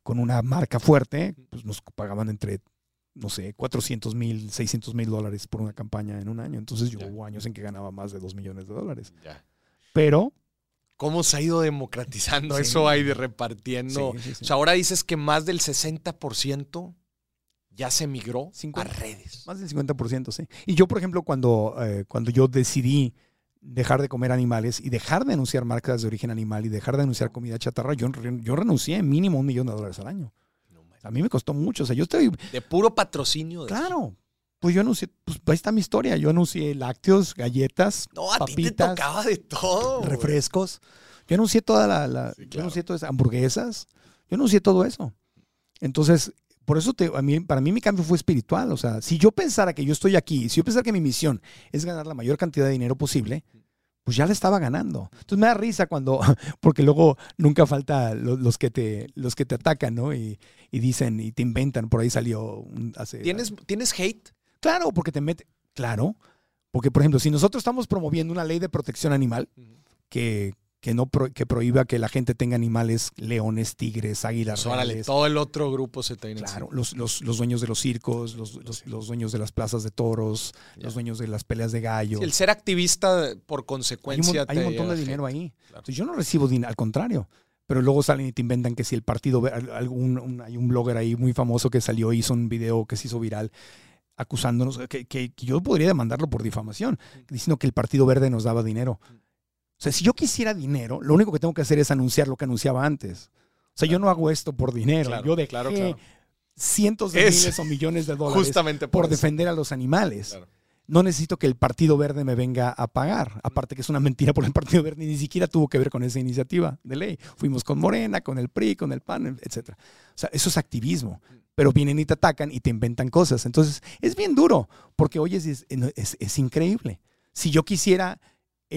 con una marca fuerte, pues nos pagaban entre, no sé, 400 mil, 600 mil dólares por una campaña en un año. Entonces yo Ya. hubo años en que ganaba más de 2 millones de dólares. Ya. Pero... ¿Cómo se ha ido democratizando Sí. eso ahí de repartiendo? Sí, sí, sí. O sea, ahora dices que más del 60% ya se migró a 50. redes. Más del 50%, sí. Y yo, por ejemplo, cuando, eh, cuando yo decidí dejar de comer animales y dejar de anunciar marcas de origen animal y dejar de anunciar comida chatarra, yo, yo renuncié mínimo un millón de dólares al año. No. A mí me costó mucho. O sea, yo estoy, De puro patrocinio. de eso. Pues yo anuncié, pues ahí está mi historia. Yo anuncié lácteos, galletas, No, a ti te papitas, tocaba de todo. refrescos. Yo anuncié toda la, la- Sí, yo claro. anuncié todas esas hamburguesas. Yo anuncié todo eso. Entonces, por eso te, a mí, para mí mi cambio fue espiritual. O sea, si yo pensara que yo estoy aquí, si yo pensara que mi misión es ganar la mayor cantidad de dinero posible, pues ya la estaba ganando. Entonces me da risa cuando, porque luego nunca falta lo- los, que, te, los que te atacan, ¿no? Y, y dicen y te inventan. Por ahí salió hace. ¿Tienes, ¿Tienes hate? Claro, porque te mete. Claro, Porque, por ejemplo, si nosotros estamos promoviendo una ley de protección animal que, que no pro- que prohíba que la gente tenga animales, leones, tigres, águilas, Pues, reales, todo el otro grupo se te Claro, los, los, los dueños de los circos, los, los- los dueños de las plazas de toros, los dueños de las peleas de gallo. Sí, el ser activista por hay un, consecuencia hay un montón de dinero gente. ahí. Claro. Entonces, yo no recibo dinero, al contrario. Pero luego salen y te inventan que si el partido, algún, un- hay un blogger ahí muy famoso que salió, hizo un video que se hizo viral acusándonos, que, que- que yo podría demandarlo por difamación, diciendo que el Partido Verde nos daba dinero. O sea, si yo quisiera dinero, lo único que tengo que hacer es anunciar lo que anunciaba antes. O sea, yo no hago esto por dinero. Claro, yo dejé claro, claro. cientos de Es- miles o millones de dólares Justamente por eso. defender a los animales. No necesito que el Partido Verde me venga a pagar. Aparte que es una mentira por el Partido Verde, ni siquiera tuvo que ver con esa iniciativa de ley. Fuimos con Morena, con el PRI, con el PAN, etc. O sea, eso es activismo. Pero vienen y te atacan y te inventan cosas. Entonces, es bien duro, porque es, es- es increíble. Si yo quisiera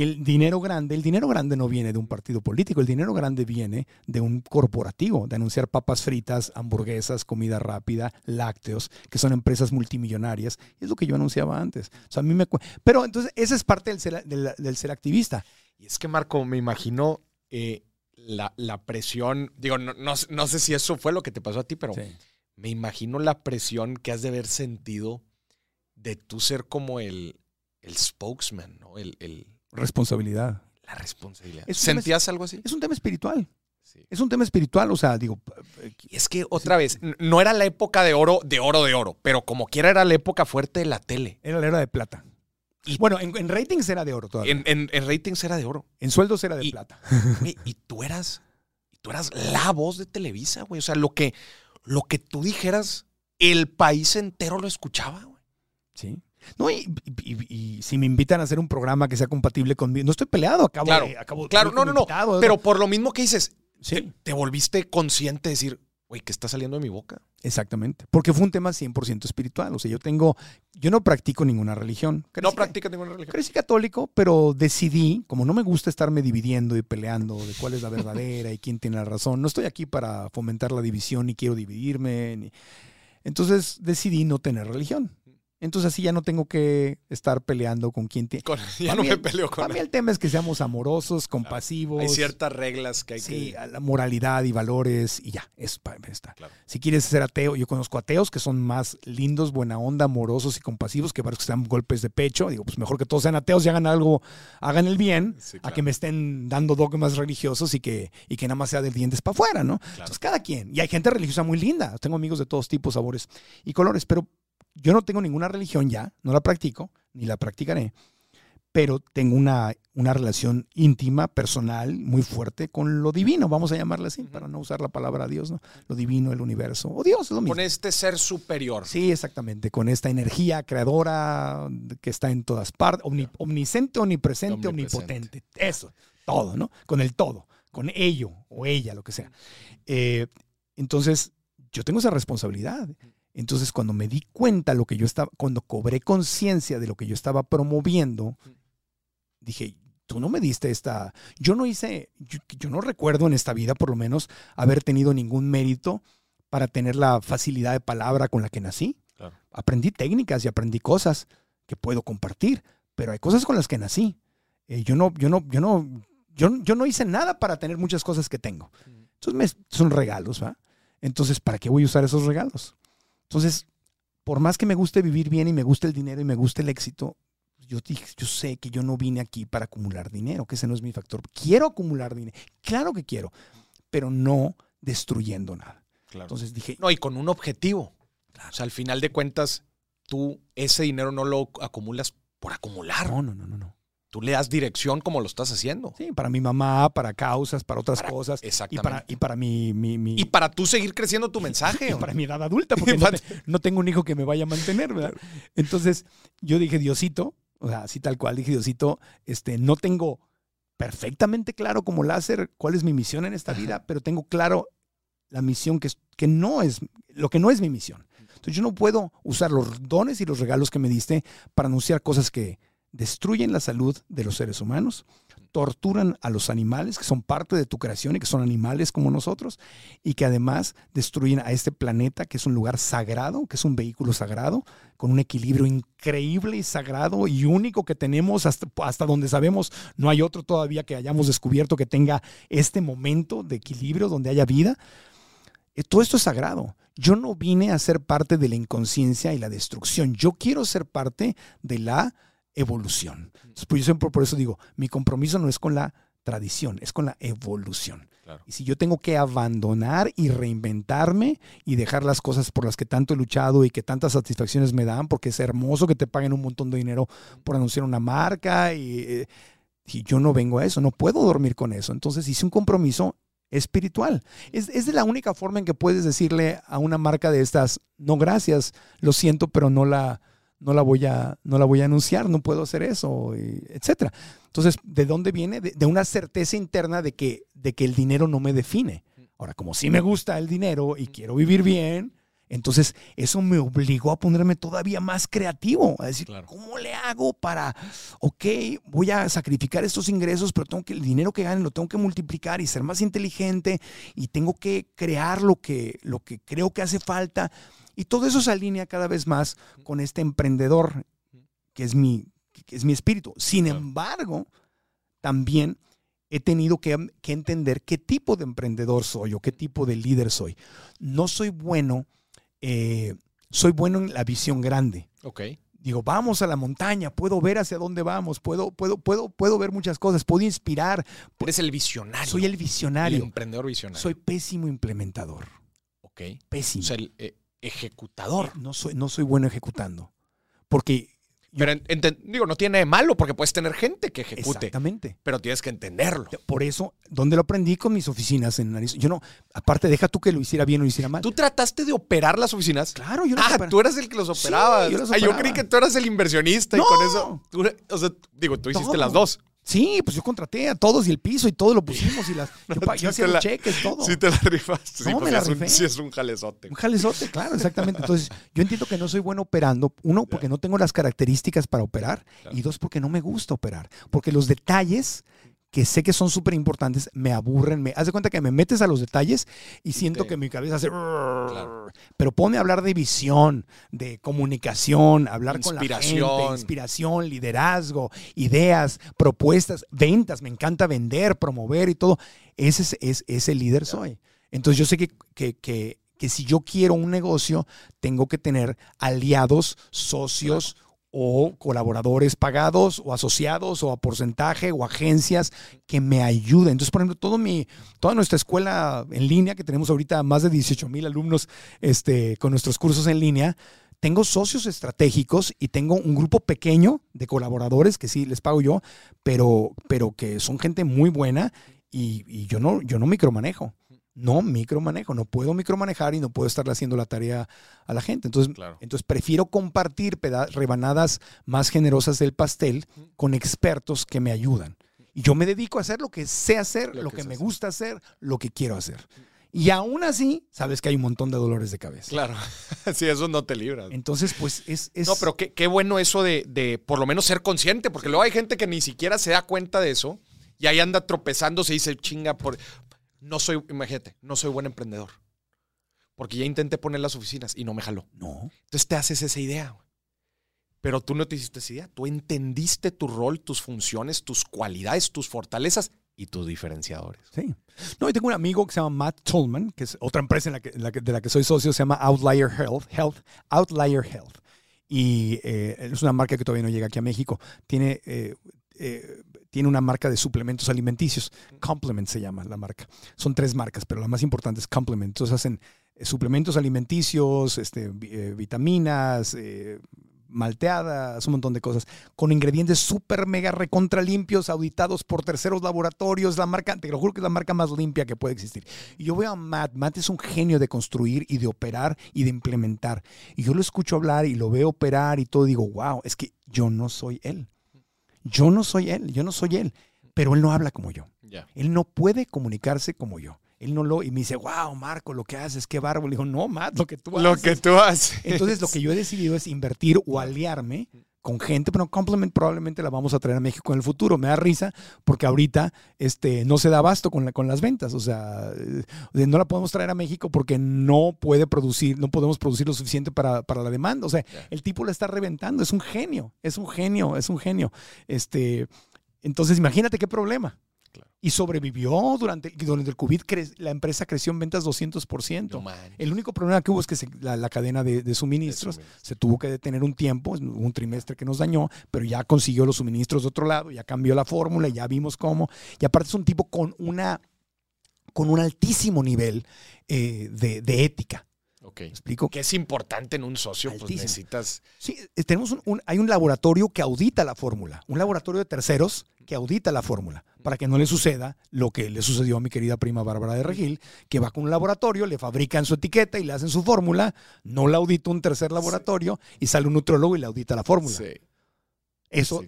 el dinero grande, el dinero grande no viene de un partido político, el dinero grande viene de un corporativo, de anunciar papas fritas, hamburguesas, comida rápida, lácteos, que son empresas multimillonarias. Es lo que yo anunciaba antes. O sea, a mí me Pero entonces, esa es parte del ser, del, del ser activista. Y es que, Marco, me imagino eh, la, la presión. Digo, no, no, sé- no sé si eso fue lo que te pasó a ti, pero me imagino la presión que has de haber sentido de tú ser como el, el spokesman, ¿no? El, el- Responsabilidad. la responsabilidad. Tema- ¿Sentías algo así? Es un tema espiritual. Sí. Es un tema espiritual. O sea, digo, Y es que otra vez, no era la época de oro, de oro, de oro, pero como quiera era la época fuerte de la tele. era la era de plata. Y- bueno, en, en ratings era de oro todavía. En, En, en- en ratings era de oro. sueldos era de y- plata. Y tú eras, y tú eras la voz de Televisa, güey. O sea, lo que, lo que tú dijeras, el país entero lo escuchaba, güey. Sí. No, y, y- y- y si me invitan a hacer un programa que sea compatible conmigo, no estoy peleado, acabo Claro, de- acabo Claro, no, no, no. invitado, Pero por lo mismo que dices, sí, te, te volviste consciente de decir, güey, ¿qué está saliendo de mi boca? exactamente. Porque fue un tema 100% espiritual. O sea, yo tengo, yo no practico ninguna religión. No practicas ninguna religión. Crecí católico, pero decidí, como no me gusta estarme dividiendo y peleando de cuál es la verdadera y quién tiene la razón, no estoy aquí para fomentar la división ni quiero dividirme. ni- Entonces decidí no tener religión. Entonces así ya no tengo que estar peleando con quien tiene. Con- ya Para no mí me el- peleo con Para mí el tema es que seamos amorosos, compasivos. Hay ciertas reglas que hay Sí, que... la moralidad y valores y ya, eso para mí está. Claro. Si quieres ser ateo, yo conozco ateos que son más lindos, buena onda, amorosos y compasivos que varios que se dan golpes de pecho. Digo, pues mejor que todos sean ateos y hagan algo, hagan el bien, Sí, a que me estén dando dogmas religiosos y que, y que nada más sea de dientes para afuera, ¿no? Entonces, cada quien. Y hay gente religiosa muy linda. Tengo amigos de todos tipos, sabores y colores, pero yo no tengo ninguna religión ya, no la practico, ni la practicaré, pero tengo una, una relación íntima, personal, muy fuerte con lo divino, vamos a llamarle así, para no usar la palabra Dios, ¿no? Lo divino, el universo, o Dios, es lo mismo. Con este ser superior. Sí, exactamente, con esta energía creadora que está en todas partes, omni- omnisciente, omnipresente, Omnipresente. omnipotente. Eso, todo, ¿no? Con el todo, con ello o ella, lo que sea. Eh, entonces, yo tengo esa responsabilidad. Entonces, cuando me di cuenta lo que yo estaba, cuando cobré conciencia de lo que yo estaba promoviendo, dije, tú no me diste esta, yo no hice, yo, yo no recuerdo en esta vida, por lo menos, haber tenido ningún mérito para tener la facilidad de palabra con la que nací. Claro. Aprendí técnicas y aprendí cosas que puedo compartir, pero hay cosas con las que nací. Eh, yo no, yo no, yo no, yo, yo no hice nada para tener muchas cosas que tengo. Entonces me- son regalos, ¿va? Entonces, ¿para qué voy a usar esos regalos? Entonces, por más que me guste vivir bien y me guste el dinero y me guste el éxito, yo, dije, yo sé que yo no vine aquí para acumular dinero, que ese no es mi factor. Quiero acumular dinero, claro que quiero, pero no destruyendo nada. Claro. Entonces dije, No, y con un objetivo. O sea, al final de cuentas, tú ese dinero no lo acumulas por acumular. no, no, no, no, no. Tú le das dirección como lo estás haciendo. Sí, para mi mamá, para causas, para otras Para- cosas. Y Exactamente. para, y para mi, mi, mi- Y para tú seguir creciendo tu mensaje. y ¿o para mi edad adulta, porque no, te- no tengo un hijo que me vaya a mantener, ¿verdad? Entonces, yo dije, Diosito, o sea, así tal cual, dije, Diosito, este, no tengo perfectamente claro como láser cuál es mi misión en esta vida, pero tengo claro la misión que, es, que no es, lo que no es mi misión. Entonces, yo no puedo usar los dones y los regalos que me diste para anunciar cosas que destruyen la salud de los seres humanos, torturan a los animales, que son parte de tu creación y que son animales como nosotros, y que además destruyen a este planeta, que es un lugar sagrado, que es un vehículo sagrado, con un equilibrio increíble y sagrado y único que tenemos hasta, hasta donde sabemos, no hay otro todavía que hayamos descubierto que tenga este momento de equilibrio donde haya vida. Eh, todo esto es sagrado. Yo no vine a ser parte de la inconsciencia y la destrucción. Yo quiero ser parte de la evolución. pues yo siempre por eso digo, mi compromiso no es con la tradición, es con la evolución. Y si yo tengo que abandonar y reinventarme y dejar las cosas por las que tanto he luchado y que tantas satisfacciones me dan, porque es hermoso que te paguen un montón de dinero por anunciar una marca y eh, si yo no vengo a eso, no puedo dormir con eso. Entonces hice un compromiso espiritual. Es, es de la única forma en que puedes decirle a una marca de estas, no gracias, lo siento, pero no la, no la voy a, no la voy a anunciar, no puedo hacer eso, etcétera. Entonces, ¿de dónde viene? De, una certeza interna de que, de que el dinero no me define. Ahora, como sí me gusta el dinero y quiero vivir bien, entonces eso me obligó a ponerme todavía más creativo, a decir, ¿cómo le hago para, ok, voy a sacrificar estos ingresos, pero tengo que, el dinero que gane lo tengo que multiplicar y ser más inteligente y tengo que crear lo que, lo que creo que hace falta. Y todo eso se alinea cada vez más con este emprendedor que es mi, que es mi espíritu. Sin embargo, también he tenido que, entender qué tipo de emprendedor soy o qué tipo de líder soy. No soy bueno, eh, soy bueno en la visión grande. Ok. Digo, vamos a la montaña, puedo ver hacia dónde vamos, puedo, puedo, puedo, puedo ver muchas cosas, puedo inspirar. Eres el visionario. Soy el visionario. El emprendedor visionario. Soy pésimo implementador. Ok. Pésimo. O sea, el, eh, ejecutador. No soy, no soy bueno ejecutando. Porque. Pero digo, no tiene de malo porque puedes tener gente que ejecute. Exactamente. Pero tienes que entenderlo. Por eso, ¿dónde lo aprendí? Con mis oficinas en Arizona. Yo no, aparte, deja tú que lo hiciera bien o lo hiciera mal. ¿Tú trataste de operar las oficinas? Claro, yo Ah, tú eras el que los operaba. yo, ah, yo, creí que tú eras el inversionista y con eso. o sea, digo, tú hiciste las dos. Sí, pues yo contraté a todos y el piso y todo lo pusimos y las. yo, hacía los cheques, todo. Sí, te la rifaste. Sí, no, pues me la es rifé. Un, sí, es un jalezote. Un jalezote, claro, exactamente. Entonces, yo entiendo que no soy bueno operando. Uno, porque no tengo las características para operar. Y dos, porque no me gusta operar. Porque los detalles que sé que son súper importantes, me aburren. Me, haz de cuenta que me metes a los detalles y siento que mi cabeza hace... Pero pone a hablar de visión, de comunicación, hablar con la gente, inspiración, liderazgo, ideas, propuestas, ventas. Me encanta vender, promover y todo. Ese es, ese líder soy. Entonces yo sé que, que, que, que, si yo quiero un negocio, tengo que tener aliados, socios, o colaboradores pagados o asociados o a porcentaje o agencias que me ayuden. Entonces, por ejemplo, todo mi, toda nuestra escuela en línea, que tenemos ahorita más de 18 mil alumnos este, con nuestros cursos en línea, tengo socios estratégicos y tengo un grupo pequeño de colaboradores que sí les pago yo, pero, pero que son gente muy buena y, yo, no, yo no micromanejo no micromanejo, no puedo micromanejar y no puedo estarle haciendo la tarea a la gente. Entonces, entonces prefiero compartir rebanadas más generosas del pastel con expertos que me ayudan. Y yo me dedico a hacer lo que sé hacer, lo, que, me gusta hacer, lo que quiero hacer. Y aún así, sabes que hay un montón de dolores de cabeza. Claro, sí, eso no te libra. Entonces, pues es... No, pero qué, qué bueno eso de, de, por lo menos ser consciente, porque luego hay gente que ni siquiera se da cuenta de eso y ahí anda tropezando, se dice chinga, por, no soy, imagínate, no soy buen emprendedor. Porque ya intenté poner las oficinas y no me jaló. No. Entonces te haces esa idea. Pero tú no te hiciste esa idea. Tú entendiste tu rol, tus funciones, tus cualidades, tus fortalezas y tus diferenciadores. Sí. No, y tengo un amigo que se llama Matt Tolman, que es otra empresa en la que, de la que soy socio, se llama Outlier Health, Health Outlier Health. Y eh, es una marca que todavía no llega aquí a México. Tiene eh, eh, tiene una marca de suplementos alimenticios. Complement se llama la marca. Son tres marcas, pero la más importante es Complement. Entonces hacen eh, suplementos alimenticios, este, eh, vitaminas, malteadas, un montón de cosas, con ingredientes súper mega recontra limpios, auditados por terceros laboratorios. La marca, te lo juro que es la marca más limpia que puede existir. Y yo veo a Matt, Matt es un genio de construir y de operar y de implementar. Y yo lo escucho hablar y lo veo operar y todo, digo, wow, es que yo no soy él. Yo no soy él, yo no soy él, pero él no habla como yo. Él no puede comunicarse como yo. Él no lo, y me dice, wow, Marco, lo que haces, qué bárbaro. Le digo, no, Matt, lo que tú haces. Lo que tú haces. Entonces, lo que yo he decidido es invertir o aliarme con gente, pero Complement probablemente la vamos a traer a México en el futuro. Me da risa porque ahorita este, no se da abasto con, la, con las ventas. O sea, eh, no la podemos traer a México porque no puede producir, no podemos producir lo suficiente para, para la demanda. O sea, el tipo la está reventando. Es un genio, es un genio, es un genio. Este, entonces, imagínate qué problema. Y sobrevivió durante, durante el COVID. la empresa creció en ventas 200%. el único problema que hubo es que la, cadena de, suministros se tuvo que detener un tiempo, un trimestre que nos dañó, pero ya consiguió los suministros de otro lado, ya cambió la fórmula, ya vimos cómo. Y aparte es un tipo con, una, con un altísimo nivel eh, de, ética. Ok. explico? Que es importante en un socio, pues necesitas. Sí, eh, tenemos un, hay un laboratorio que audita la fórmula, un laboratorio de terceros que audita la fórmula para que no le suceda lo que le sucedió a mi querida prima Bárbara de Regil, que va con un laboratorio, le fabrican su etiqueta y le hacen su fórmula, no la audita un tercer laboratorio y sale un nutrólogo y le audita la fórmula. Eso,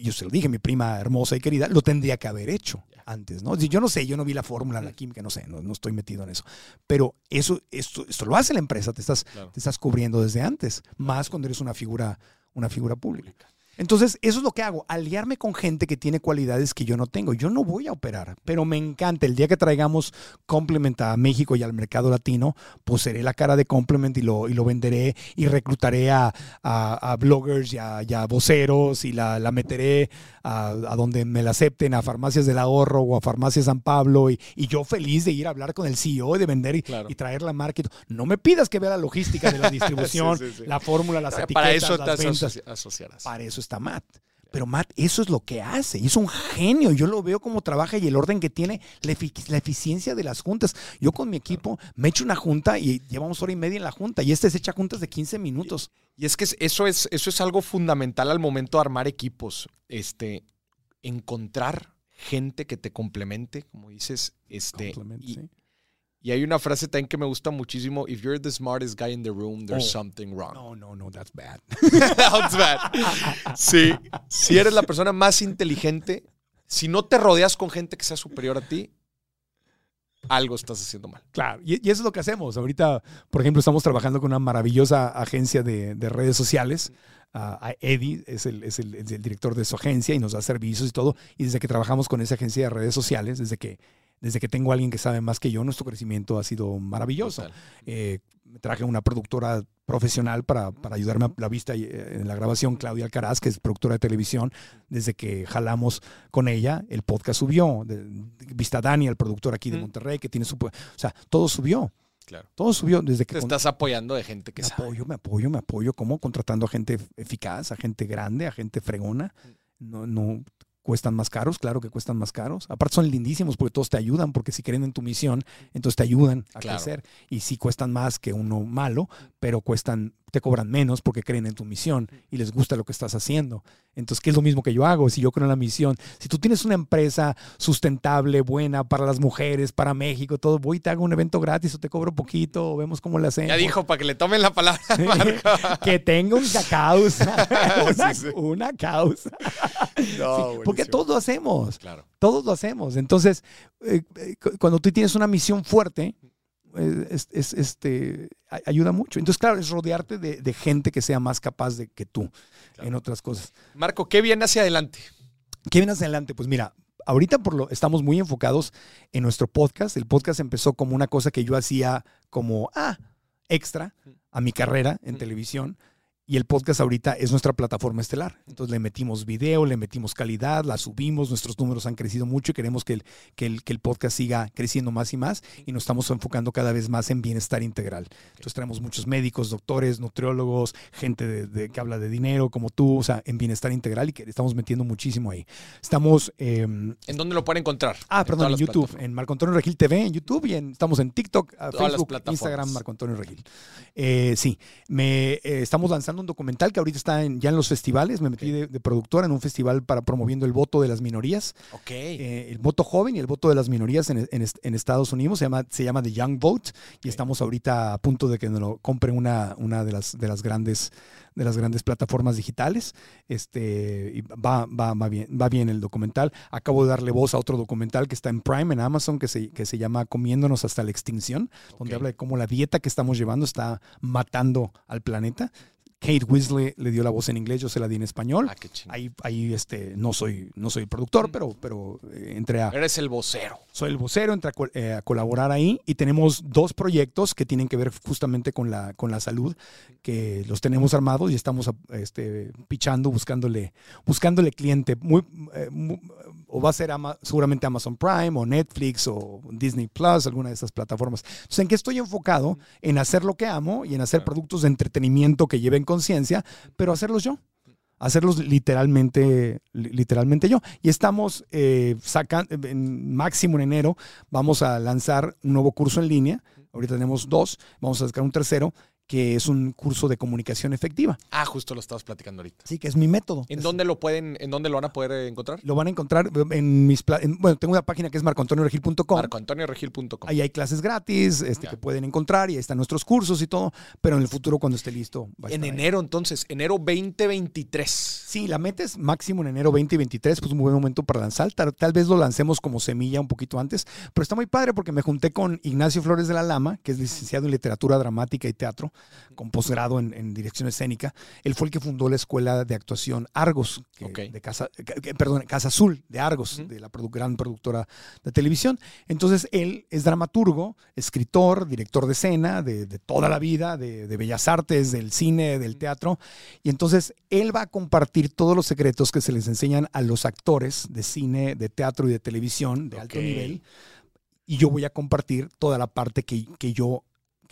yo se lo dije, mi prima hermosa y querida, lo tendría que haber hecho antes, ¿no? Yo no sé, yo no vi la fórmula la química, no sé, no, estoy metido en eso. Pero eso, esto, esto lo hace la empresa, te estás, te estás cubriendo desde antes, más cuando eres una figura, una figura pública. Entonces, eso es lo que hago, aliarme con gente que tiene cualidades que yo no tengo. Yo no voy a operar, pero me encanta. El día que traigamos Complement a México y al mercado latino, pues seré la cara de Complement y lo, y lo venderé y reclutaré a, bloggers y a, voceros y la, meteré a, donde me la acepten, a farmacias del ahorro o a farmacias San Pablo y, yo feliz de ir a hablar con el CEO, de vender y, traer la market. No me pidas que vea la logística de la distribución, la fórmula, las etiquetas, eso te ventas. asociarás. Para eso está Matt. Pero Matt, eso es lo que hace. Es un genio. Yo lo veo cómo trabaja y el orden que tiene, la, eficiencia de las juntas. Yo con mi equipo me echo una junta y llevamos hora y media en la junta. Y este se echa juntas de 15 minutos. Y, es que eso es, eso es algo fundamental al momento de armar equipos. Este, encontrar gente que te complemente, como dices. Este, y hay una frase también que me gusta muchísimo. If you're the smartest guy in the room, there's oh. something wrong. No, no, no, that's bad. that's bad. Sí. Si eres la persona más inteligente, si no te rodeas con gente que sea superior a ti, algo estás haciendo mal. Claro, y, eso es lo que hacemos. Ahorita, por ejemplo, estamos trabajando con una maravillosa agencia de, redes sociales. Uh, Eddie es el, es, el, es el director de su agencia y nos da servicios y todo. Y desde que trabajamos con esa agencia de redes sociales, desde que desde que tengo a alguien que sabe más que yo, nuestro crecimiento ha sido maravilloso. Eh, me traje una productora profesional para, para, ayudarme a la vista eh, en la grabación, Claudia Alcaraz, que es productora de televisión. Desde que jalamos con ella, el podcast subió. vista Dani, el productor aquí de Monterrey, que tiene su... O sea, todo subió. Claro. Todo subió desde que... Te estás apoyando de gente que me sabe. apoyo, me apoyo, me apoyo. ¿Cómo? Contratando a gente eficaz, a gente grande, a gente fregona. No, no, cuestan más caros, claro que cuestan más caros. Aparte son lindísimos porque todos te ayudan, porque si creen en tu misión, entonces te ayudan a crecer. Y sí cuestan más que uno malo, pero cuestan te cobran menos porque creen en tu misión y les gusta lo que estás haciendo. Entonces, ¿qué es lo mismo que yo hago? Si yo creo en la misión, si tú tienes una empresa sustentable, buena para las mujeres, para México, todo, voy y te hago un evento gratis o te cobro poquito o vemos cómo le hacemos. Ya dijo, para que le tomen la palabra. que tenga una causa. una, causa. porque todos lo hacemos. Claro. Todos lo hacemos. Entonces, eh, eh, cuando tú tienes una misión fuerte, es, este, ayuda mucho. Entonces, claro, es rodearte de, gente que sea más capaz de que tú en otras cosas. Marco, ¿qué viene hacia adelante? ¿Qué viene hacia adelante? Pues mira, ahorita por lo, estamos muy enfocados en nuestro podcast. El podcast empezó como una cosa que yo hacía como, ah, extra a mi carrera en televisión. Y el podcast ahorita es nuestra plataforma estelar. Entonces le metimos video, le metimos calidad, la subimos, nuestros números han crecido mucho y queremos que el, que el, que el podcast siga creciendo más y más y nos estamos enfocando cada vez más en bienestar integral. Entonces traemos muchos médicos, doctores, nutriólogos, gente de, que habla de dinero como tú, o sea, en bienestar integral y que estamos metiendo muchísimo ahí. Estamos... Em, ¿En dónde lo pueden encontrar? Ah, perdón, en YouTube, en Marco Antonio Regil TV, en YouTube y en, estamos en TikTok, Facebook, Instagram, Marco Antonio Regil. Eh, sí, me, eh, estamos lanzando un documental que ahorita está ya en los festivales. Me metí de, productora en un festival para promoviendo el voto de las minorías. Ok. Eh, el voto joven y el voto de las minorías en, Estados Unidos. Se llama, se llama The Young Vote. Y estamos ahorita a punto de que nos lo compre una, una de, las, de las grandes de las grandes plataformas digitales. Este, va, va, va, bien, va bien el documental. Acabo de darle voz a otro documental que está en Prime, en Amazon, que se, que se llama Comiéndonos hasta la extinción, donde habla de cómo la dieta que estamos llevando está matando al planeta Kate Weasley le dio la voz en inglés, yo se la di en español. Ah, qué. Ahí, ahí este, no soy, no soy productor, pero, pero eh, entré a, Eres el vocero. soy el vocero, entré a, eh, a colaborar ahí y tenemos dos proyectos que tienen que ver justamente con la, con la salud, que los tenemos armados y estamos este, pichando, buscándole, buscándole cliente. Muy, eh, mu- o va a ser Ama- seguramente Amazon Prime o Netflix o Disney Plus, alguna de esas plataformas. Entonces, ¿en qué estoy enfocado? En hacer lo que amo y en hacer productos de entretenimiento que lleven conciencia, pero hacerlos yo hacerlos literalmente, li- literalmente yo. Y estamos eh, sacando, en máximo en enero, vamos a lanzar un nuevo curso en línea. Ahorita tenemos dos, vamos a sacar un tercero, que es un curso de comunicación efectiva. Ah, justo lo estabas platicando ahorita. Sí, que es mi método. ¿En Es- dónde lo pueden, en dónde lo van a poder eh, encontrar? Lo van a encontrar en mis... en- bueno, tengo una página que es marcoantonioregil.com. MarcoAntonioRegil.com. Ahí hay clases gratis este, que pueden encontrar y ahí están nuestros cursos y todo, pero en el futuro cuando esté listo va a En estar ahí. enero, entonces, enero 2023. Sí, la metes máximo en enero 2023, pues un buen momento para lanzar. Tal, tal vez lo lancemos como semilla un poquito antes, pero está muy padre porque me junté con Ignacio Flores de la Lama, que es licenciado en literatura dramática y teatro, con posgrado en, en dirección escénica. Él fue el que fundó la escuela de actuación Argos, que- de Casa, que- perdón, Casa Azul de Argos, de la produ- gran productora de televisión. Entonces, él es dramaturgo, escritor, director de escena de, de toda la vida, de, de bellas artes, del cine, del teatro. Y entonces, él va a compartir todos los secretos que se les enseñan a los actores de cine, de teatro y de televisión de alto nivel. Y yo voy a compartir toda la parte que, que yo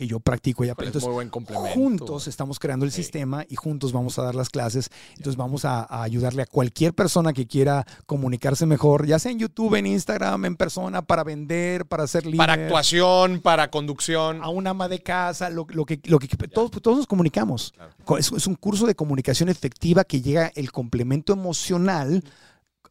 que yo practico y aprendo. es muy buen complemento. Juntos estamos creando el Sí. sistema y juntos vamos a dar las clases. Entonces vamos a, a ayudarle a cualquier persona que quiera comunicarse mejor, ya sea en YouTube, en Instagram, en persona, para vender, para hacer líder, Para actuación, para conducción. a un ama de casa, lo, lo que, lo que todos, todos nos comunicamos. Claro. Co- Es, es un curso de comunicación efectiva que llega el complemento emocional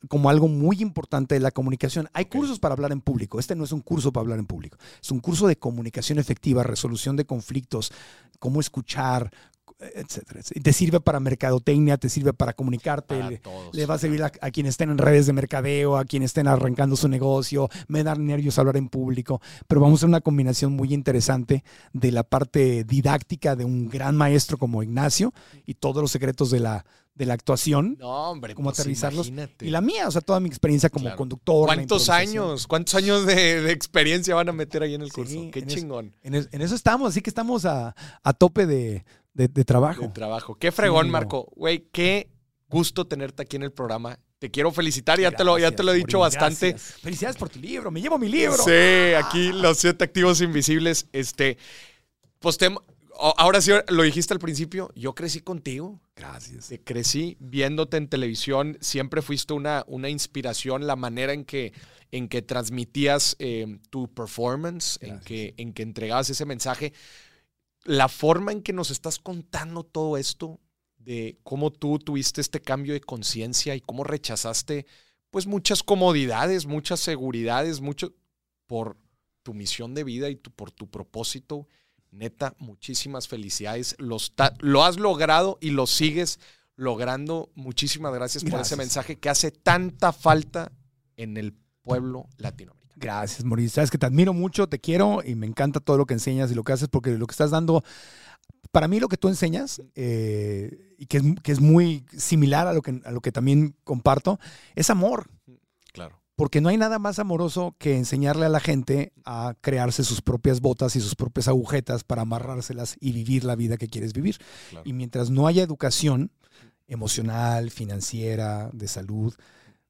como algo muy importante de la comunicación. Hay cursos para hablar en público. Este no es un curso para hablar en público. Es un curso de comunicación efectiva, resolución de conflictos, cómo escuchar, etcétera. Te sirve para mercadotecnia, te sirve para comunicarte. Para le- todos. le va a servir a, a quienes estén en redes de mercadeo, a quienes estén arrancando su negocio. Me da nervios hablar en público, pero vamos a hacer una combinación muy interesante de la parte didáctica de un gran maestro como Ignacio y todos los secretos de la, de la actuación No, hombre, cómo pues aterrizarlos. imagínate. y la mía, o sea, toda mi experiencia como Claro. conductor. ¿Cuántos años? ¿Cuántos años de, de experiencia van a meter ahí en el Sí, curso? Qué en chingón En, es- en eso estamos, así que estamos a, a tope de, de- de trabajo. de trabajo. Qué fregón, Sí, Marco. Güey, qué gusto tenerte aquí en el programa. Te quiero felicitar, ya, te, lo, ya te lo he dicho bastante. Felicidades por tu libro, me llevo mi libro. Sí, aquí los siete activos invisibles. Este, pues te- ahora sí lo dijiste al principio, yo crecí contigo. Gracias. Crecí viéndote en televisión, siempre fuiste una, una inspiración, la manera en que, en que transmitías eh, tu performance, en que, en que entregabas ese mensaje. La forma en que nos estás contando todo esto, de cómo tú tuviste este cambio de conciencia y cómo rechazaste pues muchas comodidades, muchas seguridades, mucho por tu misión de vida y tu- por tu propósito. Neta, muchísimas felicidades. Los lo has logrado y lo sigues logrando. Muchísimas gracias, por ese mensaje que hace tanta falta en el pueblo latinoamericano. Gracias, Mauricio. Sabes que te admiro mucho, te quiero y me encanta todo lo que enseñas y lo que haces porque lo que estás dando, para mí lo que tú enseñas, eh, y que es, que es muy similar a lo que, a lo que también comparto, es amor. Claro. Porque no hay nada más amoroso que enseñarle a la gente a crearse sus propias botas y sus propias agujetas para amarrárselas y vivir la vida que quieres vivir. claro. Y mientras no haya educación emocional, financiera, de salud,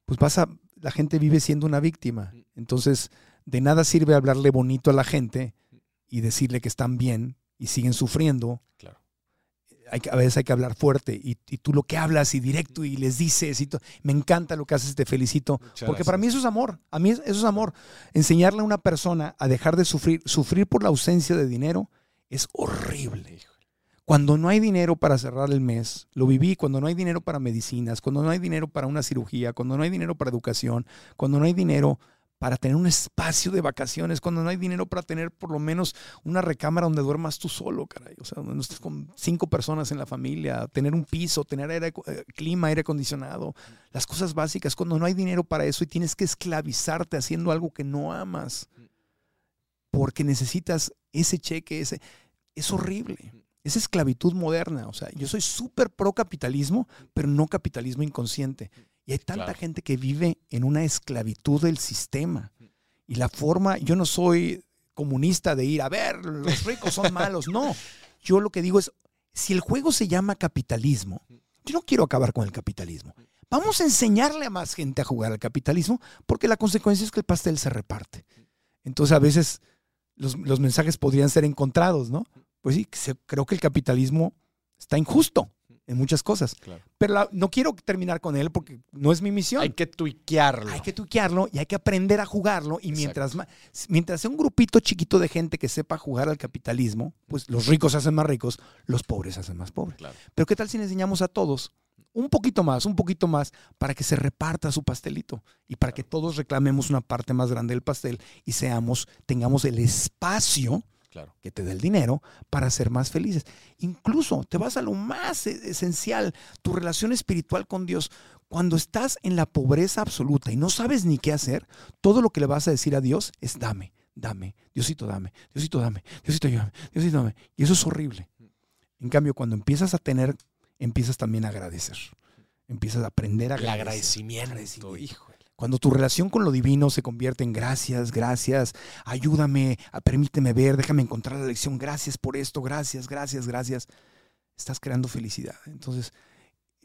pues pasa, la gente vive siendo una víctima. Entonces, de nada sirve hablarle bonito a la gente y decirle que están bien y siguen sufriendo. Claro. Hay que- a veces hay que hablar fuerte y, y tú lo que hablas y directo y les dices y me encanta lo que haces, te felicito. Muchas Porque para mí eso es amor. A mí es- eso es amor. Enseñarle a una persona a dejar de sufrir, sufrir por la ausencia de dinero es horrible. Cuando no hay dinero para cerrar el mes, lo viví, cuando no hay dinero para medicinas, cuando no hay dinero para una cirugía, cuando no hay dinero para educación, cuando no hay dinero para tener un espacio de vacaciones, cuando no hay dinero para tener por lo menos una recámara donde duermas tú solo, caray. O sea, donde no estés con cinco personas en la familia, tener un piso, tener aire, eh, clima, aire acondicionado, las cosas básicas, cuando no hay dinero para eso y tienes que esclavizarte haciendo algo que no amas, porque necesitas ese cheque, ese, es horrible. Es esclavitud moderna. O sea, yo soy súper pro capitalismo, pero no capitalismo inconsciente. Y hay tanta Claro. gente que vive en una esclavitud del sistema. Y la forma, yo no soy comunista de ir a ver, los ricos son malos. No. Yo lo que digo es, si el juego se llama capitalismo, yo no quiero acabar con el capitalismo. Vamos a enseñarle a más gente a jugar al capitalismo porque la consecuencia es que el pastel se reparte. Entonces a veces los, los mensajes podrían ser encontrados, ¿no? Pues sí, creo que el capitalismo está injusto en muchas cosas. Claro. Pero la- no quiero terminar con él porque no es mi misión. Hay que tuiquearlo. Hay que tuquearlo y hay que aprender a jugarlo. Y mientras, mientras sea un grupito chiquito de gente que sepa jugar al capitalismo, pues los ricos se hacen más ricos, los pobres se hacen más pobres. Claro. Pero ¿qué tal si le enseñamos a todos un poquito más, un poquito más, para que se reparta su pastelito y para que todos reclamemos una parte más grande del pastel y seamos, tengamos el espacio Claro. que te dé el dinero para ser más felices. Incluso te vas a lo más e- esencial, tu relación espiritual con Dios. Cuando estás en la pobreza absoluta y no sabes ni qué hacer, todo lo que le vas a decir a Dios es dame, dame, Diosito dame, Diosito dame, Diosito ayúdame, Diosito dame. Y eso es horrible. En cambio, cuando empiezas a tener, empiezas también a agradecer. Empiezas a aprender a El agradecer. agradecimiento. Agradecimiento. Híjole. Cuando tu relación con lo divino se convierte en gracias, gracias, ayúdame, a- permíteme ver, déjame encontrar la lección, gracias por esto, gracias, gracias, gracias, estás creando felicidad. Entonces,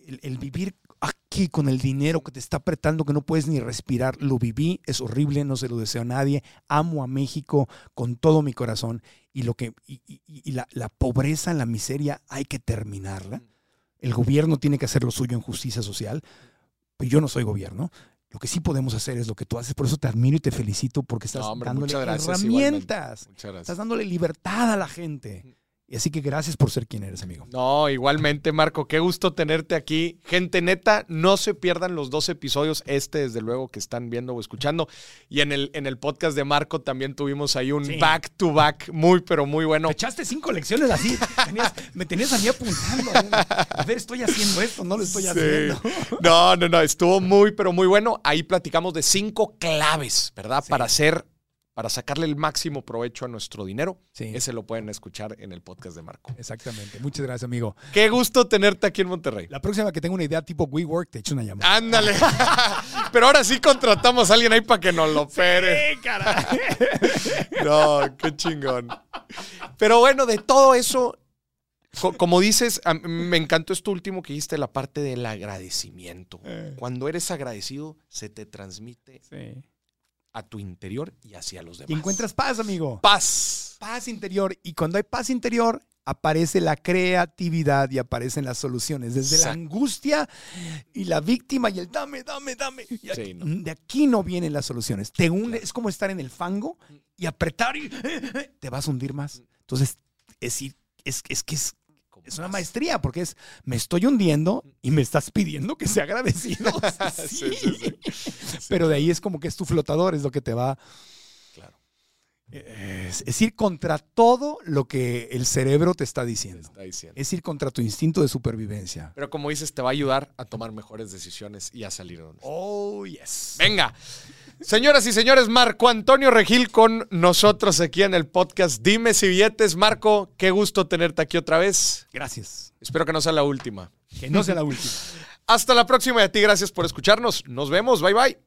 el, el vivir aquí con el dinero que te está apretando, que no puedes ni respirar, lo viví, es horrible, no se lo deseo a nadie, amo a México con todo mi corazón y, lo que, y, y- y la, la pobreza, la miseria, hay que terminarla. El gobierno tiene que hacer lo suyo en justicia social, pero yo no soy gobierno. Lo que sí podemos hacer es lo que tú haces. Por eso te admiro y te felicito porque estás No, hombre, dándole gracias, herramientas. Estás dándole libertad a la gente. Y así que gracias por ser quien eres, amigo. No, igualmente, Marco, qué gusto tenerte aquí. Gente neta, no se pierdan los dos episodios, este desde luego que están viendo o escuchando. Y en el, en el podcast de Marco también tuvimos ahí un Sí. back to back muy, pero muy bueno. Me echaste cinco lecciones así. Tenías- me tenías a mí apuntando. A ver, estoy haciendo esto, no lo estoy Sí. haciendo. No, no, no, estuvo muy, pero muy bueno. Ahí platicamos de cinco claves, ¿verdad? Sí. Para hacer, para sacarle el máximo provecho a nuestro dinero. Sí. Ese lo pueden escuchar en el podcast de Marco. Exactamente. Muchas gracias, amigo. Qué gusto tenerte aquí en Monterrey. La próxima que tenga una idea tipo WeWork, te echo una llamada. Ándale. Pero ahora sí contratamos a alguien ahí para que nos lo opere. No, qué chingón. Pero bueno, de todo eso, co- como dices, me encantó esto último que dijiste, la parte del agradecimiento. Eh. Cuando eres agradecido, se te transmite Sí. A tu interior y hacia los demás. Y encuentras paz, amigo. paz. Paz interior. Y cuando hay paz interior, aparece la creatividad y aparecen las soluciones. Desde la angustia y la víctima y el dame, dame, dame. Y Sí, aquí- no. De aquí no vienen las soluciones. Te hunde, es como estar en el fango y apretar y te vas a hundir más. Entonces, es, es, es que es, es una maestría porque es, me estoy hundiendo y me estás pidiendo que sea agradecido. Sí, sí, sí. Pero de ahí es como que es tu flotador, es lo que te va Claro. es, es ir contra todo lo que el cerebro te está diciendo. Está diciendo. Es ir contra tu instinto de supervivencia. Pero como dices, te va a ayudar a tomar mejores decisiones y a salir de donde Oh, yes. Venga. Señoras y señores, Marco Antonio Regil con nosotros aquí en el podcast Dime si billetes. Marco, qué gusto tenerte aquí otra vez. Gracias. Espero que no sea la última. Que no sea la última. Hasta la próxima y a ti gracias por escucharnos. Nos vemos. Bye bye.